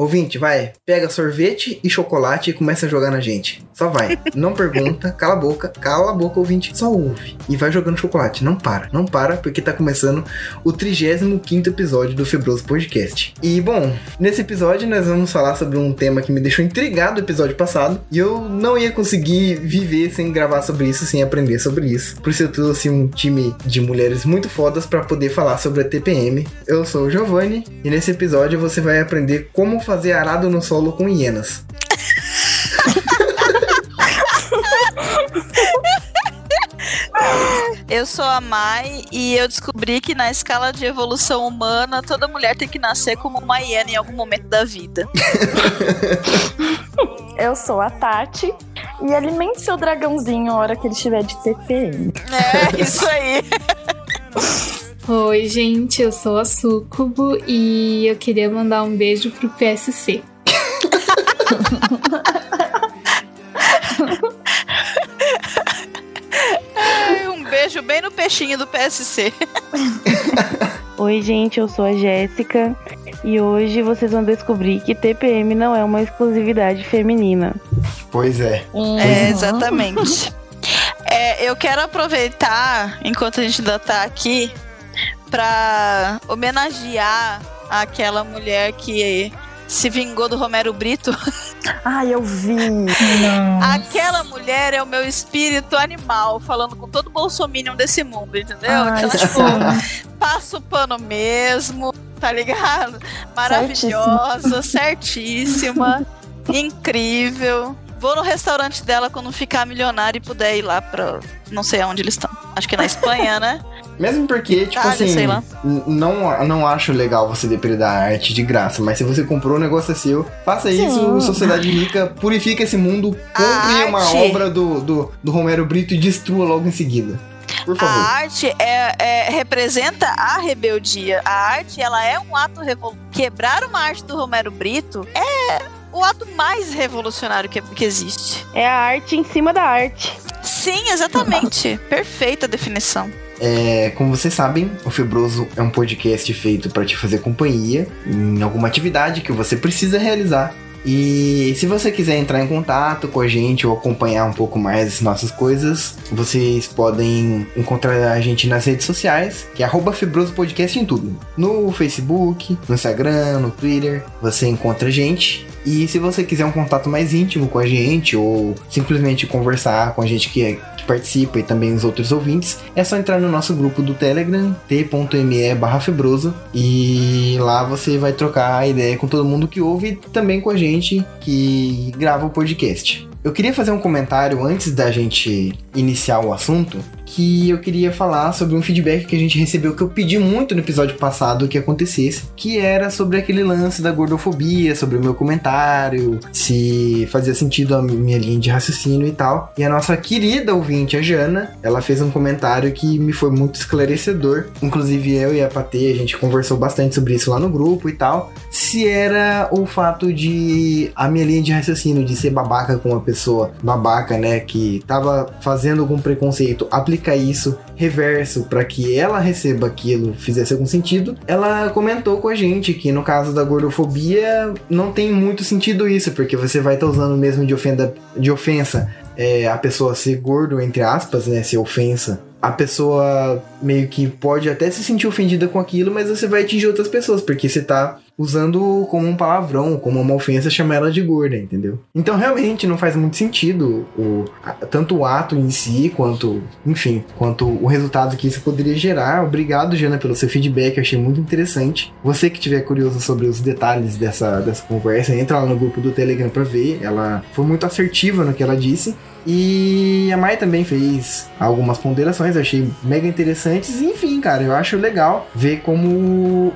Ouvinte, vai, pega sorvete e chocolate e começa a jogar na gente. Só vai. Não pergunta, cala a boca, cala a boca, ouvinte. Só ouve. E vai jogando chocolate. Não para, não para, porque tá começando o 35 episódio do Febroso Podcast. E, bom, nesse episódio nós vamos falar sobre um tema que me deixou intrigado no episódio passado. E eu não ia conseguir viver sem gravar sobre isso, sem aprender sobre isso. Por isso eu trouxe um time de mulheres muito fodas para poder falar sobre a TPM. Eu sou o Giovanni e nesse episódio você vai aprender como fazer arado no solo com hienas. Eu sou a Mai e eu descobri que na escala de evolução humana, toda mulher tem que nascer como uma hiena em algum momento da vida. eu sou a Tati e alimente seu dragãozinho a hora que ele estiver de TPM. É, isso aí. Oi, gente, eu sou a Sucubo e eu queria mandar um beijo pro PSC. um beijo bem no peixinho do PSC. Oi, gente, eu sou a Jéssica e hoje vocês vão descobrir que TPM não é uma exclusividade feminina. Pois é. É, exatamente. É, eu quero aproveitar, enquanto a gente ainda tá aqui, pra homenagear aquela mulher que se vingou do Romero Brito. Ah, eu vi. Aquela mulher é o meu espírito animal, falando com todo bolsominion desse mundo, entendeu? Ai, então, tipo, passa o pano mesmo, tá ligado? Maravilhosa, certíssima, certíssima incrível. Vou no restaurante dela quando ficar milionário e puder ir lá pra. Não sei aonde eles estão. Acho que na Espanha, né? Mesmo porque, tipo ah, assim, não, não acho legal você depredar a arte de graça, mas se você comprou, o negócio é seu. Faça Sim. isso, Sociedade Rica, purifica esse mundo, compre uma obra do, do, do Romero Brito e destrua logo em seguida. Por favor. A arte é, é, representa a rebeldia. A arte, ela é um ato revolucionário. Quebrar uma arte do Romero Brito é o ato mais revolucionário que, que existe. É a arte em cima da arte. Sim, exatamente. Perfeita definição. É, como vocês sabem, o Febroso é um podcast feito para te fazer companhia em alguma atividade que você precisa realizar. E se você quiser entrar em contato com a gente ou acompanhar um pouco mais as nossas coisas, vocês podem encontrar a gente nas redes sociais, que é Febroso Podcast em tudo. No Facebook, no Instagram, no Twitter, você encontra a gente. E se você quiser um contato mais íntimo com a gente ou simplesmente conversar com a gente que, é, que participa e também os outros ouvintes, é só entrar no nosso grupo do Telegram, t.me febroso, e lá você vai trocar ideia com todo mundo que ouve e também com a gente que grava o podcast. Eu queria fazer um comentário antes da gente iniciar o assunto, que eu queria falar sobre um feedback que a gente recebeu que eu pedi muito no episódio passado que acontecesse, que era sobre aquele lance da gordofobia, sobre o meu comentário, se fazia sentido a minha linha de raciocínio e tal. E a nossa querida ouvinte, a Jana, ela fez um comentário que me foi muito esclarecedor. Inclusive eu e a Patê, a gente conversou bastante sobre isso lá no grupo e tal. Se era o fato de a minha linha de raciocínio de ser babaca com uma pessoa babaca, né, que tava fazendo algum preconceito, aplicar explica isso reverso para que ela receba aquilo, fizesse algum sentido, ela comentou com a gente que no caso da gordofobia não tem muito sentido isso, porque você vai estar tá usando mesmo de, ofenda, de ofensa é, a pessoa ser gordo, entre aspas, né, ser ofensa. A pessoa meio que pode até se sentir ofendida com aquilo, mas você vai atingir outras pessoas, porque você tá usando como um palavrão, como uma ofensa, chamar ela de gorda, entendeu? Então realmente não faz muito sentido o, tanto o ato em si, quanto, enfim, quanto o resultado que isso poderia gerar. Obrigado, Jana, pelo seu feedback, eu achei muito interessante. Você que tiver curioso sobre os detalhes dessa, dessa conversa, entra lá no grupo do Telegram pra ver. Ela foi muito assertiva no que ela disse. E a Mai também fez algumas ponderações, eu achei mega interessantes. enfim, cara, eu acho legal ver como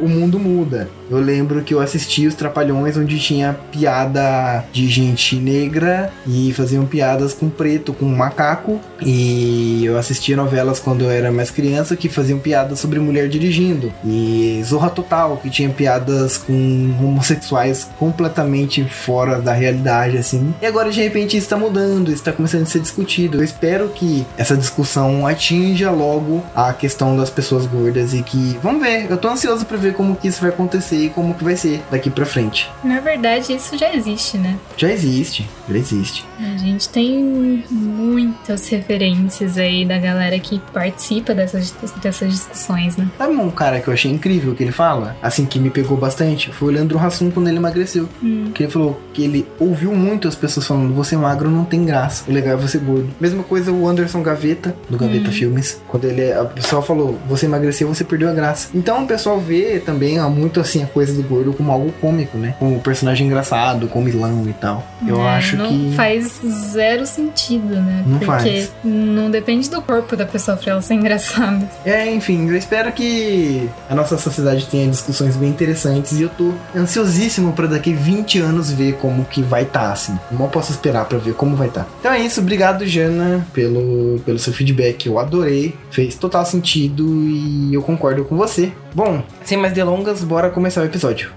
o mundo muda. Eu lembro que eu assisti os Trapalhões, onde tinha piada de gente negra e faziam piadas com preto, com macaco. E eu assistia novelas quando eu era mais criança que faziam piadas sobre mulher dirigindo. E Zorra Total, que tinha piadas com homossexuais completamente fora da realidade, assim. E agora de repente isso tá mudando, isso tá começando a ser discutido. Eu espero que essa discussão atinja logo a questão das pessoas gordas e que. Vamos ver, eu tô ansioso pra ver como que isso vai acontecer e como que vai ser daqui pra frente. Na verdade, isso já existe, né? Já existe, já existe. A gente tem muitas referências aí da galera que participa dessas, dessas discussões, né? Sabe um cara que eu achei incrível que ele fala? Assim, que me pegou bastante? Foi o Leandro Hassum quando ele emagreceu. Hum. Que ele falou que ele ouviu muito as pessoas falando: você magro não tem graça, o legal é você gordo. Mesma coisa o Anderson Gaveta, do Gaveta Hum. Filmes, quando ele, a pessoa falou: você emagreceu, você perdeu a graça. Então o pessoal vê também ó, muito assim a coisa do gordo como algo cômico, né? Como personagem engraçado, como vilão e tal. Eu É, acho que. faz zero sentido, né? Não Porque faz. não depende do corpo da pessoa pra ela ser engraçada. É, enfim, eu espero que a nossa sociedade tenha discussões bem interessantes e eu tô ansiosíssimo pra daqui 20 anos ver como que vai estar, assim. Mal posso esperar pra ver como vai estar. Então é isso, obrigado, Jana, pelo, pelo seu feedback. Eu adorei, fez total sentido e eu concordo com você. Bom, sem mais delongas, bora começar o episódio.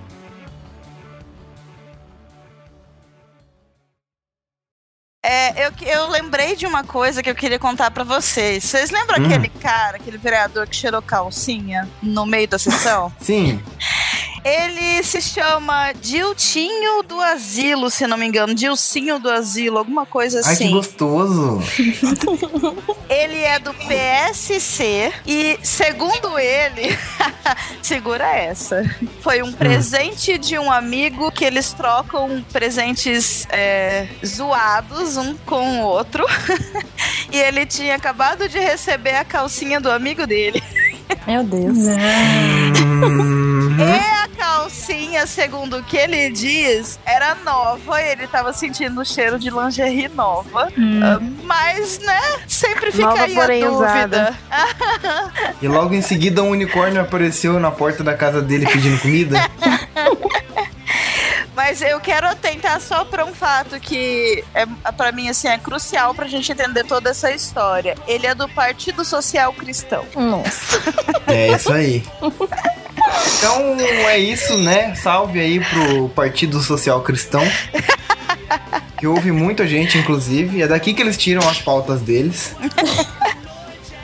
De uma coisa que eu queria contar pra vocês. Vocês lembram Hum. aquele cara, aquele vereador que cheirou calcinha no meio da sessão? Sim, Ele se chama Diltinho do Asilo, se não me engano. Dilcinho do Asilo, alguma coisa ai que assim. gostoso. Ele é do PSC e, segundo ele, segura essa. Foi um presente de um amigo que eles trocam presentes é, zoados um com o outro. e ele tinha acabado de receber a calcinha do amigo dele. Meu Deus. A segundo o que ele diz, era nova e ele tava sentindo o cheiro de lingerie nova. Hum. Ah, Mas, né, sempre fica Nova, aí porém a dúvida. e logo em seguida um unicórnio apareceu na porta da casa dele pedindo comida. Mas eu quero atentar só pra um fato que é para mim assim é crucial pra gente entender toda essa história. Ele é do Partido Social Cristão. Nossa. É isso aí. Então é isso, né? Salve aí pro Partido Social Cristão. Que ouve muita gente, inclusive. É daqui que eles tiram as pautas deles.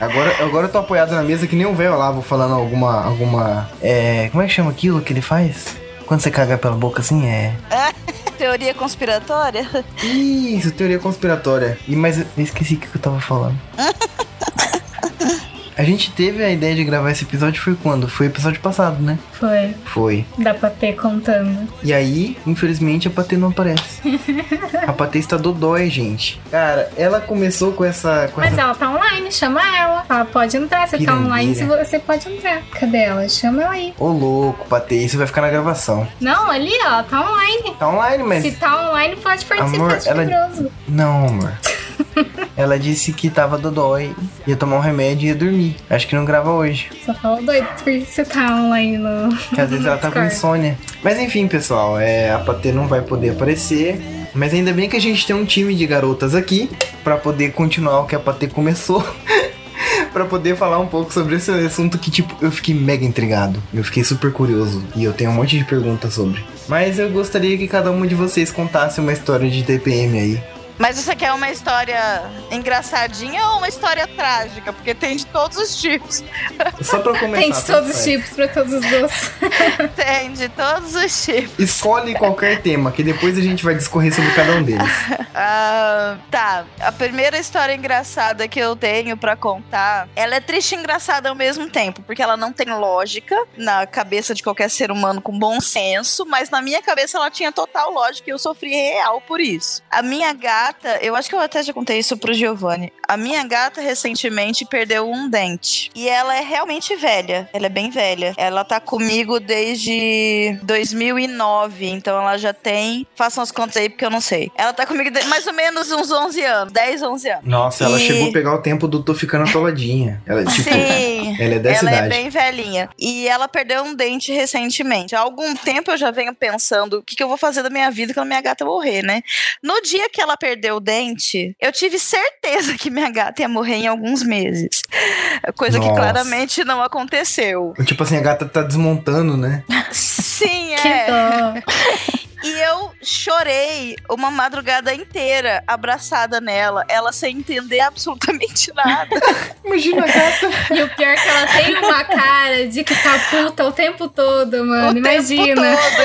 Agora, agora eu tô apoiado na mesa que nem um velho lá, vou falando alguma. alguma. É. Como é que chama aquilo que ele faz? Quando você caga pela boca assim, é. Teoria conspiratória? Isso, teoria conspiratória. E mas eu esqueci o que eu tava falando. A gente teve a ideia de gravar esse episódio foi quando? Foi o episódio passado, né? Foi. Foi. Dá pra ter contando. E aí, infelizmente, a Patê não aparece. a Patê está dodói, gente. Cara, ela começou com essa. Com Mas essa... ela tá online, chama ela. Ela pode entrar. Você tá online, você pode entrar. Cadê ela? Chama ela aí. Ô louco, Patê, isso vai ficar na gravação. Não, ali, ó, tá online. Tá online, mas. Se tá online, pode participar Amor, de ela-. Não, amor. ela disse que tava dodói, ia tomar um remédio e ia dormir. Acho que não grava hoje. Só fala doido porque você tá online no. Que às vezes ela tá com insônia. Mas enfim, pessoal, é, a Patê não vai poder aparecer. Mas ainda bem que a gente tem um time de garotas aqui pra poder continuar o que a Patê começou. Pra poder falar um pouco sobre esse assunto que, tipo, eu fiquei mega intrigado. Eu fiquei super curioso. E eu tenho um monte de perguntas sobre. Mas eu gostaria que cada uma de vocês contasse uma história de TPM aí. Mas você quer uma história engraçadinha ou uma história trágica? Porque tem de todos os tipos. Só pra começar. Tem de todos os tipos pra todos os gostos. Tem de todos os tipos. Escolhe qualquer tema, que depois a gente vai discorrer sobre cada um deles. Ah, tá. A primeira história engraçada que eu tenho pra contar, ela é triste e engraçada ao mesmo tempo, porque ela não tem lógica na cabeça de qualquer ser humano com bom senso, mas na minha cabeça ela tinha total lógica e eu sofri real por isso. A minha gata, eu acho que eu até já contei isso pro Giovanni. A minha gata recentemente perdeu um dente e ela é realmente velha. Ela é bem velha. Ela tá comigo desde 2009, então ela já tem, façam as contas aí porque eu não sei. Ela tá comigo de mais ou menos uns 11 anos, 10, 11 anos. Nossa, ela E- chegou a pegar o tempo do tô ficando atoladinha. Ela, tipo, Sim. ela é dessa ela idade. é bem velhinha. E ela perdeu um dente recentemente. Há algum tempo eu já venho pensando o que, que eu vou fazer da minha vida quando minha gata morrer, né? No dia que ela perdeu o dente, eu tive certeza que minha gata ia morrer em alguns meses. Coisa que Nossa. claramente não aconteceu. Tipo assim, a gata tá desmontando, né? Sim, Que é. dó. E eu chorei uma madrugada inteira abraçada nela, ela sem entender absolutamente nada. Imagina a gata. E o pior é que ela tem uma cara de que tá puta o tempo todo, mano. o Imagina. tempo todo.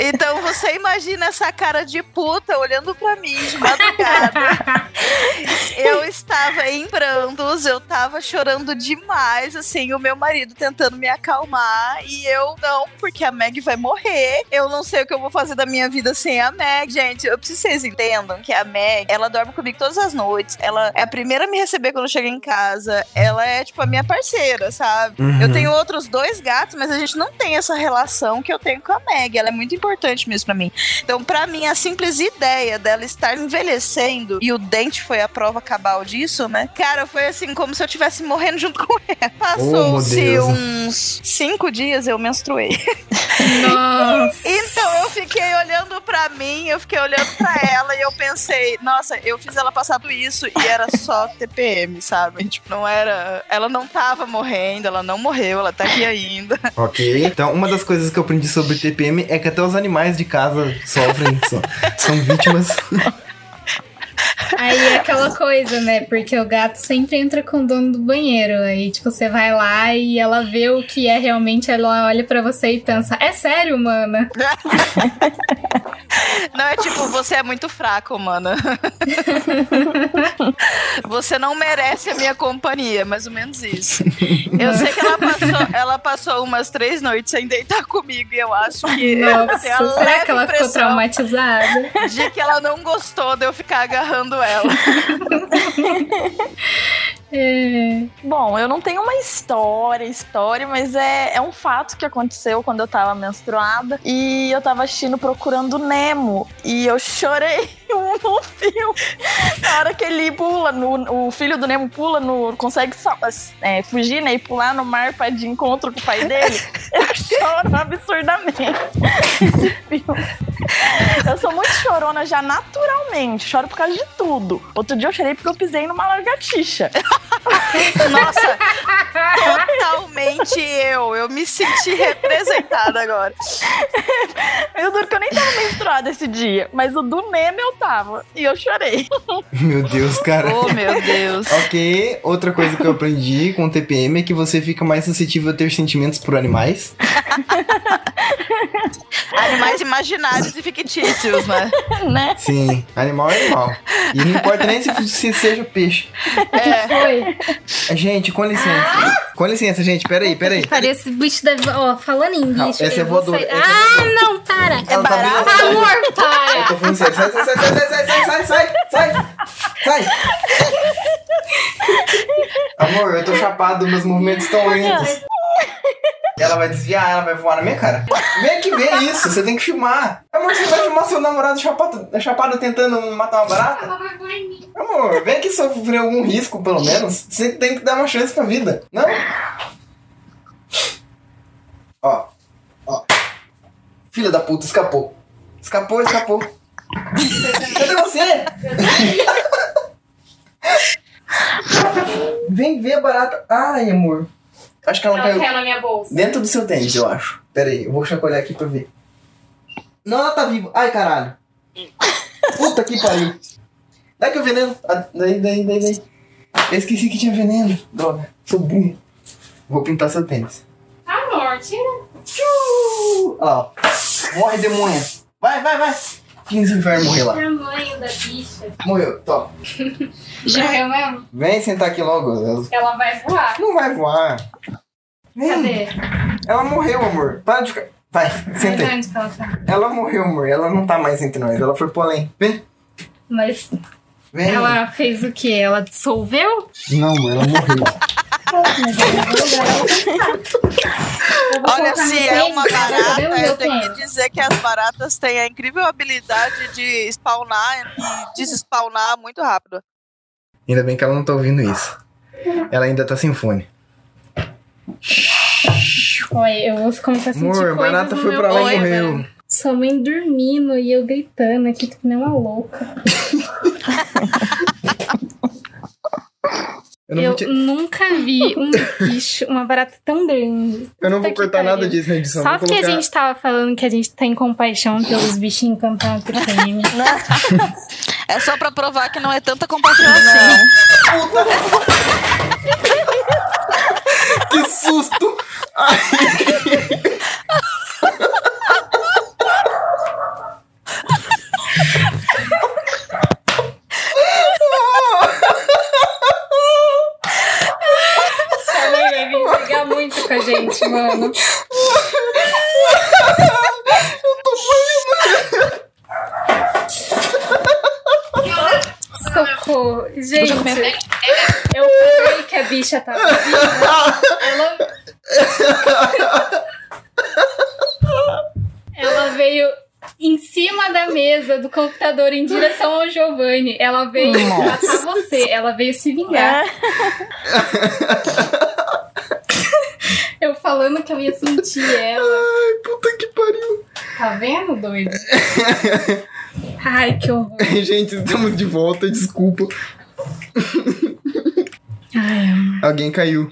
E- Então você imagina essa cara de puta olhando pra mim de madrugada. Eu estava em prantos, eu tava chorando demais, assim, o meu marido tentando me acalmar e eu não, porque a Meg vai morrer. Eu não sei o que eu vou fazer da minha vida sem a Meg. Gente, eu preciso que vocês entendam que a Meg, ela dorme comigo todas as noites. Ela é a primeira a me receber quando eu chego em casa. Ela é, tipo, a minha parceira, sabe? Uhum. Eu tenho outros dois gatos, mas a gente não tem essa relação que eu tenho com a Meg. Ela é muito importante mesmo pra mim. Então, pra mim, a simples ideia dela estar envelhecendo e o dente foi a prova cabal disso, né? Cara, foi assim como se eu estivesse morrendo junto com ela. Passou-se Deus. uns cinco dias, eu menstruei. Nossa. Então eu fiquei olhando pra mim, eu fiquei olhando pra ela e eu pensei, nossa, eu fiz ela passar por isso e era só TPM, sabe? Tipo, não era. Ela não tava morrendo, ela não morreu, ela tá aqui ainda. Ok. Então, uma das coisas que eu aprendi sobre TPM é que até os animais de casa sofrem, são, são vítimas. Aí é aquela coisa, né? Porque o gato sempre entra com o dono do banheiro. Aí, tipo, você vai lá e ela vê o que é realmente, ela olha pra você e pensa: É sério, mana? Não é tipo, você é muito fraco, mano. Você não merece a minha companhia, mais ou menos isso. Eu sei que ela passou, ela passou umas três noites sem deitar comigo e eu acho que Nossa, será que ela ficou traumatizada? de que ela não gostou de eu ficar agarrando ela. É. Bom, eu não tenho uma história, história, mas é, é um fato que aconteceu quando eu tava menstruada. E eu tava assistindo Procurando Nemo. E eu chorei no filme. Na hora que ele pula, no, o filho do Nemo pula no. consegue é, fugir, né? E pular no mar pra de encontro com o pai dele. Eu choro absurdamente esse filme. Eu sou muito chorona já naturalmente. Choro por causa de tudo. Outro dia eu chorei porque eu pisei numa lagartixa. Nossa, totalmente eu. Eu me senti representada agora. Eu duro que eu nem tava menstruada esse dia, mas o do Nemo eu tava. E eu chorei. Meu Deus, cara. Oh, meu Deus. Ok, outra coisa que eu aprendi com o TPM é que você fica mais suscetível a ter sentimentos por animais. Animais imaginários e fictícios, né? né? Sim, animal é animal. E não importa nem se, se seja peixe. É. Foi. Gente, com licença. Com licença, gente, peraí, peraí. Parece bicho da. Ó, falando em Não, bicho. essa é eu vou voadora, é Ah, voadora. não, para! Ela tá barato? vendo? Amor, Eu para! tô falando sério. Sai, sai, sai, sai, sai, sai, sai, sai, sai, sai. Amor, eu tô chapado, meus movimentos estão lentos. Ela vai desviar, ela vai voar na minha cara. Vem aqui ver isso, você tem que filmar. Amor, você vai filmar seu namorado chapado, chapado tentando matar uma barata? Ela vai voar em mim. Amor, vem aqui sofrer algum risco, pelo menos. Você tem que dar uma chance pra vida. Não? Ó. Ó. Filha da puta, escapou. Escapou, escapou. Cadê você? Vem ver a barata. Ai, amor. Acho que ela Ela caiu caiu na minha bolsa. dentro do seu tênis, eu acho. Pera aí, eu vou chacoalhar aqui pra ver. Não, ela tá viva. Ai, caralho. Puta que pariu. Dá aqui o veneno. Ah, daí, daí, daí, daí. Eu esqueci que tinha veneno. Droga, sou burro. Vou pintar seu tênis. Amor, tira. Olha lá, ó. Morre, demônia. Vai, vai, vai. Finge o inferno morrer lá. tamanho da bicha. Morreu, top. Morreu mesmo? Vem sentar aqui logo. Ela vai voar. Não vai voar. Vem. Cadê? Ela morreu, amor. Para de ficar. Vai, senta aí. Onde ela tá? Ela morreu, amor. Ela não tá mais entre nós. Ela foi pro além. Vem. Mas Vem. ela fez o quê? Ela dissolveu? Não, amor, ela morreu. Olha, se é uma barata, eu tenho que dizer que as baratas têm a incrível habilidade de spawnar e desspawnar muito rápido. Ainda bem que ela não tá ouvindo isso. Ela ainda tá sem fone. Olha, eu vou começar a sentir Amor, a coisas barata no foi meu pra lá e Oi, morreu. Sua mãe dormindo e eu gritando aqui que nem uma louca. Eu Eu te- nunca vi um bicho, uma barata tão grande. eu não vou cortar nada disso na edição. Só porque colocar... a gente tava falando que a gente tem compaixão pelos bichinhos cantando TPM. É só pra provar que não é tanta compaixão assim. Que susto! Ai. Essa mãe vai vir a gente, mano. Socorro. Gente, eu falei que a bicha tava viva. Ela... Ela veio em cima da mesa do computador em direção ao Giovanni. Ela veio matar você. Ela veio se vingar. Eu falando que eu ia sentir ela. Ai, puta que pariu. Tá vendo, doido? Ai, que horror. Gente, estamos de volta, desculpa. Ai, Alguém caiu.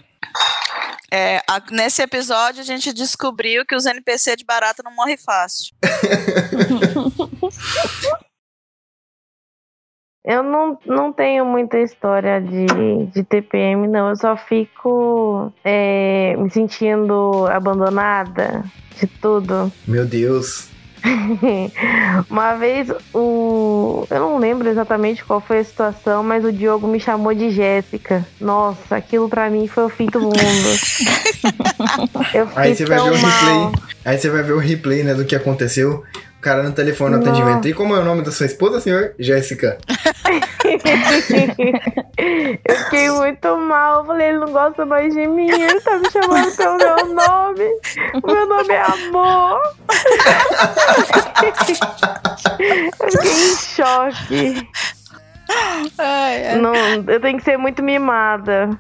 É, a- nesse episódio a gente descobriu que os NPC de barata não morrem fácil. Eu não, não tenho muita história de, de TPM, não. Eu só fico é, me sentindo abandonada de tudo. Meu Deus. Uma vez o. Eu não lembro exatamente qual foi a situação, mas o Diogo me chamou de Jéssica. Nossa, aquilo pra mim foi o fim do mundo. Aí você vai tão ver o mal. replay. Aí você vai ver o replay, né, do que aconteceu. O cara no telefone no atendimento. E como é o nome da sua esposa, senhor? Jéssica. eu fiquei muito mal. Eu falei, ele não gosta mais de mim. Ele tá me chamando pelo meu nome. Meu nome é Amor. eu fiquei em choque. Ai, ai. Não, eu tenho que ser muito mimada.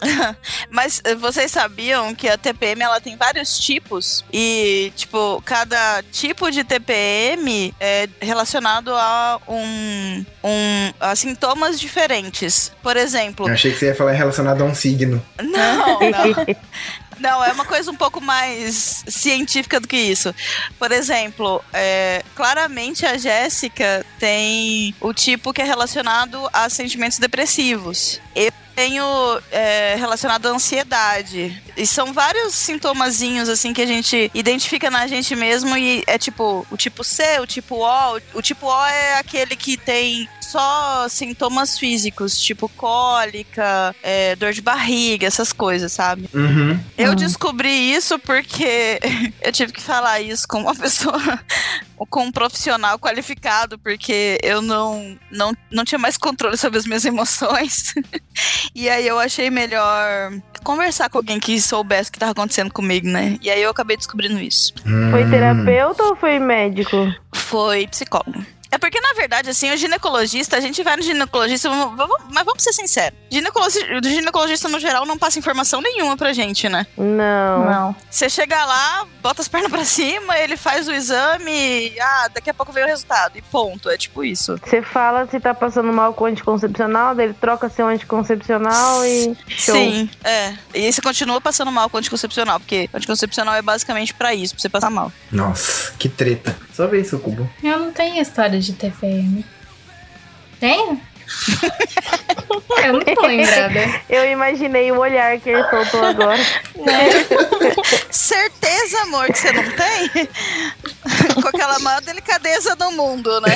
Mas eh, vocês sabiam que a TPM ela tem vários tipos e tipo cada tipo de TPM é relacionado a um, um a sintomas diferentes. Por exemplo, Eu achei que você ia falar relacionado a um signo. não, não. Não, é uma coisa um pouco mais científica do que isso. Por exemplo, é, claramente a Jéssica tem o tipo que é relacionado a sentimentos depressivos. Eu tenho é, relacionado à ansiedade. E são vários sintomazinhos assim que a gente identifica na gente mesmo e é tipo o tipo C, o tipo O. O tipo O é aquele que tem só sintomas físicos, tipo cólica, é, dor de barriga, essas coisas, sabe? Uhum. Eu descobri isso porque eu tive que falar isso com uma pessoa, com um profissional qualificado, porque eu não, não, não tinha mais controle sobre as minhas emoções. E aí eu achei melhor conversar com alguém que soubesse o que estava acontecendo comigo, né? E aí eu acabei descobrindo isso. Foi Hum. terapeuta ou foi médico? Foi psicólogo. É porque, na verdade, assim, o ginecologista, a gente vai no ginecologista, vamos- vamos- mas vamos ser sinceros. Ginecologista, o ginecologista, no geral, não passa informação nenhuma pra gente, né? Não. Não. Você chega lá, bota as pernas pra cima, ele faz o exame, ah, daqui a pouco vem o resultado. E ponto. É tipo isso. Você fala se tá passando mal com anticoncepcional, daí ele troca seu anticoncepcional e. Show. Sim, é. E você continua passando mal com anticoncepcional, porque anticoncepcional é basicamente pra isso, pra você passar mal. Nossa, que treta. Só vê isso, Cubo. Eu não tenho história de TPM. Tenho? eu não tô lembrada. Eu imaginei o olhar que ele soltou agora. Certeza, amor, que você não tem? com aquela maior delicadeza do mundo, né?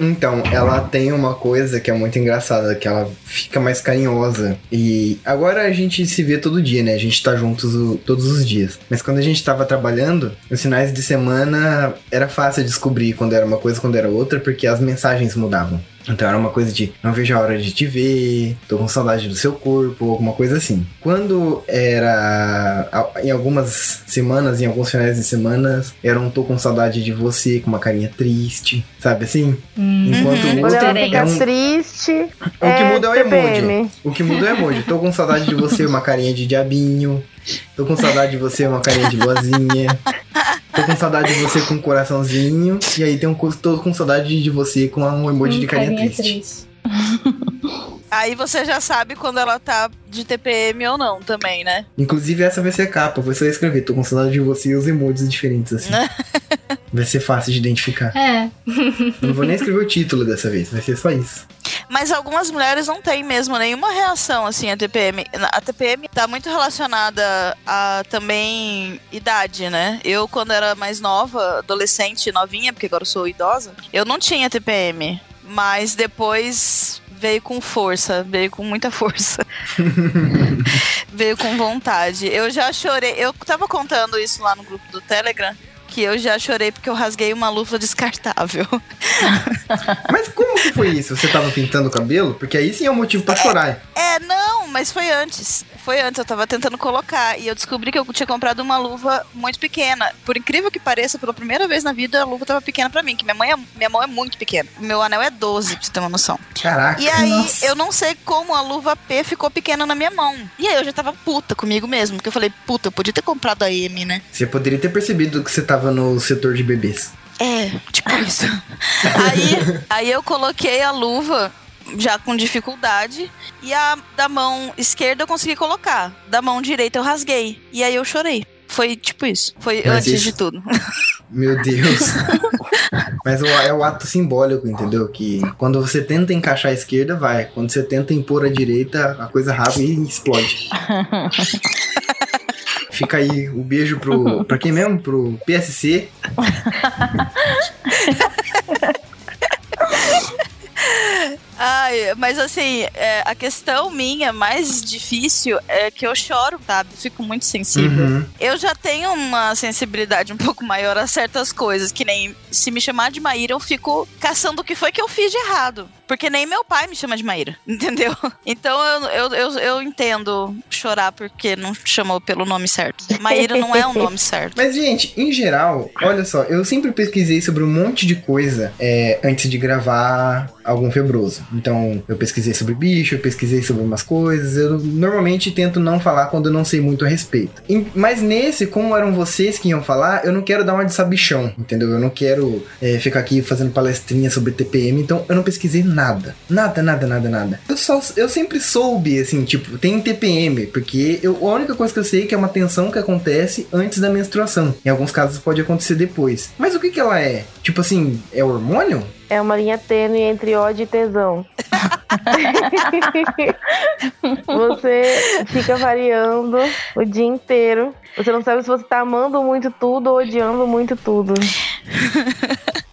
Então, ela tem uma coisa que é muito engraçada, que ela fica mais carinhosa. E agora a gente se vê todo dia, né? A gente tá juntos o- todos os dias. Mas quando a gente tava trabalhando, os finais de semana era fácil descobrir quando era uma coisa, quando era outra, porque as mensagens mudavam. Então era uma coisa de não vejo a hora de te ver, tô com saudade do seu corpo, alguma coisa assim. Quando era em algumas semanas, em alguns finais de semana, era um tô com saudade de você, com uma carinha triste, sabe assim? Hum, Enquanto Uhum. ela é um- triste. o que muda é o TPM. emoji. O que muda é o emoji. Tô com saudade de você, uma carinha de diabinho. Tô com saudade de você, uma carinha de luazinha. Tô com saudade de você com um coraçãozinho. E aí tem um tô com saudade de você com um emoji de carinha, triste. A Aí você já sabe quando ela tá de TPM ou não também, né? Inclusive, essa vai ser a capa. Você vai escrever, tô com saudade de você e os emojis diferentes, assim. vai ser fácil de identificar. É. Não vou nem escrever o título dessa vez, vai ser só isso. Mas algumas mulheres não têm mesmo nenhuma reação assim à TPM. A TPM tá muito relacionada a também idade, né? Eu, quando era mais nova, adolescente, novinha, porque agora eu sou idosa, eu não tinha TPM. Mas depois veio com força, veio com muita força. veio com vontade. Eu já chorei. Eu tava contando isso lá no grupo do Telegram. Que eu já chorei porque eu rasguei uma luva descartável. Mas como que foi isso? Você tava pintando o cabelo? Porque aí sim é um motivo pra chorar. É, não, mas foi antes. Foi antes, eu tava tentando colocar. E eu descobri que eu tinha comprado uma luva muito pequena. Por incrível que pareça, pela primeira vez na vida, a luva tava pequena pra mim. Que minha, mãe é, minha mão é muito pequena. Meu anel é 12, pra você ter uma noção. Caraca. E aí, Nossa. eu não sei como a luva P ficou pequena na minha mão. E aí, eu já tava puta comigo mesmo. Porque eu falei, puta, eu podia ter comprado a M, né? Você poderia ter percebido que você tava no setor de bebês. É, tipo isso. aí, aí eu coloquei a luva já com dificuldade e a da mão esquerda eu consegui colocar. Da mão direita eu rasguei. E aí eu chorei. Foi tipo isso. Foi Mas antes isso- de tudo. Meu Deus. Mas é o ato simbólico, entendeu? Que quando você tenta encaixar a esquerda, vai. Quando você tenta impor a direita, a coisa rasga e explode. Fica aí o beijo pro. Pra quem mesmo? Pro PSC. Ai, mas assim, é, a questão minha mais difícil é que eu choro, sabe? Fico muito sensível. Uhum. Eu já tenho uma sensibilidade um pouco maior a certas coisas, que nem se me chamar de Maíra, eu fico caçando o que foi que eu fiz de errado. Porque nem meu pai me chama de Maíra, entendeu? Então eu, eu, eu, eu entendo chorar porque não chamou pelo nome certo. Maíra não é o nome certo. Mas, gente, em geral, olha só, eu sempre pesquisei sobre um monte de coisa é, antes de gravar algum febroso. Então, eu pesquisei sobre bicho, eu pesquisei sobre umas coisas. Eu normalmente tento não falar quando eu não sei muito a respeito. Mas nesse, como eram vocês que iam falar, eu não quero dar uma de sabichão, entendeu? Eu não quero é, ficar aqui fazendo palestrinha sobre TPM, então eu não pesquisei nada. Nada, nada, nada, nada. Eu só eu sempre soube, assim, tipo, tem TPM, porque eu, a única coisa que eu sei é que é uma tensão que acontece antes da menstruação. Em alguns casos pode acontecer depois. Mas o que que ela é? Tipo assim, é hormônio? É uma linha tênue entre ódio e tesão. você fica variando o dia inteiro. Você não sabe se você tá amando muito tudo ou odiando muito tudo.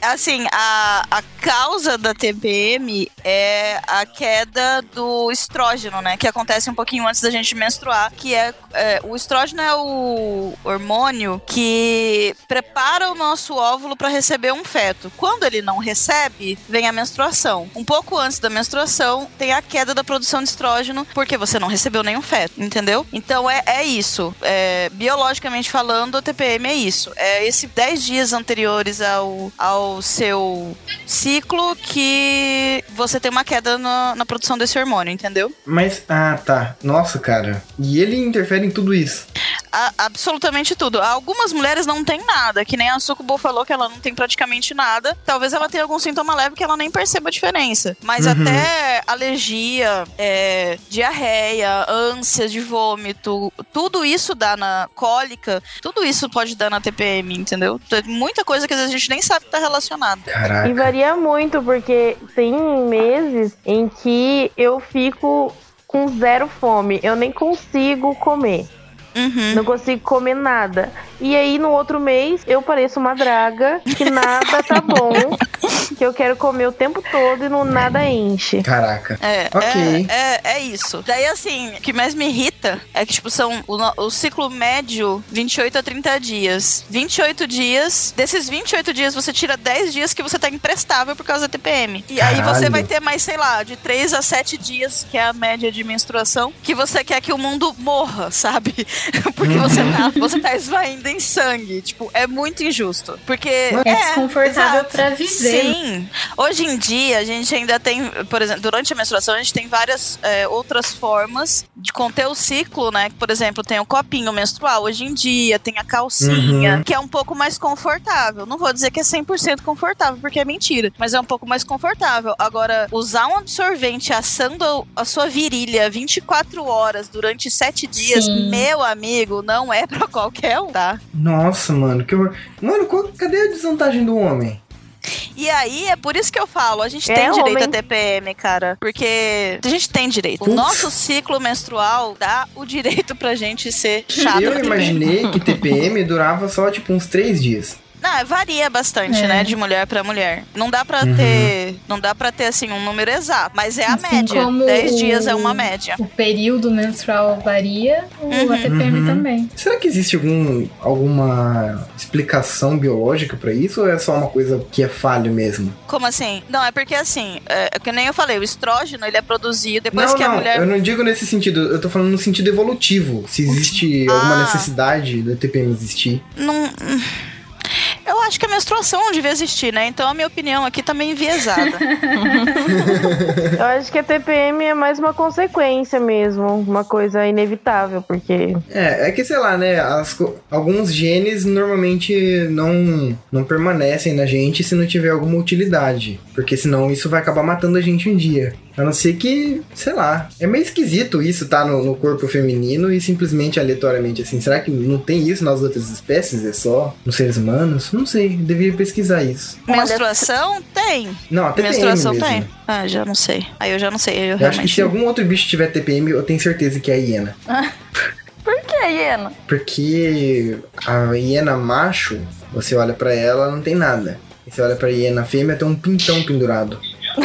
Assim, a, a causa da TPM é a queda do estrógeno, né? Que acontece um pouquinho antes da gente menstruar. Que é, é, o estrógeno é o hormônio que prepara o nosso óvulo para receber um feto. Quando ele não recebe, vem a menstruação. Um pouco antes da menstruação, tem a queda da produção de estrógeno, porque você não recebeu nenhum feto, entendeu? Então é, é isso. É, biologicamente falando, a TPM é isso. É esses 10 dias anteriores ao, ao seu ciclo que você tem uma queda na, na produção desse hormônio, entendeu? Mas, ah, tá. Nossa, cara. E ele interfere em tudo isso. A- absolutamente tudo. Algumas mulheres não têm nada, que nem a Sucubo falou que ela não tem praticamente nada. Talvez ela tenha algum sintoma leve que ela nem perceba a diferença. Mas Uhum. até alergia, é, diarreia, ânsia de vômito, tudo isso dá na cólica, tudo isso pode dar na TPM, entendeu? Muita coisa que às vezes a gente nem sabe que tá relacionada. E Caraca. varia muito, porque tem meses em que eu fico com zero fome. Eu nem consigo comer. Uhum. Não consigo comer nada. E aí, no outro mês, eu pareço uma draga, que nada tá bom, que eu quero comer o tempo todo e no nada enche. Caraca. É, Ok. é, é, é isso. Daí, assim, o que mais me irrita é que, tipo, são o, o ciclo médio 28 a 30 dias. 28 dias, desses 28 dias, você tira 10 dias que você tá imprestável por causa da TPM. E aí você Caralho. vai ter mais, sei lá, de 3 a 7 dias, que é a média de menstruação, que você quer que o mundo morra, sabe? Porque você tá, você tá esvaindo em sangue. Tipo, é muito injusto. Porque. É desconfortável exato. pra viver, Sim, hoje em dia, a gente ainda tem, por exemplo, durante a menstruação, a gente tem várias é, outras formas de conter o ciclo, né? Por exemplo, tem o copinho menstrual hoje em dia, tem a calcinha, Uhum. que é um pouco mais confortável. Não vou dizer que é 100% confortável, porque é mentira, mas é um pouco mais confortável. Agora, usar um absorvente assando a sua virilha 24 horas durante 7 dias, Sim. meu amigo, não é pra qualquer um, tá? Nossa, mano, que horror. Mano, qual- cadê a desvantagem do homem? E aí, é por isso que eu falo, a gente É, tem direito homem. a TPM, cara. Porque a gente tem direito. O nosso ciclo menstrual dá o direito pra gente ser chato. Eu imaginei que TPM durava só, tipo, uns três dias. Não, varia bastante, É. né, de mulher pra mulher. Não dá pra Uhum. ter, não dá para ter assim um número exato, mas é a Assim média. como 10 o- dias é uma média. O período menstrual varia, o Uhum. ATPM Uhum. também. Será que existe algum, alguma explicação biológica pra isso ou é só uma coisa que é falho mesmo? Como assim? Não, é porque assim, é, é que nem eu falei, o estrógeno ele é produzido depois não, que a não, mulher eu não digo nesse sentido, eu tô falando no sentido evolutivo. Se existe Ah. alguma necessidade da TPM existir. não eu acho que a menstruação não devia existir, né? Então a minha opinião aqui tá meio enviesada. Eu acho que a TPM é mais uma consequência mesmo, uma coisa inevitável, porque É, é que sei lá, né? as alguns genes normalmente não, não permanecem na gente se não tiver alguma utilidade. Porque senão isso vai acabar matando a gente um dia. A não ser que, sei lá. É meio esquisito isso tá no, no corpo feminino e simplesmente aleatoriamente assim. Será que não tem isso nas outras espécies? É só nos seres humanos? Não sei, deveria pesquisar isso. Menstruação tem. Não, a TPM menstruação tem. Ah, já não sei. Aí eu já não sei. Eu, Eu acho que realmente se algum outro bicho tiver TPM, eu tenho certeza que é a hiena. Por que, Iena? Porque a hiena macho, você olha pra ela, não tem nada. E você olha pra hiena fêmea, tem um pintão pendurado.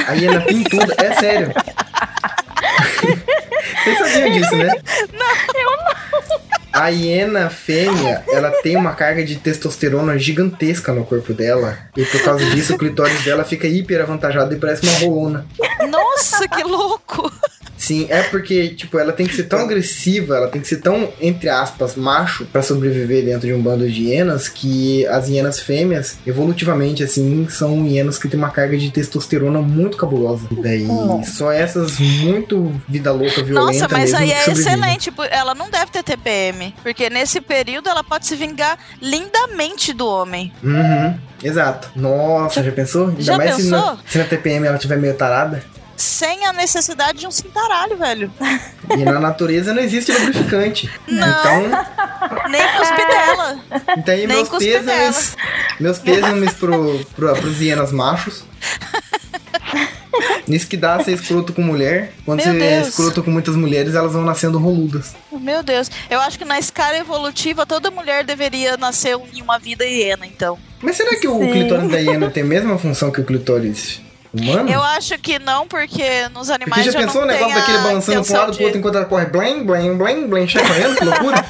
A hiena pintuda, é sério. Vocês sabiam disso, né? Não, eu não. A hiena fêmea, ela tem uma carga de testosterona gigantesca no corpo dela. E por causa disso, o clitóris dela fica hiper avantajado e parece uma rolona. Nossa, que louco! Sim, é porque, tipo, ela tem que ser tão agressiva, ela tem que ser tão, entre aspas, macho pra sobreviver dentro de um bando de hienas que as hienas fêmeas, evolutivamente, assim, são hienas que têm uma carga de testosterona muito cabulosa. E daí, só essas muito vida louca, violenta Nossa, mas mesmo aí é excelente. tipo, Ela não deve ter TPM. Porque nesse período ela pode se vingar lindamente do homem. Uhum, exato. Nossa, já pensou? Ainda Já mais Se, na, pensou? se na TPM ela tiver meio tarada. Sem a necessidade de um cintaralho, velho. E na natureza não existe lubrificante. Não. Então, Nem cuspe dela. Então aí Nem meus pêsames, meus pêsames pro, pro, pros hienas machos. Nisso que dá ser escroto com mulher. Quando Meu você é Deus. escroto com muitas mulheres, elas vão nascendo roludas. Meu Deus. Eu acho que na escala evolutiva toda mulher deveria nascer em uma vida hiena, então. Mas será que o Sim. clitóris da hiena tem a mesma função que o clitóris humano? Eu acho que não, porque nos animais Porque já pensou o negócio daquele balançando intenção lado pro outro de- enquanto ela corre blém, blém, blém, blém, chacoalhando, que loucura.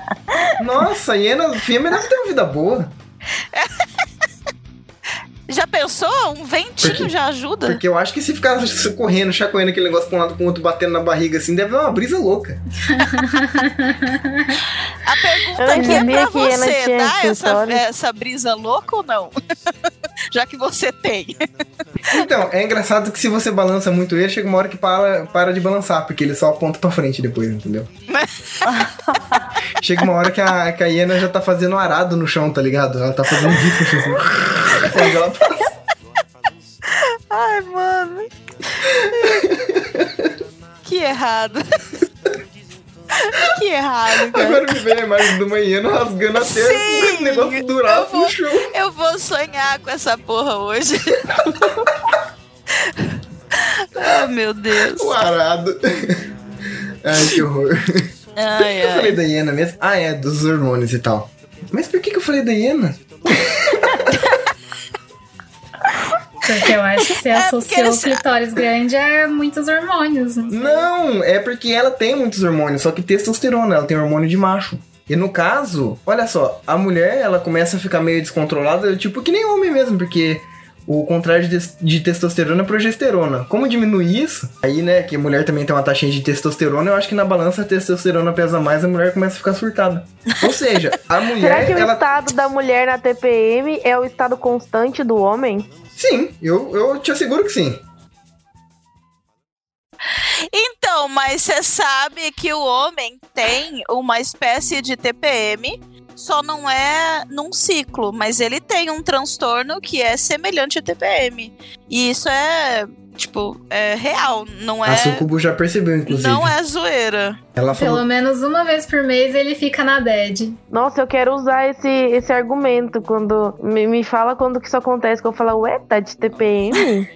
Nossa, hiena fêmea deve ter uma vida boa. Já pensou? Um ventinho Porque- já ajuda? Porque eu acho que se ficar correndo, chacoalhando aquele negócio pra um lado pro outro, batendo na barriga assim, deve dar uma brisa louca. A pergunta Eu aqui é pra você, dá essa, essa brisa louca ou não? Já que você tem. Então, é engraçado que se você balança muito ele, chega uma hora que para, para de balançar, porque ele só aponta pra frente depois, entendeu? chega uma hora que a, que a hiena já tá fazendo arado no chão, tá ligado? Ela tá fazendo disco assim. Ela. Ai, mano. que errado. que errado, cara. Agora me vem a imagem uma hiena rasgando a terra Sim, com o negócio eu duraço vou- no chão. Eu vou sonhar com essa porra hoje. oh, meu Deus. O arado. Ai, que horror. Por que Ai, eu falei ai. da hiena mesmo? Ah, é, dos hormônios e tal. Mas por que, que eu falei da hiena? Porque eu acho que você É, associou o clitóris grande a muitos hormônios. não sei. Não, é porque ela tem muitos hormônios, só que testosterona, ela tem hormônio de macho. E no caso, olha só, a mulher, ela começa a ficar meio descontrolada, tipo que nem homem mesmo, porque o contrário de, de testosterona é progesterona. Como diminuir isso? Aí, né, que a mulher também tem uma taxinha de testosterona, eu acho que na balança a testosterona pesa mais, a mulher começa a ficar surtada. Ou seja, a mulher. Será que o ela... estado da mulher na TPM é o estado constante do homem? Sim, eu, eu te asseguro que sim. Então, mas você sabe que o homem tem uma espécie de TPM, só não é num ciclo, mas ele tem um transtorno que é semelhante a TPM. E isso é, tipo, é real, não é. A Sucubo já percebeu, inclusive. Não é zoeira. Ela falou. Pelo menos uma vez por mês ele fica na bed. Nossa, eu quero usar esse, esse argumento quando. Me, me fala quando que isso acontece, que eu falo, ué, tá de TPM?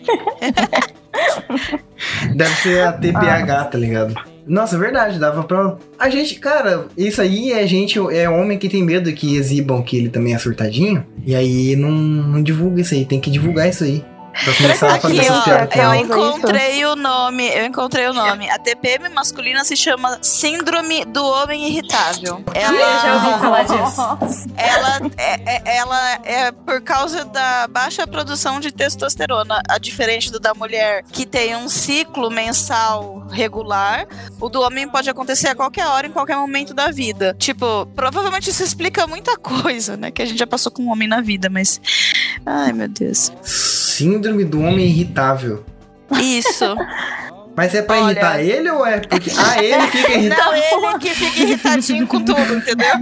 Deve ser a TPH, tá ligado? Nossa, é verdade, dava pra. A gente, cara, isso aí é gente, é homem que tem medo que exibam que ele também é surtadinho. E aí não, não divulga isso aí, tem que divulgar isso aí. Pra começar a fazer Aqui, essas ó, piadas. eu Causa encontrei o nome, eu encontrei o nome. A TPM masculina se chama Síndrome do Homem Irritável. Eu já Ela, ouvi falar disso. ela, é, é- ela é por causa da baixa produção de testosterona, a diferente do da mulher que tem um ciclo mensal regular, o do homem pode acontecer a qualquer hora, em qualquer momento da vida. Tipo, provavelmente isso explica muita coisa, né, que a gente já passou com um homem na vida, mas ai meu Deus. Síndrome do homem irritável. Isso. Mas é pra Olha. irritar ele ou é porque. Ah, ele fica irritado. Não, ele que fica irritadinho com tudo, entendeu?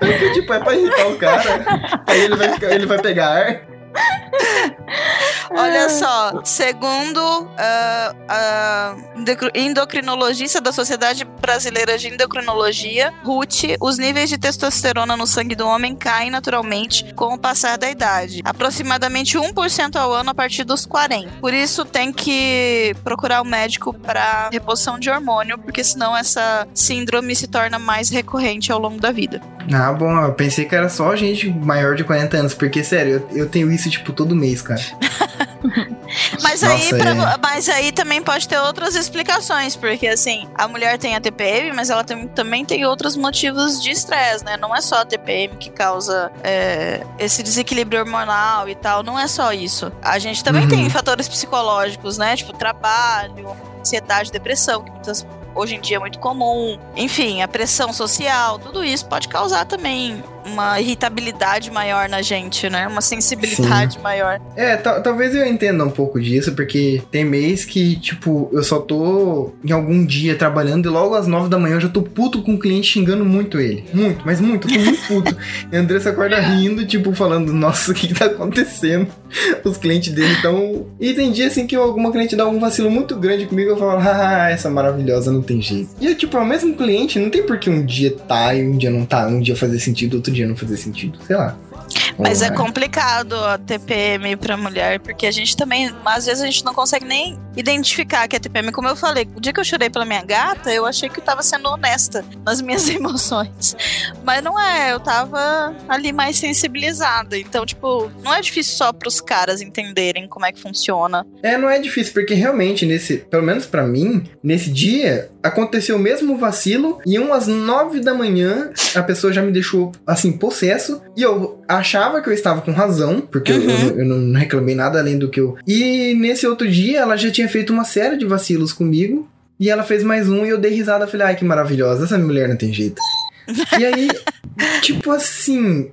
Porque, tipo, é pra irritar o cara. Aí ele vai, ficar- ele vai pegar ar. Olha só, segundo ah, a endocr- endocrinologista da Sociedade Brasileira de Endocrinologia, Ruth, os níveis de testosterona no sangue do homem caem naturalmente com o passar da idade, aproximadamente 1% ao ano a partir dos 40. Por isso tem que procurar o médico para reposição de hormônio, porque senão essa síndrome se torna mais recorrente ao longo da vida. Ah, bom, eu pensei que era só gente maior de 40 anos, porque, sério, eu, eu tenho isso, tipo, todo mês, cara. Mas Nossa, aí, pra- é. mas aí também pode ter outras explicações, porque assim, a mulher tem a TPM, mas ela tem- também tem outros motivos de estresse, né? Não é só a TPM que causa é, esse desequilíbrio hormonal e tal, não é só isso. A gente também Uhum. tem fatores psicológicos, né? Tipo trabalho, ansiedade, depressão, que muitas hoje em dia é muito comum. Enfim, a pressão social, tudo isso pode causar também uma irritabilidade maior na gente, né? Uma sensibilidade maior. É, ta- talvez eu entenda um pouco disso, porque tem mês que, tipo, eu só tô em algum dia trabalhando e logo às nove da manhã eu já tô puto com o cliente xingando muito ele. Muito, mas muito, eu tô muito puto. e a Andressa acorda rindo, tipo, falando, nossa, o que que tá acontecendo? Os clientes dele estão... E tem dia, assim, que alguma cliente dá um vacilo muito grande comigo, eu falo, ah, essa maravilhosa, não tem jeito. E, eu, tipo, é o mesmo cliente, não tem por que um dia tá e um dia não tá, um dia fazer sentido, outro dia não fazer sentido, sei lá. Mas é complicado a TPM pra mulher, porque a gente também, às vezes a gente não consegue nem identificar que é TPM. Como eu falei, o dia que eu chorei pela minha gata, eu achei que eu tava sendo honesta nas minhas emoções. Mas não é, eu tava ali mais sensibilizada. Então, tipo, não é difícil só pros caras entenderem como é que funciona. É, não é difícil, porque realmente, nesse, pelo menos pra mim, nesse dia, aconteceu o mesmo vacilo, e umas nove da manhã, a pessoa já me deixou, assim, possesso, e eu achava que eu estava com razão, porque eu- Uhum. eu, não- eu não reclamei nada além do que eu... E nesse outro dia, ela já tinha feito uma série de vacilos comigo, e ela fez mais um, e eu dei risada, falei, ai, que maravilhosa, essa mulher não tem jeito. e aí, tipo assim...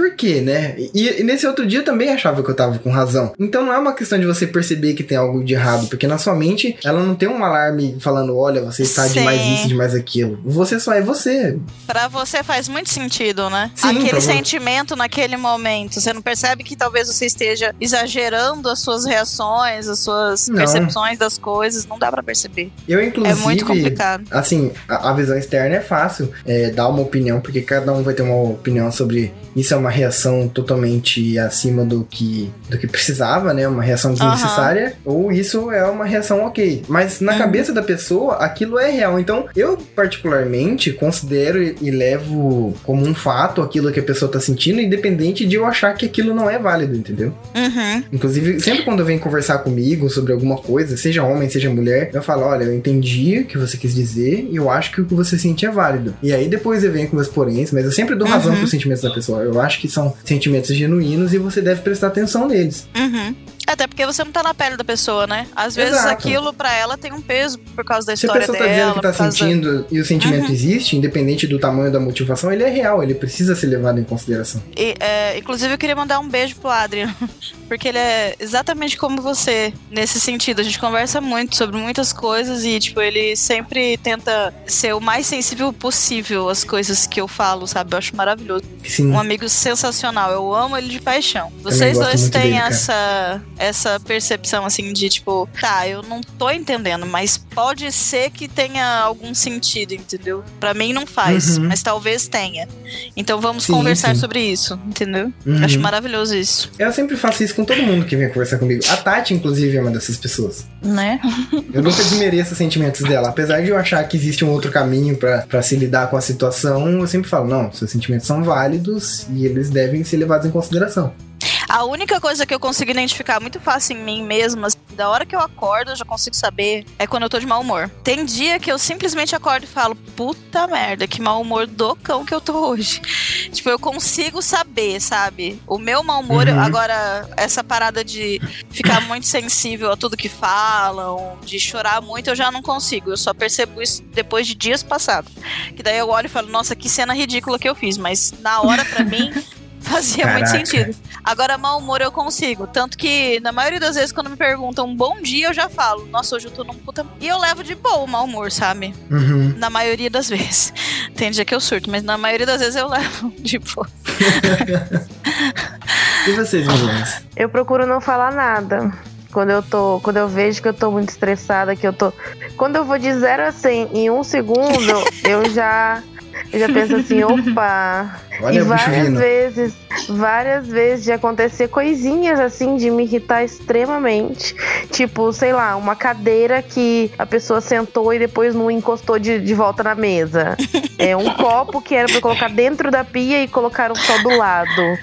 Por quê, né? E, e nesse outro dia eu também achava que eu tava com razão. Então não é uma questão de você perceber que tem algo de errado, porque na sua mente ela não tem um alarme falando, olha, você está Sim. demais isso, demais aquilo. Você só é você. Pra você faz muito sentido, né? Sim, Aquele sentimento naquele momento. Você não percebe que talvez você esteja exagerando as suas reações, as suas Não. percepções das coisas. Não dá pra perceber. Eu, É inclusive, muito complicado. assim, a, a visão externa é fácil é, dar uma opinião, porque cada um vai ter uma opinião sobre isso é uma reação totalmente acima do que, do que precisava, né? Uma reação desnecessária, ou isso é uma reação ok. Mas na Uhum. cabeça da pessoa, aquilo é real. Então, eu particularmente considero e, e levo como um fato aquilo que a pessoa tá sentindo, independente de eu achar que aquilo não é válido, entendeu? Uhum. Inclusive, sempre quando vem conversar comigo sobre alguma coisa, seja homem, seja mulher, eu falo, olha, eu entendi o que você quis dizer e eu acho que o que você sente é válido. E aí depois eu venho com meus poréns, mas eu sempre dou razão Uhum. pros sentimentos da pessoa. Eu acho que são sentimentos genuínos e você deve prestar atenção neles. Uhum. Até porque você não tá na pele da pessoa, né? Às vezes Exato. aquilo pra ela tem um peso por causa da Se a história pessoa tá dela. dizendo que tá causa da- sentindo e o sentimento Uhum. existe, independente do tamanho da motivação, ele é real, ele precisa ser levado em consideração. E, é, inclusive, eu queria mandar um beijo pro Adrian, porque ele é exatamente como você, nesse sentido. A gente conversa muito sobre muitas coisas e, tipo, ele sempre tenta ser o mais sensível possível às coisas que eu falo, sabe? Eu acho maravilhoso. Sim. Um amigo sensacional, eu amo ele de paixão. Vocês dois têm dele, essa, essa percepção, assim, de tipo, tá, eu não tô entendendo, mas pode ser que tenha algum sentido, entendeu? Pra mim não faz, Uhum. mas talvez tenha. Então vamos Sim, conversar sim. sobre isso, entendeu? Uhum. Acho maravilhoso isso. Eu sempre faço isso com todo mundo que vem conversar comigo. A Tati, inclusive, é uma dessas pessoas. Né? Eu nunca desmereço os sentimentos dela. Apesar de eu achar que existe um outro caminho pra se lidar com a situação, eu sempre falo, não, seus sentimentos são válidos e eles devem ser levados em consideração. A única coisa que eu consigo identificar muito fácil em mim mesma, assim, da hora que eu acordo, eu já consigo saber, é quando eu tô de mau humor. Tem dia que eu simplesmente acordo e falo, puta merda, que mau humor do cão que eu tô hoje. Tipo, eu consigo saber, sabe? O meu mau humor, Uhum. agora, essa parada de ficar muito sensível a tudo que falam, de chorar muito, eu já não consigo. Eu só percebo isso depois de dias passados. Que daí eu olho e falo, nossa, que cena ridícula que eu fiz. Mas na hora, pra mim. Fazia muito Caraca. sentido. Agora, mau humor eu consigo. Tanto que, na maioria das vezes, quando me perguntam um bom dia, eu já falo, nossa, hoje eu tô num puta. E eu levo de boa o mau humor, sabe? Uhum. Na maioria das vezes. Tem dia que eu surto, mas na maioria das vezes eu levo de boa. E vocês, meninas? Eu procuro não falar nada. Quando eu tô, quando eu vejo que eu tô muito estressada, que eu tô. Quando eu vou de 0 a 100 em um segundo, eu já eu já penso assim, opa. Olha e várias vindo. vezes, várias vezes de acontecer coisinhas assim de me irritar extremamente. Tipo, sei lá, uma cadeira que a pessoa sentou e depois não encostou de, de volta na mesa. É um copo que era pra colocar dentro da pia e colocaram só do lado.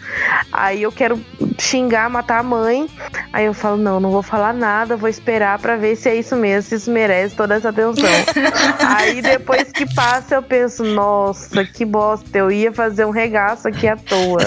Aí eu quero xingar, matar a mãe. Aí eu falo, não, não vou falar nada, vou esperar pra ver se é isso mesmo, se isso merece toda essa atenção. Aí depois que passa, eu penso, nossa, que bosta, eu ia fazer um regaço aqui à toa.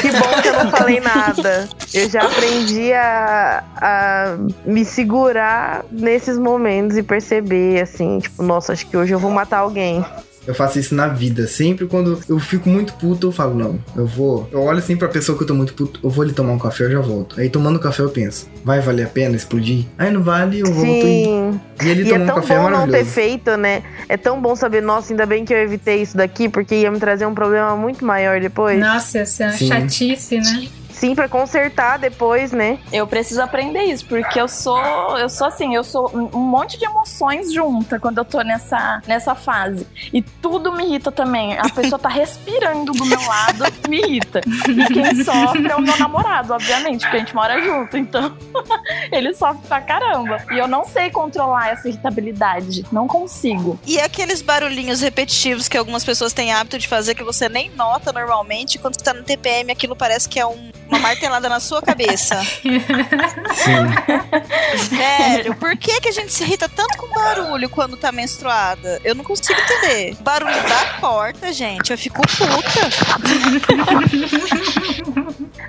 Que bom que eu não falei nada. Eu já aprendi a, a me segurar nesses momentos e perceber, assim, tipo, nossa, acho que hoje eu vou matar alguém. Eu faço isso na vida. Sempre quando eu fico muito puto, eu falo, não, eu vou. Eu olho assim pra pessoa que eu tô muito puto, eu vou ali tomar um café, eu já volto. Aí tomando café eu penso, vai valer a pena explodir? Aí não vale, eu volto e. Sim. E ele E é tomar um tão café é bom não ter feito, né? É tão bom saber, nossa, ainda bem que eu evitei isso daqui, porque ia me trazer um problema muito maior depois. Nossa, essa é uma Sim. chatice, né? Sim, pra consertar depois, né? Eu preciso aprender isso, porque eu sou, eu sou assim, eu sou um um monte de emoções junta quando eu tô nessa, nessa fase. E tudo me irrita também. A pessoa tá respirando do meu lado, me irrita. E quem sofre é o meu namorado, obviamente, porque a gente mora junto, então ele sofre pra caramba. E eu não sei controlar essa irritabilidade, não consigo. E aqueles barulhinhos repetitivos que algumas pessoas têm hábito de fazer que você nem nota normalmente, quando você tá no TPM, aquilo parece que é um- uma martelada na sua cabeça. Sim. Velho, por que, que a gente se irrita tanto com barulho quando tá menstruada? Eu não consigo entender. Barulho da porta, gente, eu fico puta.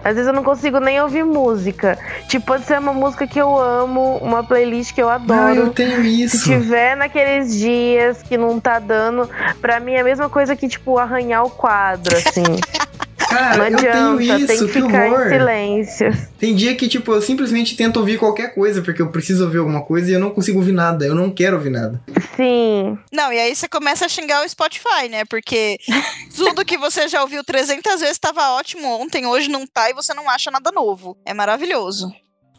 Às vezes eu não consigo nem ouvir música. Tipo, pode ser uma música que eu amo, uma playlist que eu Não, adoro. eu tenho Se isso. tiver naqueles dias que não tá dando, pra mim é a mesma coisa que, tipo, arranhar o quadro, assim. Cara, não eu adianta, tenho isso, tem que que ficar horror. em silêncio. Tem dia que, tipo, eu simplesmente tento ouvir qualquer coisa, porque eu preciso ouvir alguma coisa e eu não consigo ouvir nada. Eu não quero ouvir nada. Sim. Não, e aí você começa a xingar o Spotify, né? Porque tudo que você já ouviu 300 vezes estava ótimo ontem, hoje não tá e você não acha nada novo. É maravilhoso.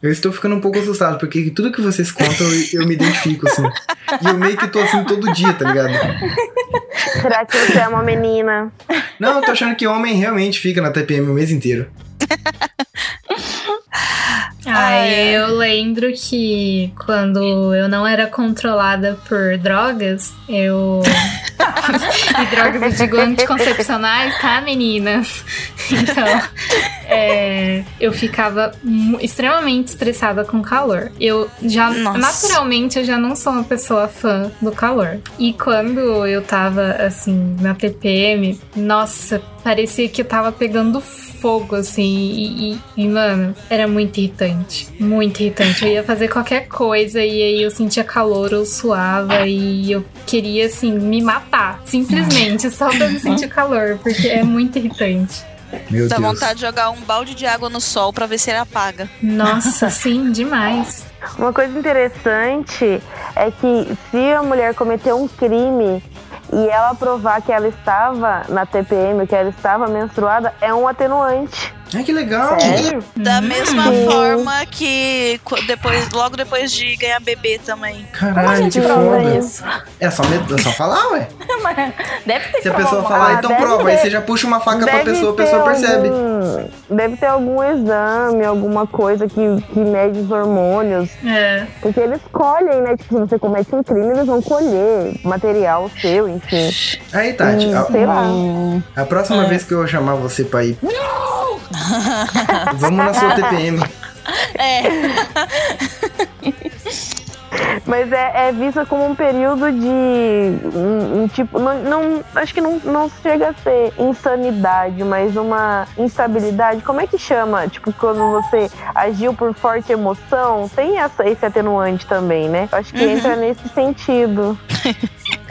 Eu estou ficando um pouco assustado, porque tudo que vocês contam eu, eu me identifico, assim. E eu meio que tô assim todo dia, tá ligado? Será que você é uma menina? Não, eu tô achando que homem realmente fica na TPM o mês inteiro. Ah, eu lembro que quando eu não era controlada por drogas, eu. e drogas eu digo anticoncepcionais, tá, meninas? Então, é, eu ficava extremamente estressada com calor. Eu já, Nossa. naturalmente, eu já não sou uma pessoa fã do calor. E quando eu tava, assim, na TPM, nossa, parecia que eu tava pegando fogo, assim. E, e- e, mano, era muito irritante. Muito irritante. Eu ia fazer qualquer coisa e aí eu sentia calor, eu suava e eu queria, assim, me matar. Simplesmente, só pra me sentir calor, porque é muito irritante. Meu Dá Deus. vontade de jogar um balde de água no sol pra ver se ele apaga. Nossa, sim, demais. Uma coisa interessante é que se a mulher cometeu um crime e ela provar que ela estava na TPM, que ela estava menstruada, é um atenuante. Ai, que legal. Sério? Da mesma Sim. forma que depois, logo depois de ganhar bebê também. Caralho, que prova foda. isso? É só, met- é só falar, ué. Deve ter Se a pessoa provar. falar, Ah, então deve prova. Aí ter- você já puxa uma faca pra Deve pessoa, a pessoa percebe. algum- Deve ter algum exame, alguma coisa que, que mede os hormônios. É. Porque eles colhem, né? Tipo, se você comete um crime, eles vão colher material seu, enfim. Aí, Tati, Hum, a, sei lá. a próxima É. vez que eu chamar você pra ir. Vamos na sua TPM. É. Mas é, é vista como um período de. Um, um tipo. Não, não- acho que não, não chega a ser insanidade, mas uma instabilidade. Como é que chama? Tipo, quando você agiu por forte emoção, tem essa, esse atenuante também, né? Acho que Uhum. entra nesse sentido.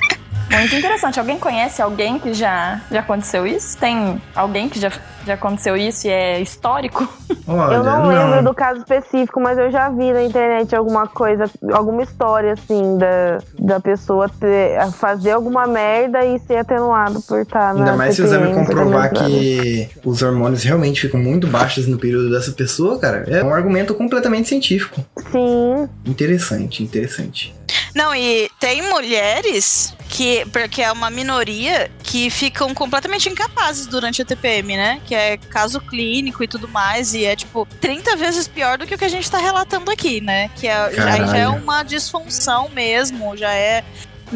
Muito interessante. Alguém conhece alguém que já, já aconteceu isso? Tem alguém que já, já aconteceu isso e é histórico? Olha, eu não, lembro do caso específico, mas eu já vi na internet alguma coisa, alguma história assim da, da pessoa ter, fazer alguma merda e ser atenuado por estar na Ainda mais se o exame comprovar que os hormônios realmente ficam muito baixos no período dessa pessoa, cara. É um argumento completamente científico. Sim, Interessante, interessante. Não, e tem mulheres que, porque é uma minoria, que ficam completamente incapazes durante a TPM, né? Que é caso clínico e tudo mais, e é tipo 30 vezes pior do que o que a gente tá relatando aqui, né? Que é, já, já é uma disfunção mesmo, já é.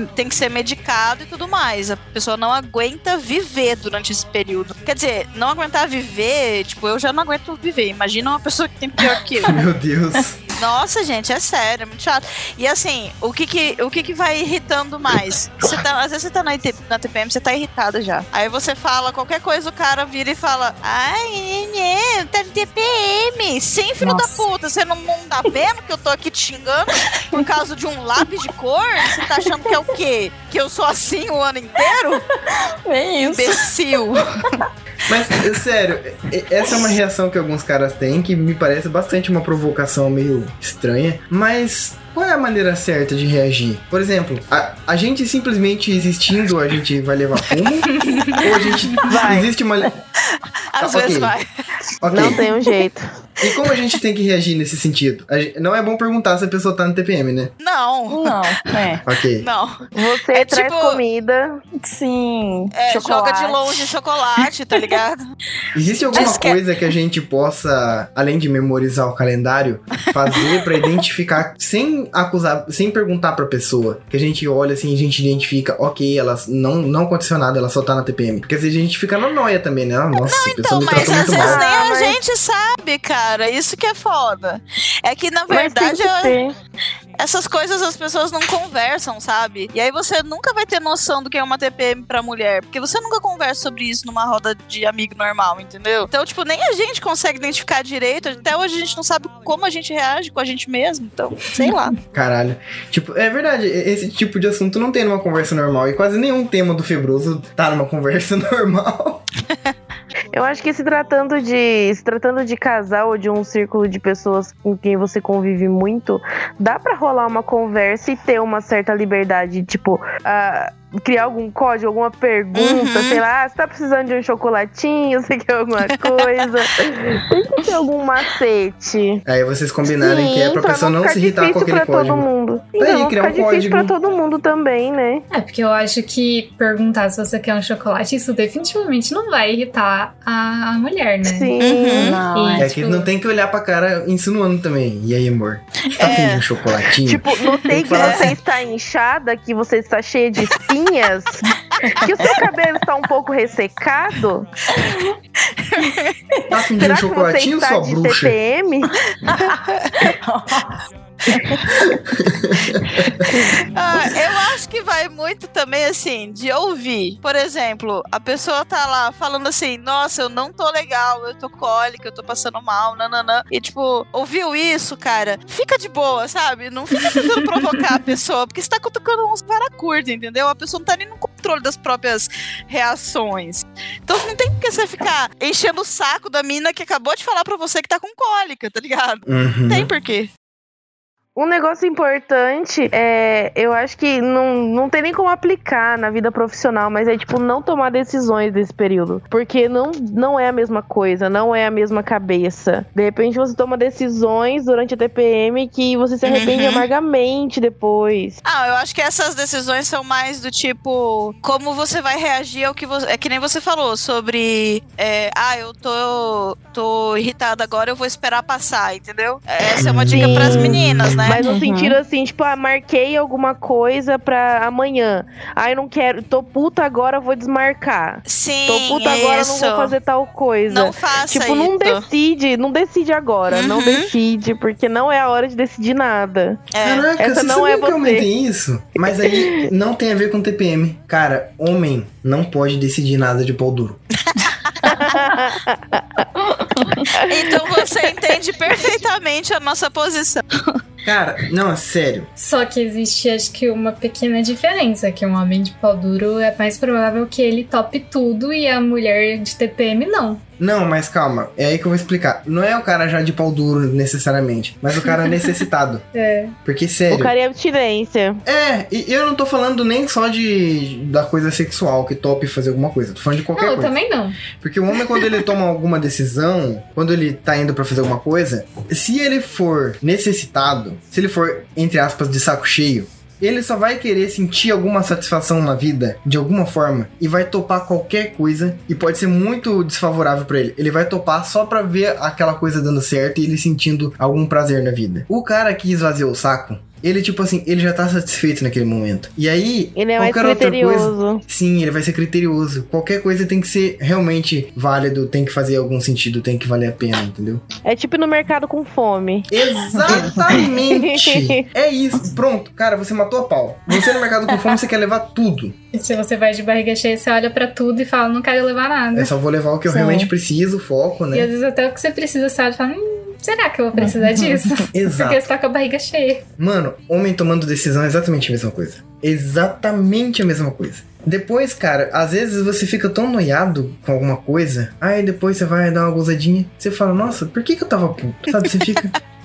Tem que ser medicado e tudo mais. A pessoa não aguenta viver durante esse período. Quer dizer, não aguentar viver, tipo, eu já não aguento viver. Imagina uma pessoa que tem pior que eu. Meu Deus. Nossa, gente, é sério, é muito chato. E assim, o que que, o que, que vai irritando mais? Você tá, às vezes você tá na, IT na TPM, você tá irritada já. Aí você fala qualquer coisa, o cara vira e fala: Ai, né, tá no TPM. Sim, filho Nossa. da puta, você não, não tá vendo que eu tô aqui te xingando por causa de um lápis de cor? Você tá achando que é o quê? Que eu sou assim o ano inteiro? É isso. Imbecil. Mas, é sério, é- essa é uma reação que alguns caras têm que me parece bastante uma provocação meio estranha. Mas qual é a maneira certa de reagir? Por exemplo, a, a gente simplesmente existindo, a gente vai levar fumo? ou a gente. Vai. Existe uma. Às ok. vezes vai. Ok. não tem um jeito. E como a gente tem que reagir nesse sentido? A gen- não é bom perguntar se a pessoa tá no TPM, né? Não, Não, é. Ok. não. Você É traz tipo- comida. Sim. É, chocolate. joga de longe chocolate, tá ligado? Existe alguma Diz coisa que a gente possa, além de memorizar o calendário, fazer pra identificar sem acusar, sem perguntar pra pessoa, que a gente olha assim, a gente identifica, ok, ela não, não aconteceu nada, ela só tá na TPM. Porque se a gente fica na noia também, né? Nossa, a pessoa Então, me mas às vezes mal. nem Ah, a mas- gente sabe, cara. Isso que é foda. É que, na Mas tem verdade, que eu- ter. essas coisas as pessoas não conversam, sabe? E aí você nunca vai ter noção do que é uma TPM pra mulher. Porque você nunca conversa sobre isso numa roda de amigo normal, entendeu? Então, tipo, nem a gente consegue identificar direito. Até hoje a gente não sabe como a gente reage com a gente mesmo. Então, sei lá. Caralho. Tipo, é verdade, esse tipo de assunto não tem numa conversa normal. E quase nenhum tema do Febroso tá numa conversa normal. Eu acho que se tratando de se tratando de casal ou de um círculo de pessoas com quem você convive muito, dá pra rolar uma conversa e ter uma certa liberdade, tipo, ah, criar algum código, alguma pergunta, Uhum. sei lá, você tá precisando de um chocolatinho, você quer alguma coisa? Tem que ter algum macete. Aí vocês combinarem que é pra, pra pessoa não ficar se irritar com difícil aquele pra código. todo mundo. E Daí, não criar um difícil pra código. todo mundo também, né? É, porque eu acho que perguntar se você quer um chocolate, isso definitivamente não vai irritar a, mulher, né? Sim. Uhum. Não, E, É que tipo, não tem que olhar pra cara insinuando também. E aí, amor? Você tá É. um chocolatinho? Tipo, notei que que você assim. está inchada, que você está cheia de espinhas, que o seu cabelo está um pouco ressecado. tá um você chocolatinho, está sua de bruxa? TPM? Ah, eu acho que vai muito também assim, de ouvir. Por exemplo, a pessoa tá lá falando assim: Nossa, eu não tô legal, eu tô cólica, eu tô passando mal, nananã. E tipo, ouviu isso, cara? Fica de boa, sabe? Não fica tentando provocar a pessoa, porque você tá cutucando uns para curta, entendeu? A pessoa não tá nem no controle das próprias reações. Então não tem que você ficar enchendo o saco da mina que acabou de falar pra você que tá com cólica, tá ligado? Uhum. Tem porquê. Um negócio importante é, eu acho que não, não tem nem como aplicar na vida profissional, mas é tipo não tomar decisões desse período. Porque não, não é a mesma coisa, não é a mesma cabeça. De repente você toma decisões durante a TPM que você se arrepende Uhum. amargamente depois. Ah, eu acho que essas decisões são mais do tipo como você vai reagir ao que você. É que nem você falou sobre. é, ah, eu tô, tô irritada agora, eu vou esperar passar, entendeu? Essa é uma dica Sim. pras meninas, né? Mas no Uhum. sentido assim, tipo, ah, marquei alguma coisa pra amanhã. Aí não quero, tô puta agora, vou desmarcar. Sim, Tô puta agora, não isso. vou fazer tal coisa. Não faça Tipo, não isso. decide, não decide agora, não Uhum. decide, porque não é a hora de decidir nada. É. Caraca, Essa você não é que você. aumentei isso? Mas aí não tem a ver com TPM. Cara, homem não pode decidir nada de pau duro. Então você entende perfeitamente a nossa posição. Cara, não, é sério. Só que existe, acho que, uma pequena diferença, que um homem de pau duro é mais provável que ele tope tudo e a mulher de TPM não. Não, mas calma, é aí que eu vou explicar. Não é o cara já de pau duro necessariamente, mas o cara necessitado. É. Porque, O sério. cara é abstinência. É, e eu não tô falando nem só de da coisa sexual, que tope fazer alguma coisa. Tô falando de qualquer Não, eu coisa. também não. Porque o homem, quando ele toma alguma decisão, quando ele tá indo pra fazer alguma coisa, se ele for necessitado, se ele for, entre aspas, de saco cheio, ele só vai querer sentir alguma satisfação na vida, de alguma forma, e vai topar qualquer coisa, e pode ser muito desfavorável pra ele. Ele vai topar só pra ver aquela coisa dando certo e ele sentindo algum prazer na vida. O cara que esvaziou o saco, ele, tipo assim, ele já tá satisfeito naquele momento. E aí, Ele é mais qualquer outra coisa. criterioso. Sim, ele vai ser criterioso. Qualquer coisa tem que ser realmente válido, tem que fazer algum sentido, tem que valer a pena, entendeu? É tipo no mercado com fome. Exatamente! é isso. Pronto, cara, você matou a pau. Você no mercado com fome, você quer levar tudo. E se você vai de barriga cheia, você olha pra tudo e fala, não quero levar nada. É só vou levar o que eu Sim. realmente preciso, foco, E às né? vezes até o que você precisa, sabe? Fala, hum, será que eu vou precisar disso? Porque Exato. você tá com a barriga cheia. Mano, homem tomando decisão é exatamente a mesma coisa. Exatamente a mesma coisa. Depois, cara, às vezes você fica tão noiado com alguma coisa, aí depois você vai dar uma gozadinha, você fala, nossa, por que, que eu tava puto? Sabe, você fica.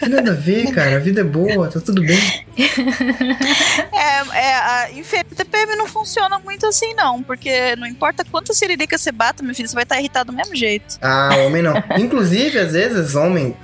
Tem nada a ver, cara, a vida é boa, tá tudo bem. É, é, a TPM não funciona muito assim, não. Porque não importa quanta siririca você bata, meu filho, você vai estar irritado do mesmo jeito. Ah, homem não. Inclusive, às vezes, homem,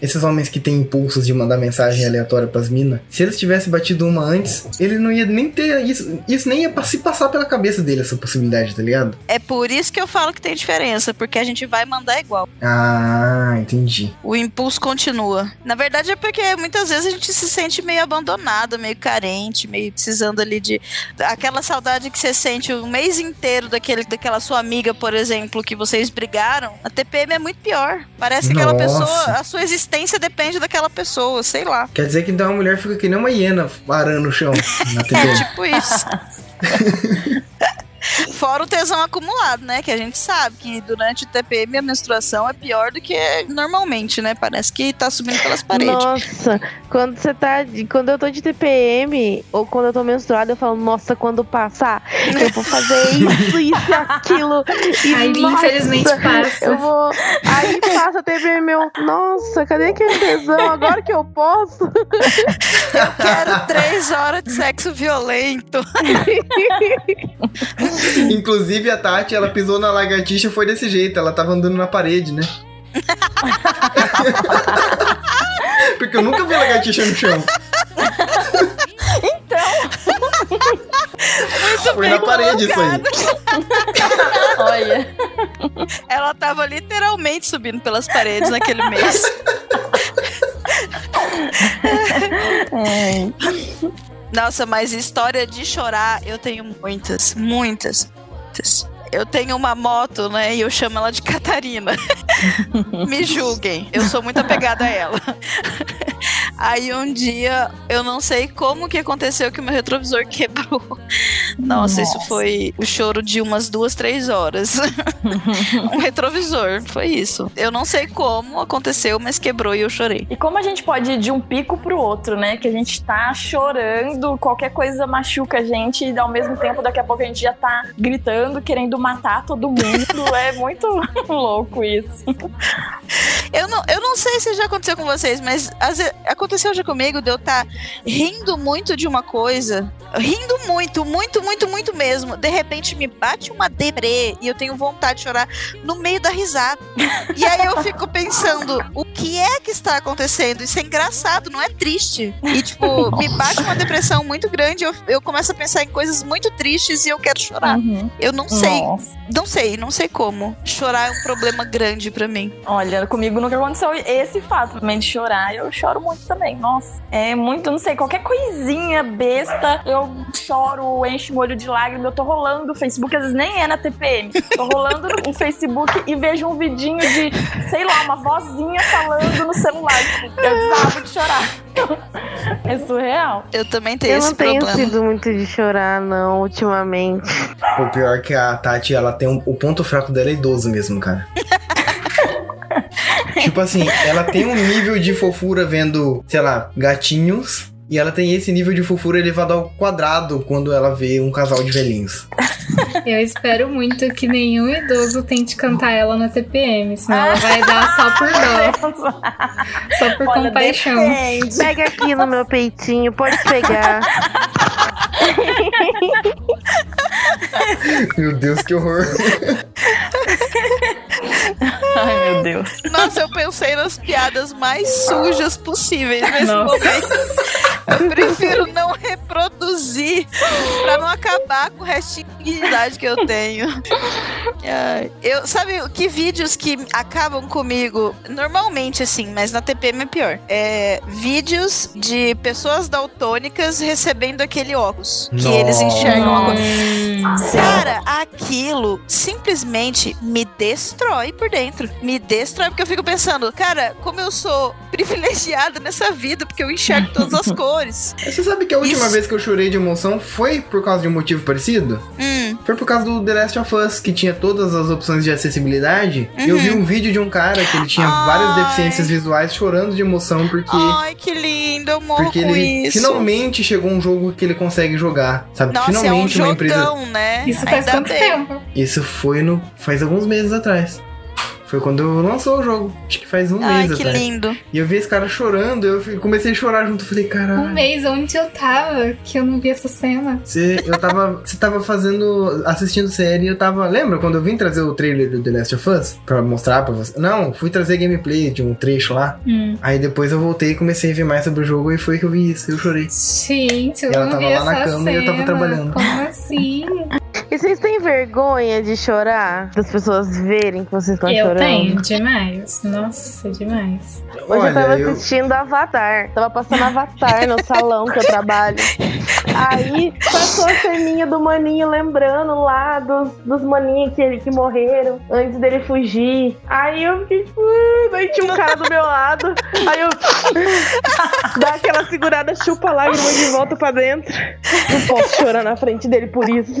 esses homens que têm impulsos de mandar mensagem aleatória pras minas, se eles tivessem batido uma antes, ele não ia nem ter isso, isso nem ia se passar pela cabeça dele, essa possibilidade, tá ligado? É por isso que eu falo que tem diferença, porque a gente vai mandar igual. Ah, entendi. O impulso continua. Na verdade é porque muitas vezes a gente se sente meio abandonado, meio carente, meio precisando ali de aquela saudade que você sente o mês inteiro daquele, daquela sua amiga, por exemplo, que vocês brigaram. A TPM é muito pior. Parece que aquela pessoa, a sua existência depende daquela pessoa, sei lá. Quer dizer que então a mulher fica que nem uma hiena arando o chão na É TV. tipo isso. Fora o tesão acumulado, né? Que a gente sabe que durante o TPM a menstruação é pior do que normalmente, né? Parece que tá subindo pelas paredes. Nossa, quando você tá. Quando eu tô de TPM, ou quando eu tô menstruada, eu falo, nossa, quando passar, eu vou fazer isso, isso e aquilo. E, Aí, nossa, infelizmente, passa. Eu vou. Aí passa a TPM meu. Nossa, cadê aquele tesão? Agora que eu posso. Quero três horas de sexo violento. Inclusive, a Tati, ela pisou na lagartixa e foi desse jeito. Ela tava andando na parede, né? Porque eu nunca vi lagartixa no chão. Muito Foi bem na parede isso aí. colocado. Olha. Ela tava literalmente subindo pelas paredes naquele mês. É. Nossa, mas história de chorar eu tenho muitas, muitas, muitas. Eu tenho uma moto, né? E eu chamo ela de Catarina. Me julguem, eu sou muito apegada a ela. Aí um dia, eu não sei como que aconteceu que o meu retrovisor quebrou. Nossa, isso Nossa. foi o choro de umas duas, três horas. um retrovisor, foi isso. Eu não sei como aconteceu, mas quebrou e eu chorei. E como a gente pode ir de um pico pro outro, né? Que a gente tá chorando, qualquer coisa machuca a gente e ao mesmo tempo daqui a pouco a gente já tá gritando, querendo matar todo mundo. é muito louco isso. Eu não, eu não sei se já aconteceu com vocês, mas às vezes, aconteceu já comigo de eu estar rindo muito de uma coisa. Rindo muito, muito, muito, muito mesmo. De repente me bate uma deprê e eu tenho vontade de chorar no meio da risada. E aí eu fico pensando, o que é que está acontecendo? Isso é engraçado, não é triste. E tipo, me bate uma depressão muito grande, eu, eu começo a pensar em coisas muito tristes e eu quero chorar. Eu não sei, Nossa. não sei, não sei como. Chorar é um problema grande pra mim. Olha, comigo nunca aconteceu esse fato também de chorar. Eu choro muito também. Nossa, é muito, não sei, qualquer coisinha besta, eu choro, encho o olho de lágrima. Eu tô rolando o Facebook, às vezes nem é na TPM. Tô rolando o Facebook e vejo um vidinho de, sei lá, uma vozinha falando no celular. Eu desabo de chorar. É surreal. Eu também tenho Eu esse não tenho problema. sido muito de chorar, não, ultimamente. O pior é que a Tati, ela tem um, o ponto fraco dela é idoso mesmo, cara. tipo assim, ela tem um nível de fofura vendo, sei lá, gatinhos. E ela tem esse nível de fofura elevado ao quadrado quando ela vê um casal de velhinhos. Eu espero muito que nenhum idoso tente cantar ela na TPM, senão ela vai dar só por dó, só por Olha, compaixão. depende. Pega aqui no meu peitinho, pode pegar. Meu Deus, que horror. Ai, meu Deus. Nossa, eu pensei nas piadas mais sujas possíveis nesse Nossa. momento. Eu prefiro não reproduzir pra não acabar com o restinho de dignidade que eu tenho. Eu, sabe que vídeos que acabam comigo, normalmente assim, mas na TPM é pior. É vídeos de pessoas daltônicas recebendo aquele óculos. Que eles enxergam a coisa. Cara, aquilo simplesmente me destrói por dentro. Me destrói porque eu fico pensando, cara, como eu sou privilegiada nessa vida, porque eu enxergo todas as cores. Você sabe que a última Isso. vez que eu chorei de emoção foi por causa de um motivo parecido? Hum, Foi por causa do The Last of Us, que tinha todas as opções de acessibilidade. E eu vi um vídeo de um cara que ele tinha várias Uhum. Ai. deficiências visuais chorando de emoção porque. ai, que lindo, eu morro Porque com ele isso. finalmente chegou um jogo que ele consegue jogar, sabe? Nossa, é um finalmente uma jogão, empresa. né? Isso faz Ainda bem. tempo? Isso foi no faz alguns meses atrás. Foi quando lançou o jogo. Acho que faz um Ai, mês que atrás. lindo. E eu vi esse cara chorando, eu comecei a chorar junto. Falei, Um caralho. mês onde eu tava que eu não vi essa cena. Você, eu tava, você tava fazendo, assistindo série e eu tava. Lembra quando eu vim trazer o trailer do The Last of Us? Pra mostrar pra você? Não, fui trazer gameplay de um trecho lá. Hum. Aí depois eu voltei e comecei a ver mais sobre o jogo e foi que eu vi isso. Eu chorei. Gente, eu Ela não tava vi lá na essa cama e eu tava cena. trabalhando. Como assim? E vocês têm vergonha de chorar? Das pessoas verem que vocês estão eu chorando? tenho, demais. Nossa, demais. Hoje eu tava Olha, eu. assistindo Avatar. Tava passando Avatar no salão que eu trabalho. Aí passou a ceninha do maninho lembrando lá dos, dos maninhos que, que morreram antes dele fugir. Aí eu fiquei tipo, "Uh", daí tinha um cara do meu lado. Aí eu dá aquela segurada, chupa a lágrima de volta pra dentro. Não posso chorar na frente dele por isso.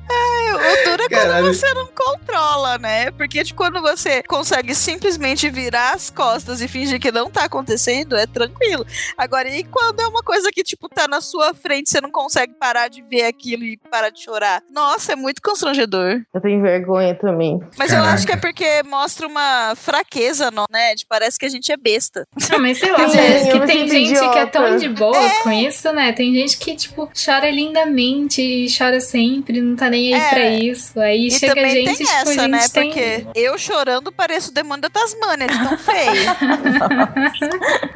O duro é quando você não controla, né? Porque tipo, quando você consegue simplesmente virar as costas e fingir que não tá acontecendo, é tranquilo. Agora, e quando é uma coisa que, tipo, tá na sua frente, você não consegue parar de ver aquilo e parar de chorar? Nossa, é muito constrangedor. Eu tenho vergonha também. Mas eu Caraca. acho que é porque mostra uma fraqueza, não, né? De parece que a gente é besta. Não, mas sei lá, parece eu que tem gente que é tão de boa com isso, né? Tem gente que, tipo, chora lindamente e chora sempre, não tá nem aí É. pra isso. Aí E chega também gente, tem tipo, a essa, gente né? tem... Porque eu chorando pareço o demônio da Tasmânia, de tão feio.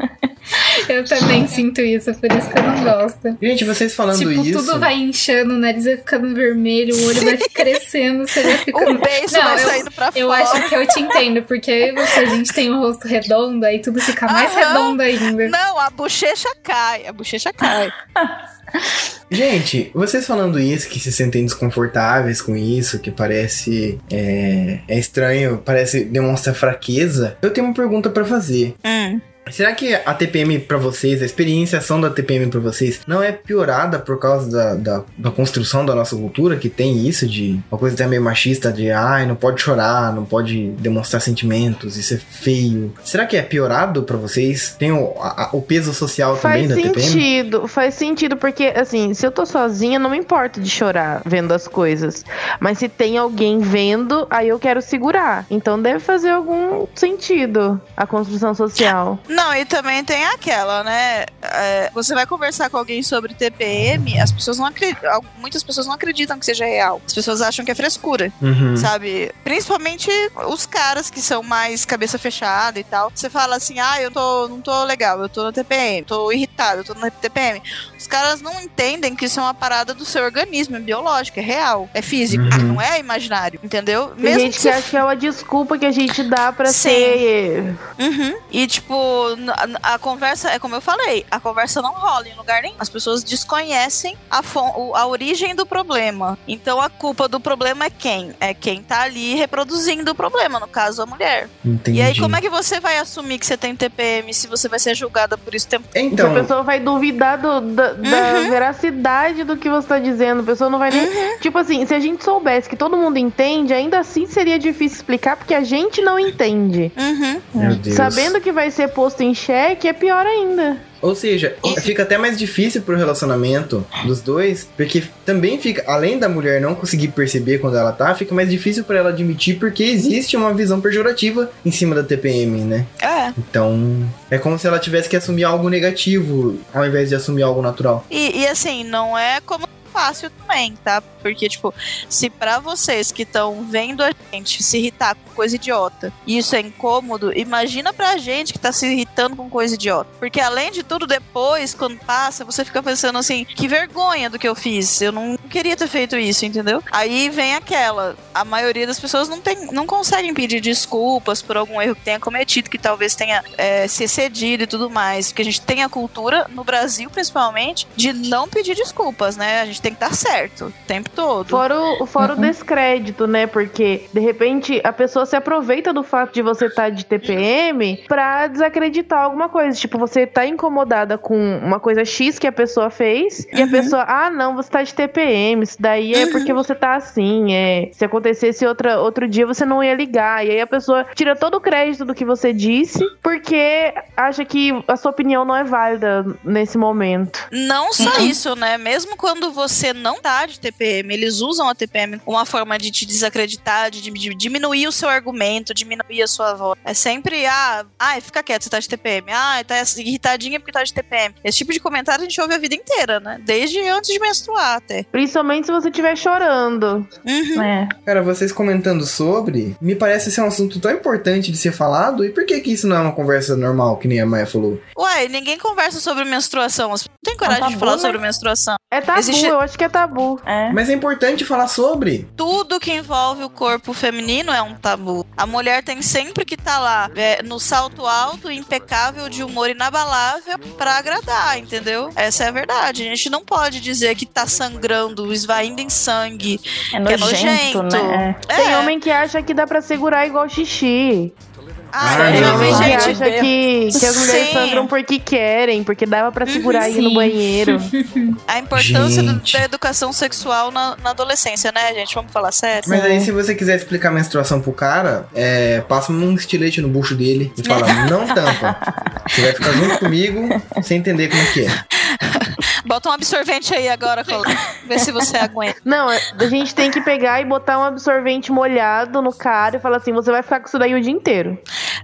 Eu também sinto isso, por isso que eu não gosto. Gente, vocês falando tipo, isso. tudo vai inchando, o nariz vai ficando vermelho, o olho vai crescendo, você vai ficando. O beijo Não, vai eu- saindo pra Eu fora. acho que eu te entendo, porque eu e você, a gente tem o rosto redondo, aí tudo fica mais Aham. redondo ainda. Não, a bochecha cai, a bochecha cai. Gente, vocês falando isso, que se sentem desconfortáveis com isso, que parece é, é estranho, parece demonstra fraqueza, eu tenho uma pergunta pra fazer. Hum. Será que a TPM pra vocês, a experienciação da TPM pra vocês, não é piorada por causa da, da, da construção da nossa cultura, que tem isso de uma coisa até meio machista, de ai, não pode chorar, não pode demonstrar sentimentos, isso é feio. Será que é piorado pra vocês? Tem o, a- o peso social também Faz da TPM? sentido, faz sentido, porque assim, se eu tô sozinha, não me importa de chorar vendo as coisas. Mas se tem alguém vendo, aí eu quero segurar. Então deve fazer algum sentido a construção social. Não, e também tem aquela, né? é, você vai conversar com alguém sobre TPM, as pessoas não acreditam. Muitas pessoas não acreditam que seja real. As pessoas acham que é frescura, Uhum. sabe? Principalmente os caras que são mais cabeça fechada e tal. Você fala assim, ah, eu tô, não tô legal, eu tô no TPM, tô irritado, eu tô no TPM. Os caras não entendem que isso é uma parada do seu organismo, é biológico, é real, é físico, Uhum. não é imaginário, entendeu? Tem gente que se acha que é uma desculpa que a gente dá pra Sim. ser. Uhum. E, tipo, a, a conversa, é como eu falei, a conversa não rola em lugar nenhum. As pessoas desconhecem a, a origem do problema. Então, a culpa do problema é quem? É quem tá ali reproduzindo o problema, no caso, a mulher. Entendi. E aí, como é que você vai assumir que você tem TPM se você vai ser julgada por isso o tempo Então, a pessoa vai duvidar do- da, da Uhum. veracidade do que você tá dizendo. A pessoa não vai nem. Tipo assim, se a gente soubesse que todo mundo entende, ainda assim seria difícil explicar, porque a gente não entende. Uhum. meu Deus. Sabendo que vai ser posto em xeque, é pior ainda. Ou seja, fica até mais difícil pro relacionamento dos dois, porque também fica, além da mulher não conseguir perceber quando ela tá, fica mais difícil pra ela admitir porque existe uma visão pejorativa em cima da TPM, né? É. Então, é como se ela tivesse que assumir algo negativo ao invés de assumir algo natural. E, e, assim, não é como fácil também, tá? Porque, tipo, se pra vocês que estão vendo a gente se irritar com coisa idiota, e isso é incômodo, imagina pra gente que tá se irritando com coisa idiota. Porque além de tudo, depois, quando passa, você fica pensando assim, que vergonha do que eu fiz. Eu não queria ter feito isso, entendeu? Aí vem aquela. A maioria das pessoas não, tem, não conseguem pedir desculpas por algum erro que tenha cometido, que talvez tenha é, se excedido e tudo mais. Porque a gente tem a cultura, no Brasil principalmente, de não pedir desculpas, né? A gente tem que estar certo o tempo todo. Fora o, fora o descrédito, né? Porque, de repente, a pessoa se aproveita do fato de você estar de TPM pra desacreditar alguma coisa. Tipo, você tá incomodada com uma coisa X que a pessoa fez, e a Uhum. pessoa, ah, não, você tá de TPM, isso daí é porque você tá assim. É, se acontecesse outra, outro dia, você não ia ligar. E aí a pessoa tira todo o crédito do que você disse, porque acha que a sua opinião não é válida nesse momento. Não só isso, né? Mesmo quando você não tá de TPM, eles usam a TPM como uma forma de te desacreditar, de, de diminuir o seu argumento, diminuir a sua voz. É sempre, ah, ai, fica quieto, você tá de TPM. Ah, tá irritadinha porque tá de TPM. Esse tipo de comentário a gente ouve a vida inteira, né? Desde antes de menstruar até. Principalmente se você estiver chorando. Uhum. É. Cara, vocês comentando sobre, me parece ser um assunto tão importante de ser falado, e por que que isso não é uma conversa normal, que nem a Maia falou? Ué, ninguém conversa sobre menstruação. As pessoas não tem coragem É de falar né? sobre menstruação. É tabu, Existe- eu acho que é tabu. É. Mas é importante falar sobre. tudo que envolve o corpo feminino é um tabu. A mulher tem sempre que estar lá é, no salto alto, impecável, de humor inabalável pra agradar, entendeu? Essa é a verdade. A gente não pode dizer que tá sangrando, esvaindo em sangue. É Que é nojento, nojento. né? É. Tem homem que acha que dá pra segurar igual xixi. Ah, Ai, eu vi gente. acha que, que as mulheres sangram porque querem, porque dava pra segurar aí no banheiro. A importância do- da educação sexual na, na adolescência, né, gente? Vamos falar sério? Mas aí, se você quiser explicar menstruação pro cara, é, passa um estilete no bucho dele e fala, não tampa. Você vai ficar junto comigo sem entender como que é. Bota um absorvente aí agora. Vê se você aguenta. Não, é- a gente tem que pegar e botar um absorvente molhado no cara e falar assim: você vai ficar com isso daí o dia inteiro.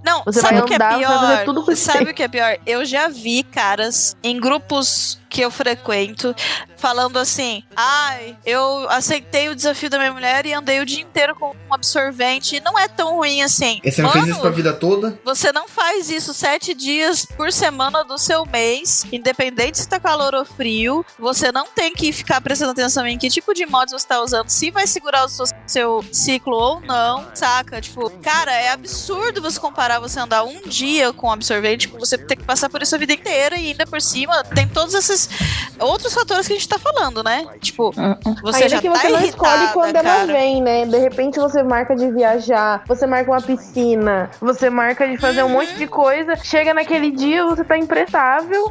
Não, Você sabe vai o que é andar, você vai fazer pior? tudo com sabe o que é pior? Eu já vi caras em grupos que eu frequento falando assim: ai, eu aceitei o desafio da minha mulher e andei o dia inteiro com um absorvente. E não é tão ruim assim. E você não Mano, fez isso pra vida toda? Você não faz isso sete dias por semana do seu mês, independente se tá calor ou frio. Você não tem que ficar prestando atenção em que tipo de mods você tá usando, se vai segurar o seu, seu ciclo ou não, saca? Tipo, cara, é absurdo você comparar você andar um dia com absorvente, com você ter que passar por isso a vida inteira e ainda por cima tem todos esses outros fatores que a gente tá falando, né? Tipo, você Ainda já que tá você não escolhe quando ela cara. vem, né? De repente você marca de viajar, você marca uma piscina, você marca de fazer um Uhum. monte de coisa. Chega naquele dia, você tá imprestável.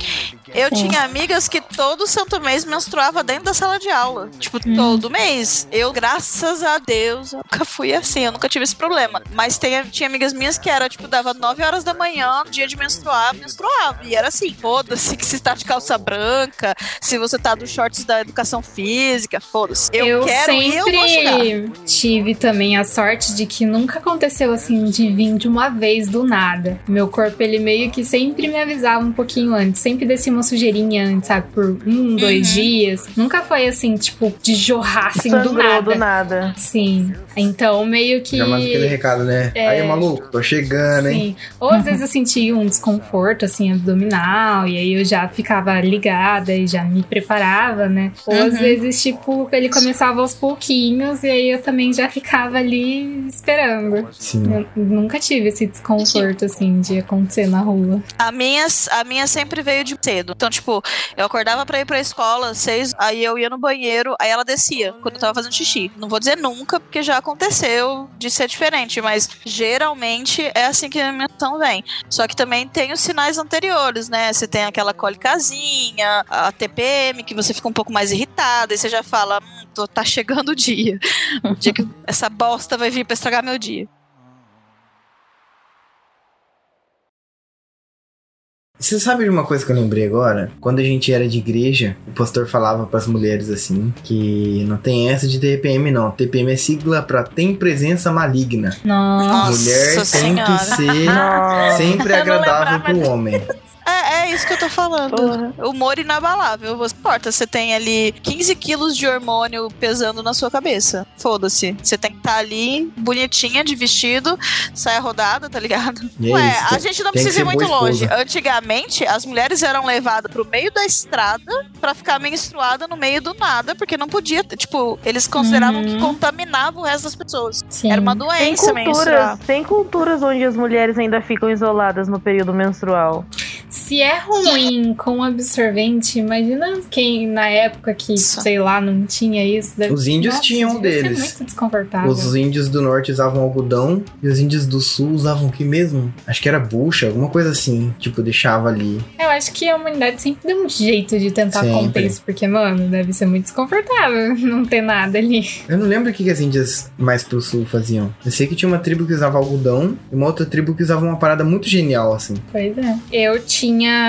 Eu tinha amigas que todo santo mês menstruava dentro da sala de aula. Tipo, todo mês. Eu, graças a Deus, nunca fui assim. Eu nunca tive esse problema. Mas tem, tinha amigas minhas que era, tipo, dava 9 horas da manhã, dia de menstruar, menstruava. E era assim, foda-se que se tá de calça branca, se você tá dos shorts da educação física, foda-se. Eu, quero e eu vou chegar. tive também a sorte de que nunca aconteceu assim de vir de uma vez do nada. Meu corpo, ele meio que sempre me avisava um pouquinho antes. Sempre descia uma sujeirinha sabe? Por um, dois Uhum. dias. Nunca foi assim, tipo, de jorrar assim do Sangrou nada. do nada. Sim. Então, meio que. Já manda aquele recado, né? É. Aí, maluco, tô chegando, hein? Sim. Ou às vezes eu sentia um desconforto, assim, abdominal, e aí eu já ficava ligada e já me preparava, né? Ou às Uhum. vezes, tipo, ele começava aos pouquinhos, e aí eu também já ficava ali esperando. Sim. Eu nunca tive esse desconforto, assim, de acontecer na rua. A minha, a minha sempre veio de cedo. Então, tipo, eu acordava pra ir pra escola, seis, aí eu ia no banheiro, aí ela descia, quando eu tava fazendo xixi. Não vou dizer nunca, porque já aconteceu de ser diferente, mas geralmente é assim que a menstruação vem. Só que também tem os sinais anteriores, né? Você tem aquela cólicazinha, a TPM, que você fica um pouco mais irritada, e você já fala, hum, tô, tá chegando o dia. O dia que essa bosta vai vir pra estragar meu dia. Você sabe de uma coisa que eu lembrei agora? Quando a gente era de igreja, o pastor falava pras mulheres assim, que não tem essa de TPM não. TPM é sigla pra tem presença maligna. Nossa. Mulher tem Senhora. que ser Nossa. sempre agradável lembrava pro homem. É, isso que eu tô falando. Porra. Humor inabalável. Você importa, você tem ali 15 quilos de hormônio pesando na sua cabeça. Foda-se. Você tem que estar ali, bonitinha, de vestido, saia rodada, tá ligado? É Ué, isso, a tem- gente não tem que precisa ir muito longe. Antigamente, as mulheres eram levadas pro meio da estrada pra ficar menstruada no meio do nada, porque não podia. Tipo, eles consideravam que Uhum. contaminava o resto das pessoas. Sim. Era uma Tem doença menstrual. culturas, tem culturas onde as mulheres ainda ficam isoladas no período menstrual. Se é ruim com absorvente, imagina quem na época que, Isso. sei lá, não tinha isso. deve- Os índios Nossa, tinham um deles. muito desconfortável. Os índios do norte usavam algodão e os índios do sul usavam o que mesmo? Acho que era bucha, alguma coisa assim. Tipo, deixava ali. Eu acho que a humanidade sempre deu um jeito de tentar Sempre. conter isso, porque, mano, deve ser muito desconfortável não ter nada ali. Eu não lembro o que, que as índias mais pro sul faziam. Eu sei que tinha uma tribo que usava algodão e uma outra tribo que usava uma parada muito genial, assim. Pois é. Eu tinha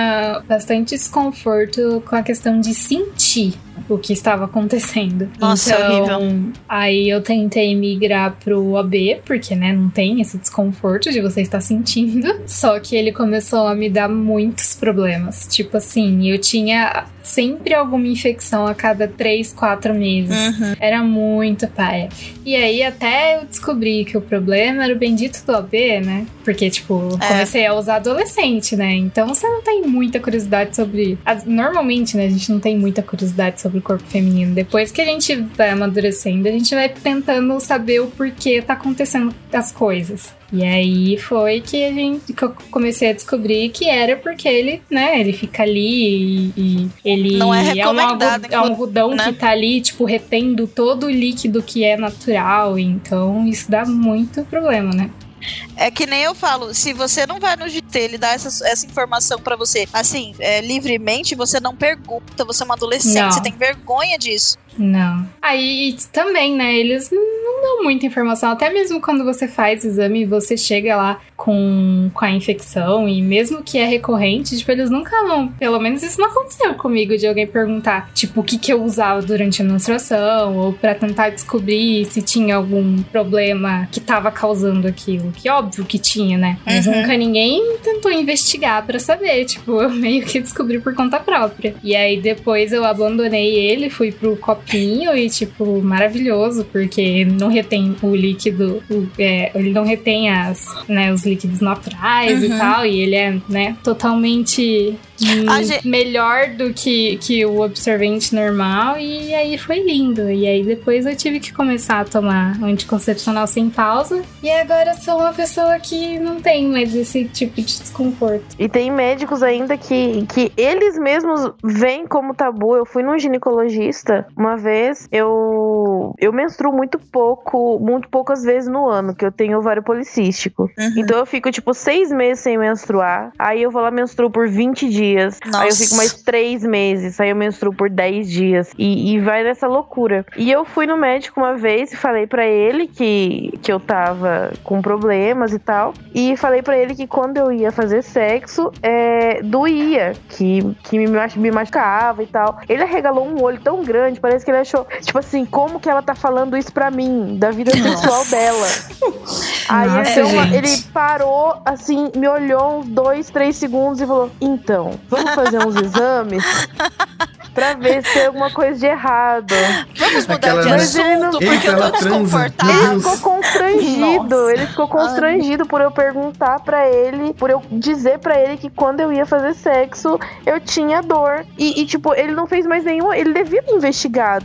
bastante desconforto com a questão de sentir o que estava acontecendo. Nossa, então, aí eu tentei migrar pro AB, porque, né, não tem esse desconforto de você estar sentindo. Só que ele começou a me dar muitos problemas. Tipo assim, eu tinha sempre alguma infecção a cada três, quatro meses. Uhum. Era muito paia. E aí até eu descobri que o problema era o bendito do AB, né? Porque, tipo, É. comecei a usar adolescente, né? Então você não tem muita curiosidade sobre. Normalmente, né? A gente não tem muita curiosidade sobre o corpo feminino. Depois que a gente vai amadurecendo, a gente vai tentando saber o porquê tá acontecendo as coisas. E aí foi que a gente que eu comecei a descobrir que era porque ele, né, ele fica ali e, e ele Não é um recomendado, algo- é um algodão né? que tá ali, tipo, retendo todo o líquido que é natural. Então isso dá muito problema, né? É que nem eu falo, se você não vai no GT, ele dá essa, essa informação pra você, assim, é, livremente, você não pergunta, você é uma adolescente, Não. você tem vergonha disso. Não. Aí também, né? Eles não dão muita informação. Até mesmo quando você faz exame, você chega lá com, com a infecção, e mesmo que é recorrente, tipo, eles nunca vão. Pelo menos isso não aconteceu comigo de alguém perguntar, tipo, o que, que eu usava durante a menstruação, ou para tentar descobrir se tinha algum problema que tava causando aquilo. Que óbvio que tinha, né? Mas Uhum. nunca ninguém tentou investigar para saber. Tipo, eu meio que descobri por conta própria. E aí depois eu abandonei ele, fui pro copinho e, tipo, maravilhoso, porque não retém o líquido, o- é, ele não retém as, né, os líquidos naturais e Uhum. tal, e ele é, né, totalmente hum, gente- melhor do que, que o absorvente normal, e aí foi lindo. E aí depois eu tive que começar a tomar anticoncepcional sem pausa, e agora sou uma pessoa que não tem mais esse tipo de desconforto. E tem médicos ainda que, que eles mesmos veem como tabu. Eu fui num ginecologista uma vez, eu, eu menstruo muito pouco, muito poucas vezes no ano, que eu tenho ovário policístico. Uhum. Então eu fico, tipo, seis meses sem menstruar. Aí eu vou lá menstruo por 20 dias. Aí eu Nossa. fico mais três meses. Aí eu menstruo por 10 dias. E, e vai nessa loucura. E eu fui no médico uma vez e falei pra ele que, que eu tava com problemas e tal. E falei pra ele que quando eu ia fazer sexo, é, doía. Que, que me, me machucava e tal. Ele arregalou um olho tão grande, parece que ele achou, tipo assim, como que ela tá falando isso pra mim? Da vida sexual dela. Aí ele, Nossa, uma- gente. ele parou, assim, me olhou uns dois, três segundos e falou: Então, vamos fazer uns exames pra ver se tem alguma coisa de errado. Vamos mudar Aquela- de ele assunto, porque Eita, eu tô desconfortável. Ele ficou constrangido, Nossa. ele ficou constrangido por eu perguntar pra ele, por eu dizer pra ele que quando eu ia fazer sexo, eu tinha dor. E, e, tipo, ele não fez mais nenhum. Ele devia ter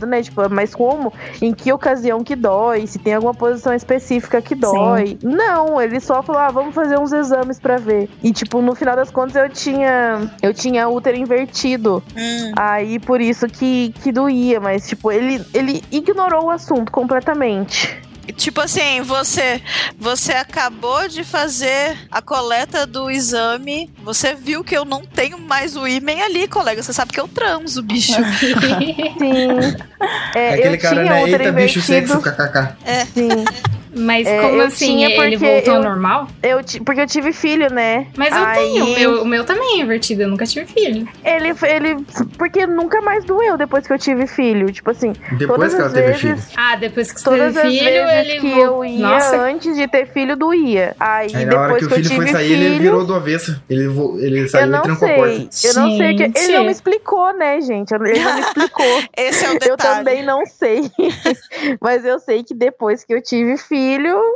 né? Tipo, mas como? Em que ocasião que dói? Se tem alguma posição específica que dói? Não, ele só falou: ah, vamos fazer uns exames pra ver. E, tipo, no final das contas, eu tinha. Eu tinha útero invertido. Hum, Aí por isso que, que doía, mas tipo, ele, ele ignorou o assunto completamente. Tipo assim, você você acabou de fazer a coleta do exame, você viu que eu não tenho mais o ímen ali, colega. Você sabe que eu transo, bicho. Sim. É, É aquele eu cara, tinha né? Eita, bicho, invertido. sexo, kkk. Sim. Mas É, como eu assim? tinha Ele voltou ao eu- normal? Eu, porque eu tive filho, né? Mas eu Aí, tenho, o meu, o meu também é invertido, eu nunca tive filho. Ele, ele. Porque nunca mais doeu depois que eu tive filho. Tipo assim, Depois Todas que ela as teve vezes- filho. Ah, depois que você todas teve as filho, vezes ele que eu ia Nossa, antes de ter filho, doía. Aí, Aí na depois hora que o filho eu tive foi sair, filho, ele virou do avesso. Ele, vo- ele saiu Eu e não trancou a porta. sei. Eu não sei o que. Ele não me explicou, né, gente? Ele não me explicou. Esse é o Eu detalhe. também não sei. Mas eu sei que depois que eu tive filho,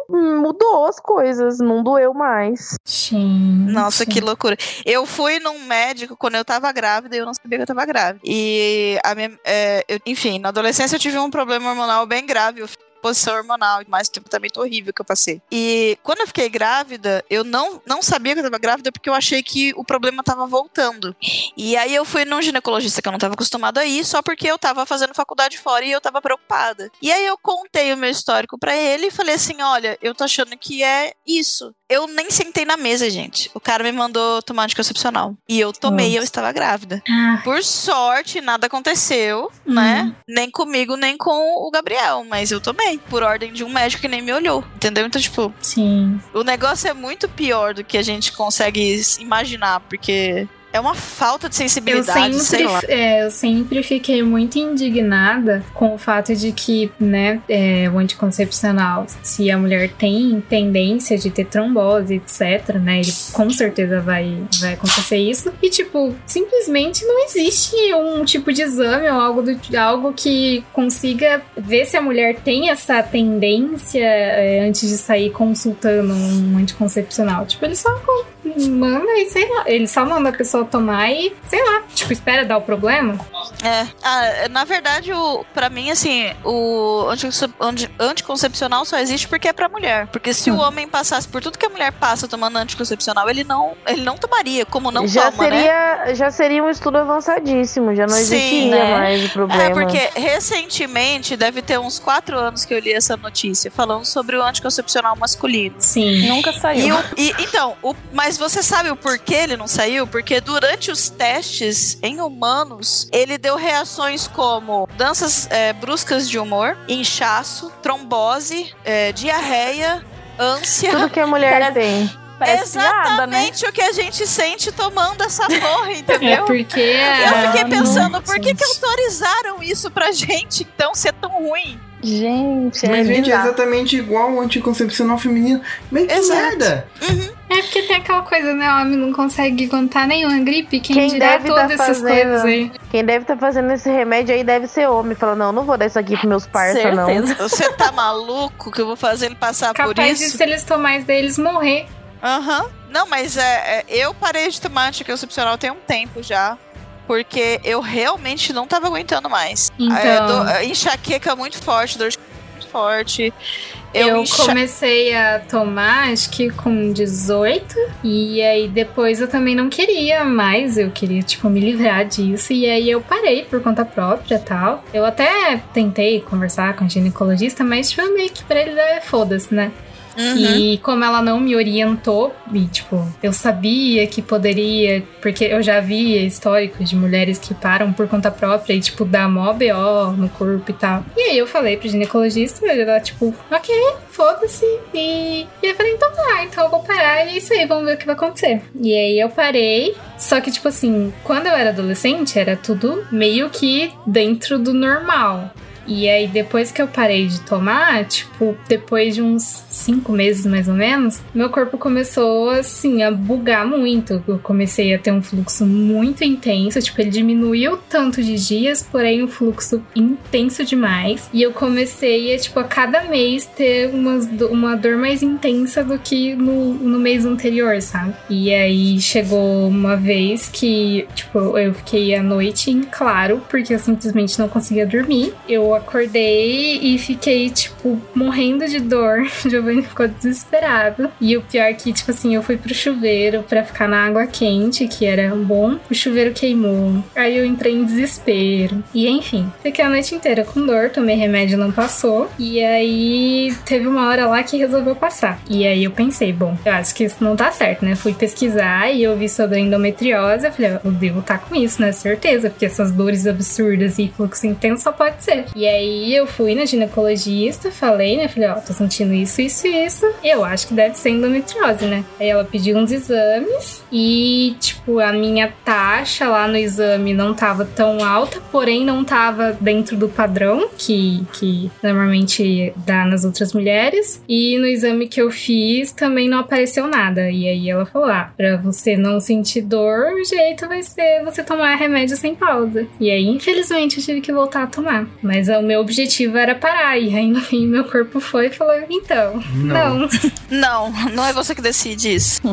mudou as coisas. Não doeu mais. Gente. Nossa, que loucura. Eu fui num médico quando eu tava grávida e eu não sabia que eu tava grávida. E a minha, é, eu- enfim, na adolescência eu tive um problema hormonal bem grave. Eu fiz posição hormonal, mais um tratamento horrível que eu passei. E quando eu fiquei grávida, eu não, não sabia que eu tava grávida porque eu achei que o problema tava voltando. E aí eu fui num ginecologista que eu não tava acostumada a ir, só porque eu tava fazendo faculdade fora e eu tava preocupada. E aí eu contei o meu histórico pra ele e falei assim: olha, eu tô achando que é isso. Eu nem sentei na mesa, gente. O cara me mandou tomar anticoncepcional. E eu tomei e eu estava grávida. Ah, Por sorte, nada aconteceu, né? Nem comigo, nem com o Gabriel. Mas eu tomei. Por ordem de um médico que nem me olhou. Entendeu? Então, tipo, sim. o negócio é muito pior do que a gente consegue imaginar, porque é uma falta de Eu sensibilidade, sei sempre, é, eu sempre fiquei muito indignada com o fato de que, né, é, o anticoncepcional, se a mulher tem tendência de ter trombose, etc, né, ele com certeza vai, vai acontecer isso. E, tipo, simplesmente não existe um tipo de exame ou algo, do, algo que consiga ver se a mulher tem essa tendência é, antes de sair consultando um anticoncepcional. Tipo, ele só manda e sei lá, ele só manda a pessoa tomar e, sei lá, tipo, espera dar o problema. É. Ah, na verdade, o, pra mim, assim, o anticoncep- anti- anticoncepcional só existe porque é pra mulher. Porque se o homem passasse por tudo que a mulher passa tomando anticoncepcional, ele não, ele não tomaria, como não já, toma, né? seria, já seria um estudo avançadíssimo. Já não Sim, existiria né? mais o problema. É, porque recentemente, deve ter uns quatro anos que eu li essa notícia, falando sobre o anticoncepcional masculino. Sim. Nunca saiu. E, o- e- então, o- mas você sabe o porquê ele não saiu? Porque durante os testes em humanos, ele deu reações como danças é, bruscas de humor, inchaço, trombose, é, diarreia, ânsia. Tudo que a mulher Parece- tem. Parece piada, né? Exatamente o que a gente sente tomando essa porra, É entendeu? porque. Eu fiquei ah, pensando, não, por que, que autorizaram isso pra gente então ser tão ruim? Gente, é Mas, gente, é exatamente igual o anticoncepcional feminino. Mas que Exato. merda! É porque tem aquela coisa, né? O homem não consegue aguentar nenhuma gripe. Quem, Quem dirá deve todas tá essas fazendo- coisas aí. Quem deve estar fazendo esse remédio aí deve ser homem. Fala, não, não vou dar isso aqui pros meus parça, não. Certeza. Você tá maluco que eu vou fazer ele passar por Capaz de, isso? se eles tomarem deles, morrer. Aham. Não, mas é, é, eu parei de tomar anticoncepcional tem um tempo já. Porque eu realmente não tava aguentando mais. Então. É, dor- é, enxaqueca muito forte, dor de cabeça muito forte. Eu, Eu, enxa- comecei a tomar, acho que com 18. E aí depois eu também não queria mais. Eu queria, tipo, me livrar disso. E aí eu parei por conta própria e tal. Eu até tentei conversar com a ginecologista, mas tipo, meio que pra ele é foda-se, né? Uhum. E como ela não me orientou, e tipo, eu sabia que poderia, porque eu já via históricos de mulheres que param por conta própria e, tipo, dá mó BO no corpo e tal. E aí eu falei pro ginecologista, ela, tipo, ok, foda-se. E, e eu falei, então tá, então eu vou parar e é isso aí, vamos ver o que vai acontecer. E aí eu parei. Só que, tipo assim, quando eu era adolescente, era tudo meio que dentro do normal. E aí, depois que eu parei de tomar, tipo, depois de uns cinco meses mais ou menos, meu corpo começou, assim, a bugar muito. Eu comecei a ter um fluxo muito intenso. Tipo, ele diminuiu tanto de dias, porém, um fluxo intenso demais. E eu comecei a, tipo, a cada mês ter umas, uma dor mais intensa do que no, no mês anterior, sabe? E aí chegou uma vez que, tipo, eu fiquei a noite em claro, porque eu simplesmente não conseguia dormir. Eu acordei e fiquei, tipo, morrendo de dor. Giovanni ficou desesperado. E o pior é que, tipo assim, eu fui pro chuveiro pra ficar na água quente, que era bom. O chuveiro queimou. Aí eu entrei em desespero. E enfim, fiquei a noite inteira com dor, tomei remédio, não passou. E aí teve uma hora lá que resolveu passar. E aí eu pensei, bom, eu acho que isso não tá certo, né? Fui pesquisar e eu vi sobre endometriose. Eu falei, eu devo tá com isso, né? Certeza, porque essas dores absurdas e fluxo intenso só pode ser. E aí eu fui na ginecologista, falei, né? Falei, ó, tô sentindo isso, isso e isso. Eu acho que deve ser endometriose, né? Aí ela pediu uns exames e, tipo, a minha taxa lá no exame não tava tão alta, porém não tava dentro do padrão que, que normalmente dá nas outras mulheres. E no exame que eu fiz também não apareceu nada. E aí ela falou: ah, pra você não sentir dor, o jeito vai ser você tomar remédio sem pausa. E aí, infelizmente, eu tive que voltar a tomar. Mas o meu objetivo era parar. E aí, no fim, meu corpo foi e falou: então, Não. não. Não, não é você que decide isso.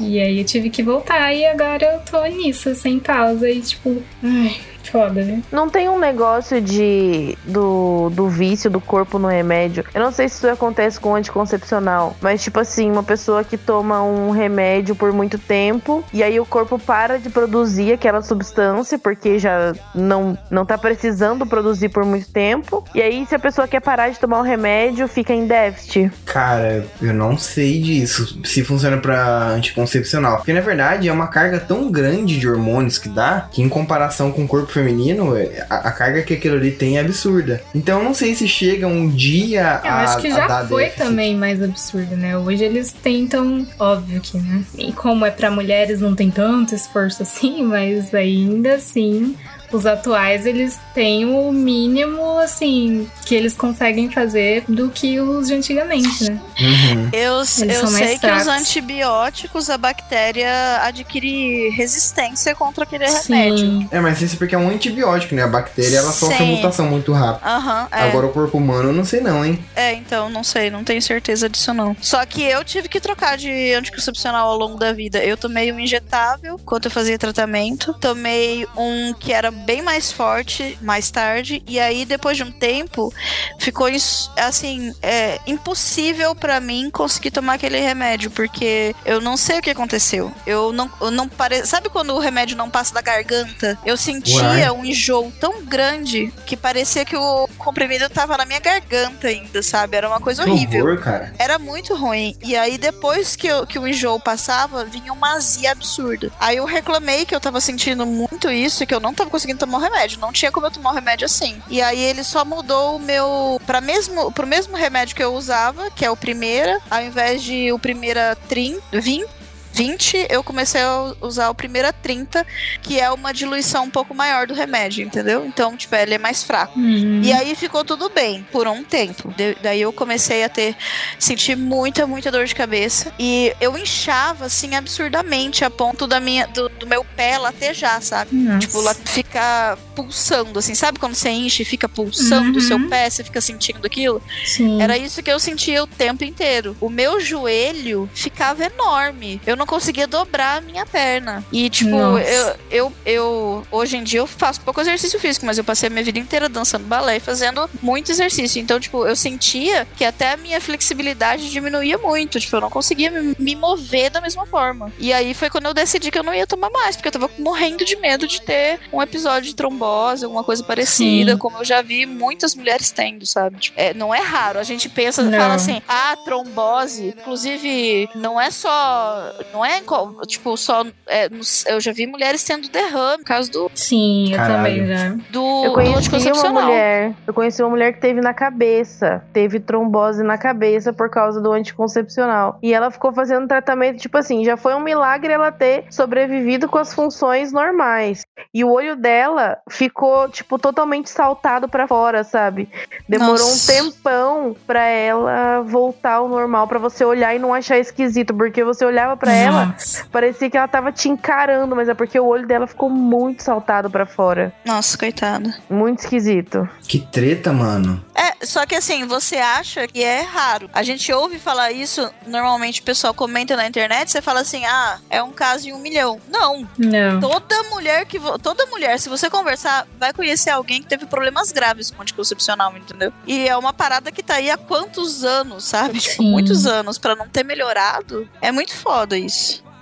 E aí eu tive que voltar e agora eu tô nisso, sem pausa. E tipo, ai, foda, né? Não tem um negócio de do, do vício do corpo no remédio. Eu não sei se isso acontece com anticoncepcional, mas tipo assim, uma pessoa que toma um remédio por muito tempo e aí o corpo para de produzir aquela substância porque já não não tá precisando produzir por muito tempo. E aí se a pessoa quer parar de tomar o remédio, fica em déficit. Cara, eu não sei disso, se funciona pra anticoncepcional. Porque na verdade é uma carga tão grande de hormônios que dá, que em comparação com o corpo feminino, é- a, a carga que aquilo ali tem é absurda. Então eu não sei se chega um dia Eu a, acho que já foi déficit. também mais absurdo, né? Hoje eles tentam, óbvio que, né? E como é pra mulheres, não tem tanto esforço assim, mas ainda assim. Os atuais, eles têm o mínimo, assim, que eles conseguem fazer do que os de antigamente, né? Uhum. Eu, eu sei que os antibióticos, a bactéria adquire resistência contra aquele remédio. Sim. É, mas isso é porque é um antibiótico, né? A bactéria ela sofre Sim. mutação muito rápido. Aham, é. Agora o corpo humano eu não sei não, hein? É, então, não sei, não tenho certeza disso não. Só que eu tive que trocar de anticoncepcional ao longo da vida. Eu tomei um injetável enquanto eu fazia tratamento. Tomei um que era bem mais forte mais tarde. E aí, depois de um tempo, ficou assim, é, impossível pra mim conseguir tomar aquele remédio, porque eu não sei o que aconteceu. Eu não, eu não pare... Sabe quando o remédio não passa da garganta? Eu sentia Uai. um enjoo tão grande que parecia que o comprimido tava na minha garganta ainda, sabe? Era uma coisa Que horrível. horror, cara. Era muito ruim. E aí, depois que, eu- que o enjoo passava, vinha uma azia absurda. Aí eu reclamei que eu tava sentindo muito isso e que eu não tava conseguindo tomar o remédio. Não tinha como eu tomar o remédio assim. E aí ele só mudou o meu. Pra mesmo, pro mesmo remédio que eu usava, que é o primeira, ao invés de o primeira 30, 20. 20, eu comecei a usar o primeira 30, que é uma diluição um pouco maior do remédio, entendeu? Então, tipo, ele é mais fraco. Uhum. E aí ficou tudo bem por um tempo. De- daí eu comecei a ter sentir muita, muita dor de cabeça e eu inchava assim absurdamente a ponto da minha do, do meu pé latejar, sabe? Nossa. Tipo, lá ficar pulsando assim, sabe quando você enche e fica pulsando o Uhum. seu pé, você fica sentindo aquilo? Sim. Era isso que eu sentia o tempo inteiro. O meu joelho ficava enorme. Eu não conseguia dobrar a minha perna. E, tipo, Nossa. eu, eu, eu. Hoje em dia eu faço pouco exercício físico, mas eu passei a minha vida inteira dançando balé e fazendo muito exercício. Então, tipo, eu sentia que até a minha flexibilidade diminuía muito. Tipo, eu não conseguia me, me mover da mesma forma. E aí foi quando eu decidi que eu não ia tomar mais, porque eu tava morrendo de medo de ter um episódio de trombose, alguma coisa parecida, Sim. como eu já vi muitas mulheres tendo, sabe? Tipo, é, não é raro. A gente pensa, Não. fala assim, ah, trombose. Inclusive, não é só. Não é co- tipo só. é, eu já vi mulheres tendo derrame por causa do, Sim, eu Caralho. também já. do, Eu do conheci uma anticoncepcional. mulher. Eu conheci uma mulher que teve na cabeça. Teve trombose na cabeça por causa do anticoncepcional. E ela ficou fazendo tratamento, tipo assim, já foi um milagre ela ter sobrevivido com as funções normais. E o olho dela ficou, tipo, totalmente saltado pra fora, sabe? Demorou Nossa. um tempão pra ela voltar ao normal, pra você olhar e não achar esquisito. Porque você olhava pra ela, Nossa. parecia que ela tava te encarando, mas é porque o olho dela ficou muito saltado pra fora. Nossa, coitada. Muito esquisito. Que treta, mano. É, só que assim, você acha que é raro. A gente ouve falar isso, normalmente o pessoal comenta na internet, você fala assim, ah, é um caso em um milhão. Não. Não. Toda mulher que. vo- Toda mulher, se você conversar, vai conhecer alguém que teve problemas graves com anticoncepcional, entendeu? E é uma parada que tá aí há quantos anos, sabe? Tipo, muitos anos pra não ter melhorado. É muito foda isso.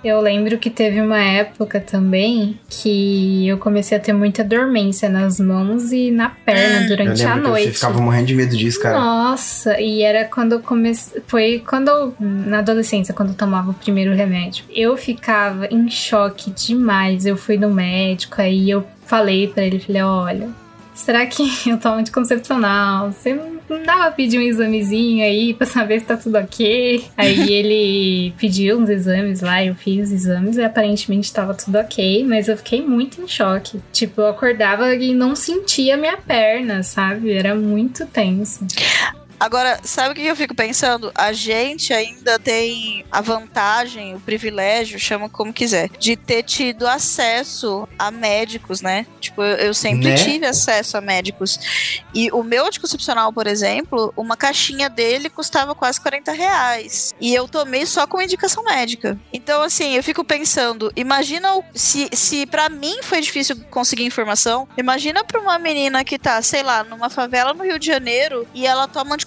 Eu lembro que teve uma época também que eu comecei a ter muita dormência nas mãos e na perna durante a noite. você ficava morrendo de medo disso, cara. Nossa, e era quando eu comecei. Foi quando eu. Na adolescência, quando eu tomava o primeiro remédio. Eu ficava em choque demais. Eu fui no médico, aí eu falei pra ele, falei, olha. Será que eu tomo anticoncepcional? Você não não dá pra pedir um examezinho aí pra saber se tá tudo ok? Aí ele pediu uns exames lá, eu fiz os exames e aparentemente tava tudo ok, mas eu fiquei muito em choque. Tipo, eu acordava e não sentia minha perna, sabe? Era muito tenso. Agora, sabe o que eu fico pensando? A gente ainda tem a vantagem, o privilégio, chama como quiser, de ter tido acesso a médicos, né? Tipo, eu, sempre Né? tive acesso a médicos. E o meu anticoncepcional, por exemplo, uma caixinha dele custava quase 40 reais. E eu tomei só com indicação médica. Então, assim, eu fico pensando, imagina se, se para mim foi difícil conseguir informação, imagina pra uma menina que tá, sei lá, numa favela no Rio de Janeiro e ela toma anticoncepcional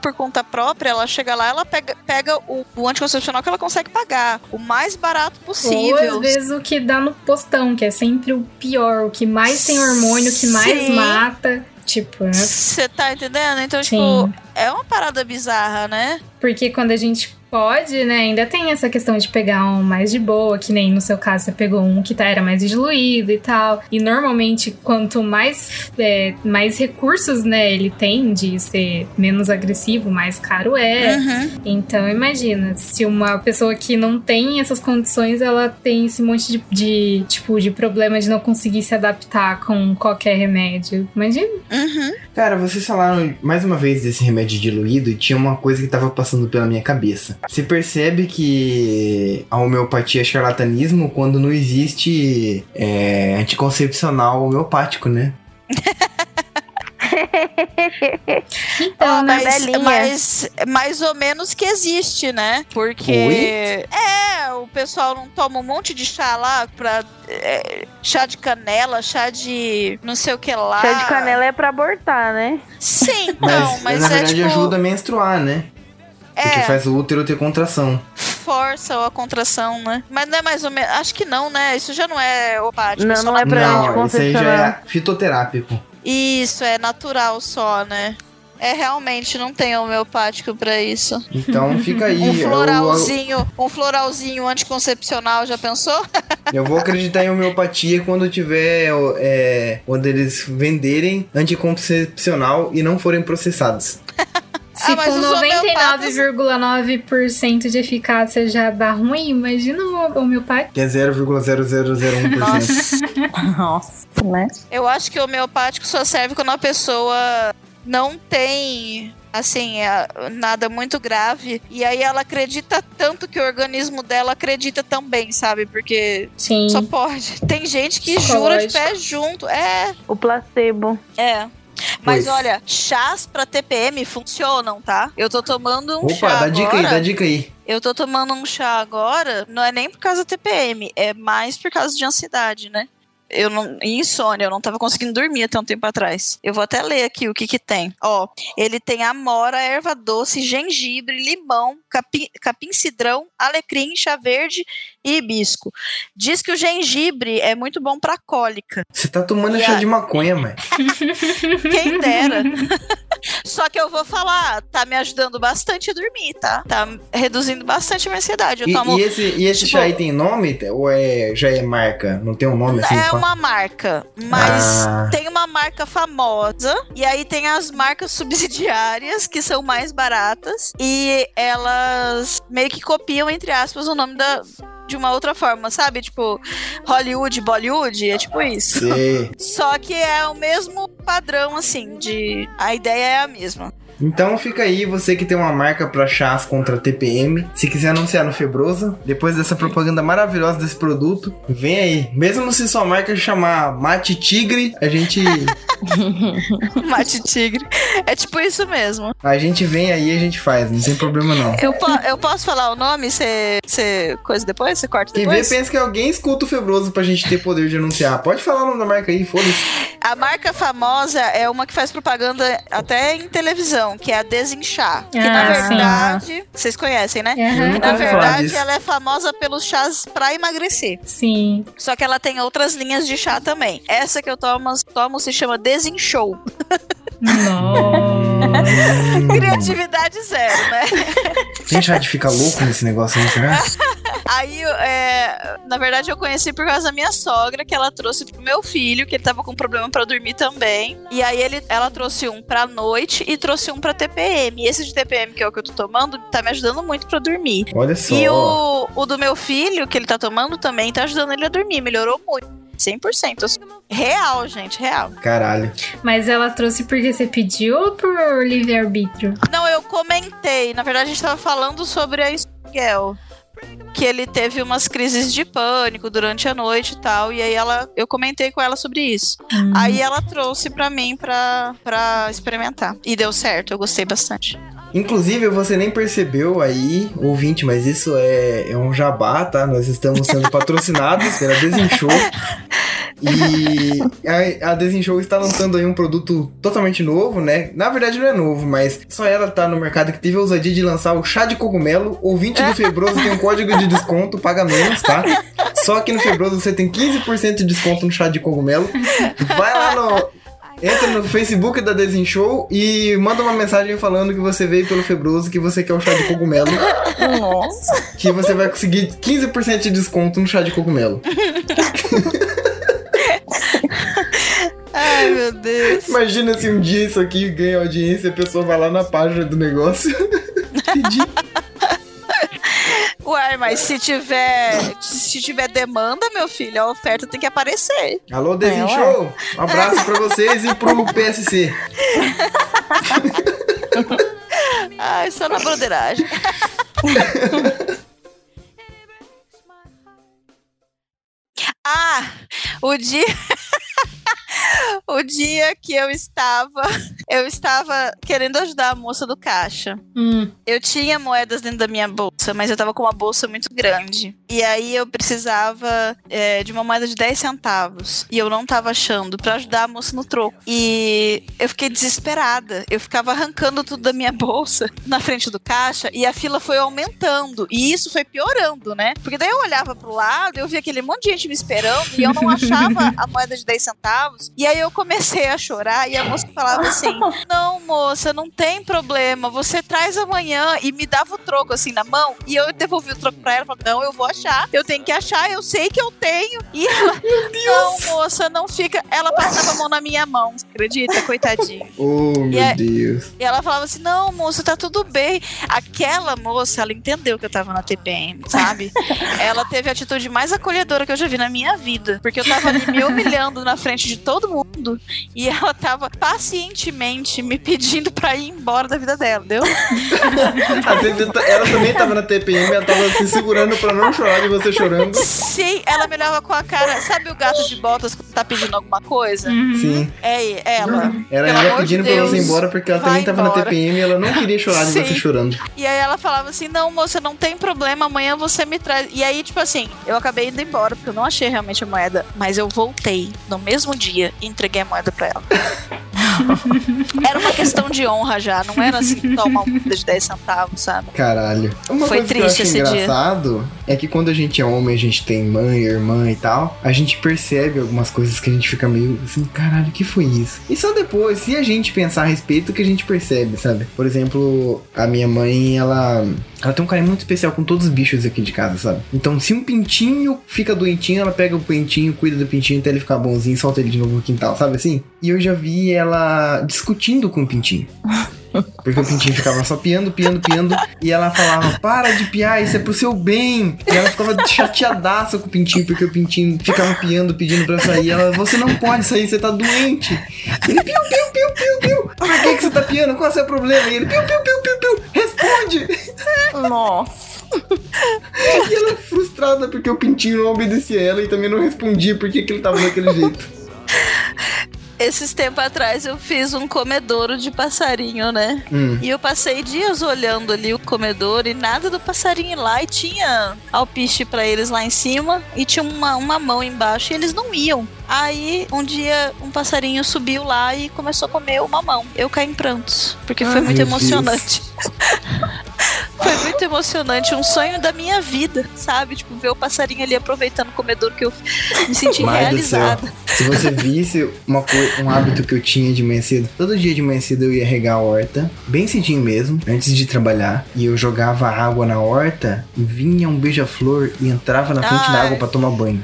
por conta própria, ela chega lá, ela pega, pega o, o anticoncepcional que ela consegue pagar, o mais barato Ou possível. às vezes o que dá no postão, que é sempre o pior, o que mais tem hormônio, o que mais Sim. mata. Tipo, né? Você tá entendendo? Então, Sim. tipo, é uma parada bizarra, né? Porque quando a gente pode, né, ainda tem essa questão de pegar um mais de boa, que nem no seu caso você pegou um que tá, era mais diluído e tal. E normalmente, quanto mais, é, mais recursos, né, ele tem de ser menos agressivo, mais caro é. Uhum. Então, imagina, se uma pessoa que não tem essas condições, ela tem esse monte de, de, tipo, de problema de não conseguir se adaptar com qualquer remédio. Imagina. Uhum. Cara, vocês falaram mais uma vez desse remédio diluído e tinha uma coisa que tava passando pela minha cabeça. Você percebe que a homeopatia é charlatanismo quando não existe é, anticoncepcional homeopático, né? Então, né? mas, mas mais ou menos que existe, né? Porque é, o pessoal não toma um monte de chá lá pra. é, chá de canela, chá de não sei o que lá. Chá de canela é pra abortar, né? Sim, Mas, não, mas na é verdade tipo. ajuda a menstruar, né? Porque é, faz o útero ter contração. força a contração, né? Mas não é mais ou menos. Acho que não, né? Isso já não é opático. Não, não é pra. Não, isso aí já é fitoterápico. Isso, é natural só, né? É realmente, não tem homeopático pra isso. Então fica aí. Um eu- floralzinho, um floralzinho anticoncepcional, já pensou? Eu, vou acreditar em homeopatia quando tiver. É, quando eles venderem anticoncepcional e não forem processados. Se Ah, mas com os homeopatas- 99,9% de eficácia já dá ruim, imagina o homeopático. Que é 0,0001%. Nossa. Nossa, né? Eu acho que o homeopático só serve quando a pessoa não tem, assim, a- nada muito grave. E aí ela acredita tanto que o organismo dela acredita também, sabe? Porque Sim. só pode. Tem gente que jura de pé junto. É, O placebo. é. Mas olha, chás pra TPM funcionam, tá? Eu tô tomando um chá Opa, dá dica aí, agora. dá dica aí. Eu tô tomando um chá agora, não é nem por causa da TPM, é mais por causa de ansiedade, né? Eu não, e insônia, eu não tava conseguindo dormir até um tempo atrás. Eu vou até ler aqui o que que tem. Ó, ele tem amora, erva doce, gengibre, limão, capim, capim cidrão, alecrim, chá verde e hibisco. Diz que o gengibre é muito bom pra cólica. Você tá tomando E chá a- de maconha, mãe. Quem dera. Só que eu vou falar, tá me ajudando bastante a dormir, tá? Tá reduzindo bastante a minha ansiedade. Eu E, tomo e esse, e esse tipo- chá aí tem nome? Ou é, já é marca? Não tem um nome assim? É uma marca, mas Ah. tem uma marca famosa e aí tem as marcas subsidiárias que são mais baratas e elas meio que copiam entre aspas o nome da de uma outra forma, sabe? Tipo Hollywood, Bollywood, é tipo isso. Sei. Só que é o mesmo padrão assim, de a ideia é a mesma. Então fica aí, você que tem uma marca pra chás contra TPM. Se quiser anunciar no Febrosa, depois dessa propaganda maravilhosa desse produto, vem aí. Mesmo se sua marca chamar Mate Tigre, a gente, Mate tigre. É tipo isso mesmo. a gente vem aí e a gente faz, não tem problema não. Eu, po- eu posso falar o nome? Você coisa depois? Você corta Quem vê depois? pensa que alguém escuta o Febroso pra gente ter poder de anunciar. Pode falar o nome da marca aí, foda-se. A marca famosa é uma que faz propaganda até em televisão, que é a Desinchar. Que na Ah, sim. verdade, vocês conhecem, né? Eu Que na verdade ela é famosa pelos chás pra emagrecer. Sim. Só que ela tem outras linhas de chá também. Essa que eu tomo, tomo se chama Desinchou. Nossa. Criatividade zero, né? tem chá de ficar louco nesse negócio aí, será? Aí, é, na verdade, eu conheci por causa da minha sogra, que ela trouxe pro meu filho, que ele tava com problema pra dormir também. E aí ele, ela trouxe um pra noite e trouxe um pra TPM. E esse de TPM, que é o que eu tô tomando, tá me ajudando muito pra dormir. Olha só. E o, o do meu filho, que ele tá tomando também, tá ajudando ele a dormir. Melhorou muito. 100%. assim. Real, gente, real. Caralho. Mas ela trouxe porque você pediu ou por livre-arbítrio? Não, eu comentei. Na verdade, a gente tava falando sobre a Miguel. Que ele teve umas crises de pânico durante a noite e tal. E aí ela, eu comentei com ela sobre isso. Hum. Aí ela trouxe pra mim pra, pra experimentar. E deu certo, eu gostei bastante. Inclusive, você nem percebeu aí, ouvinte, mas isso é, é um jabá, tá? Nós estamos sendo patrocinados pela Desinchou. E a, a Desinchou está lançando aí um produto totalmente novo, né? Na verdade não é novo, mas só ela tá no mercado que teve a ousadia de lançar o chá de cogumelo. Ouvinte do Febroso tem um código de desconto, paga menos, tá? Só aqui no Febroso você tem 15% de desconto no chá de cogumelo. Vai lá no... Entra no Facebook da Desinchou e manda uma mensagem falando que você veio pelo Febroso, que você quer o chá de cogumelo, Nossa. que você vai conseguir 15% de desconto no chá de cogumelo. Ai, meu Deus. Imagina se um dia isso aqui ganha audiência e a pessoa vai lá na página do negócio. pedir. Ué, mas se tiver, se tiver demanda, meu filho, a oferta tem que aparecer. Alô, Desinchou? Um abraço pra vocês e pro PSC. Ai, só na broderagem. ah, o dia. o dia que eu estava Eu estava querendo ajudar a moça do caixa. Hum. Eu tinha moedas dentro da minha bolsa, mas eu tava com uma bolsa muito grande. E aí eu precisava é, de uma moeda de 10 centavos. E eu não tava achando pra ajudar a moça no troco. E eu fiquei desesperada. Eu ficava arrancando tudo da minha bolsa na frente do caixa e a fila foi aumentando. E isso foi piorando, né? Porque daí eu olhava pro lado, eu via aquele monte de gente me esperando e eu não achava a moeda de 10 centavos. E aí eu comecei a chorar e a moça falava assim: Não, moça, não tem problema. Você traz amanhã e me dava o troco assim na mão. E eu devolvi o troco pra ela. Falei, não, eu vou achar. Eu tenho que achar. Eu sei que eu tenho. E ela, não, moça, não fica. Ela passava a mão na minha mão. Você acredita? Coitadinha. Oh, meu E é- Deus. E ela falava assim: Não, moça, tá tudo bem. Aquela moça, ela entendeu que eu tava na TPM, sabe? ela teve a atitude mais acolhedora que eu já vi na minha vida. Porque eu tava ali me humilhando na frente de todo mundo. E ela tava pacientemente me pedindo pra ir embora da vida dela, entendeu? Ela também tava na TPM, ela tava se segurando pra não chorar de você chorando. Sim, ela me olhava com a cara. Sabe o gato de botas quando tá pedindo alguma coisa? Uhum. Sim. É ela. Era Pelo ela pedindo de pra você ir Deus, embora porque ela também tava embora. na TPM e ela não queria chorar de Sim. você chorando. E aí ela falava assim: não, moça, não tem problema, amanhã você me traz. E aí, tipo assim, eu acabei indo embora, porque eu não achei realmente a moeda, mas eu voltei no mesmo dia e entreguei a moeda pra ela. era uma questão de honra já, não era assim, só uma de 10 centavos, sabe? Caralho. Uma Foi coisa que eu triste acho esse dia. engraçado é que quando a gente é homem, a gente tem mãe, irmã e tal, a gente percebe algumas coisas que a gente fica meio assim, caralho, que foi isso? E só depois, se a gente pensar a respeito, que a gente percebe, sabe? Por exemplo, a minha mãe, ela. Ela tem um carinho muito especial com todos os bichos aqui de casa, sabe? Então, se um pintinho fica doentinho, ela pega o pintinho, cuida do pintinho até ele ficar bonzinho solta ele de novo no quintal, sabe assim? E eu já vi ela discutindo com o pintinho. Porque o pintinho ficava só piando, piando, piando. E ela falava: Para de piar, isso é pro seu bem. E ela ficava chateadaça com o pintinho, porque o pintinho ficava piando, pedindo pra sair. Ela: Você não pode sair, você tá doente. Ele: Piu, piu, piu, piu, piu. Por que, que você tá piando? Qual é o seu problema? E ele: Piu, piu, piu, piu, piu. Responde. Nossa. E ela frustrada porque o pintinho não obedecia ela e também não respondia porque que ele tava daquele jeito. Esses tempos atrás eu fiz um comedouro de passarinho, né? Hum. E eu passei dias olhando ali o comedouro e nada do passarinho lá. E tinha alpiste pra eles lá em cima e tinha uma, uma mão embaixo e eles não iam. Aí um dia um passarinho subiu lá e começou a comer o mamão. Eu caí em prantos, porque foi Ai, muito emocionante. Foi muito emocionante, um sonho da minha vida, sabe? Tipo, ver o passarinho ali aproveitando o comedouro que eu me senti céu. realizada. Se você visse uma um hábito que eu tinha de manhã cedo, todo dia de manhã cedo eu ia regar a horta, bem cedinho mesmo, antes de trabalhar, e eu jogava água na horta, vinha um beija-flor e entrava na frente da Ai. água pra tomar banho.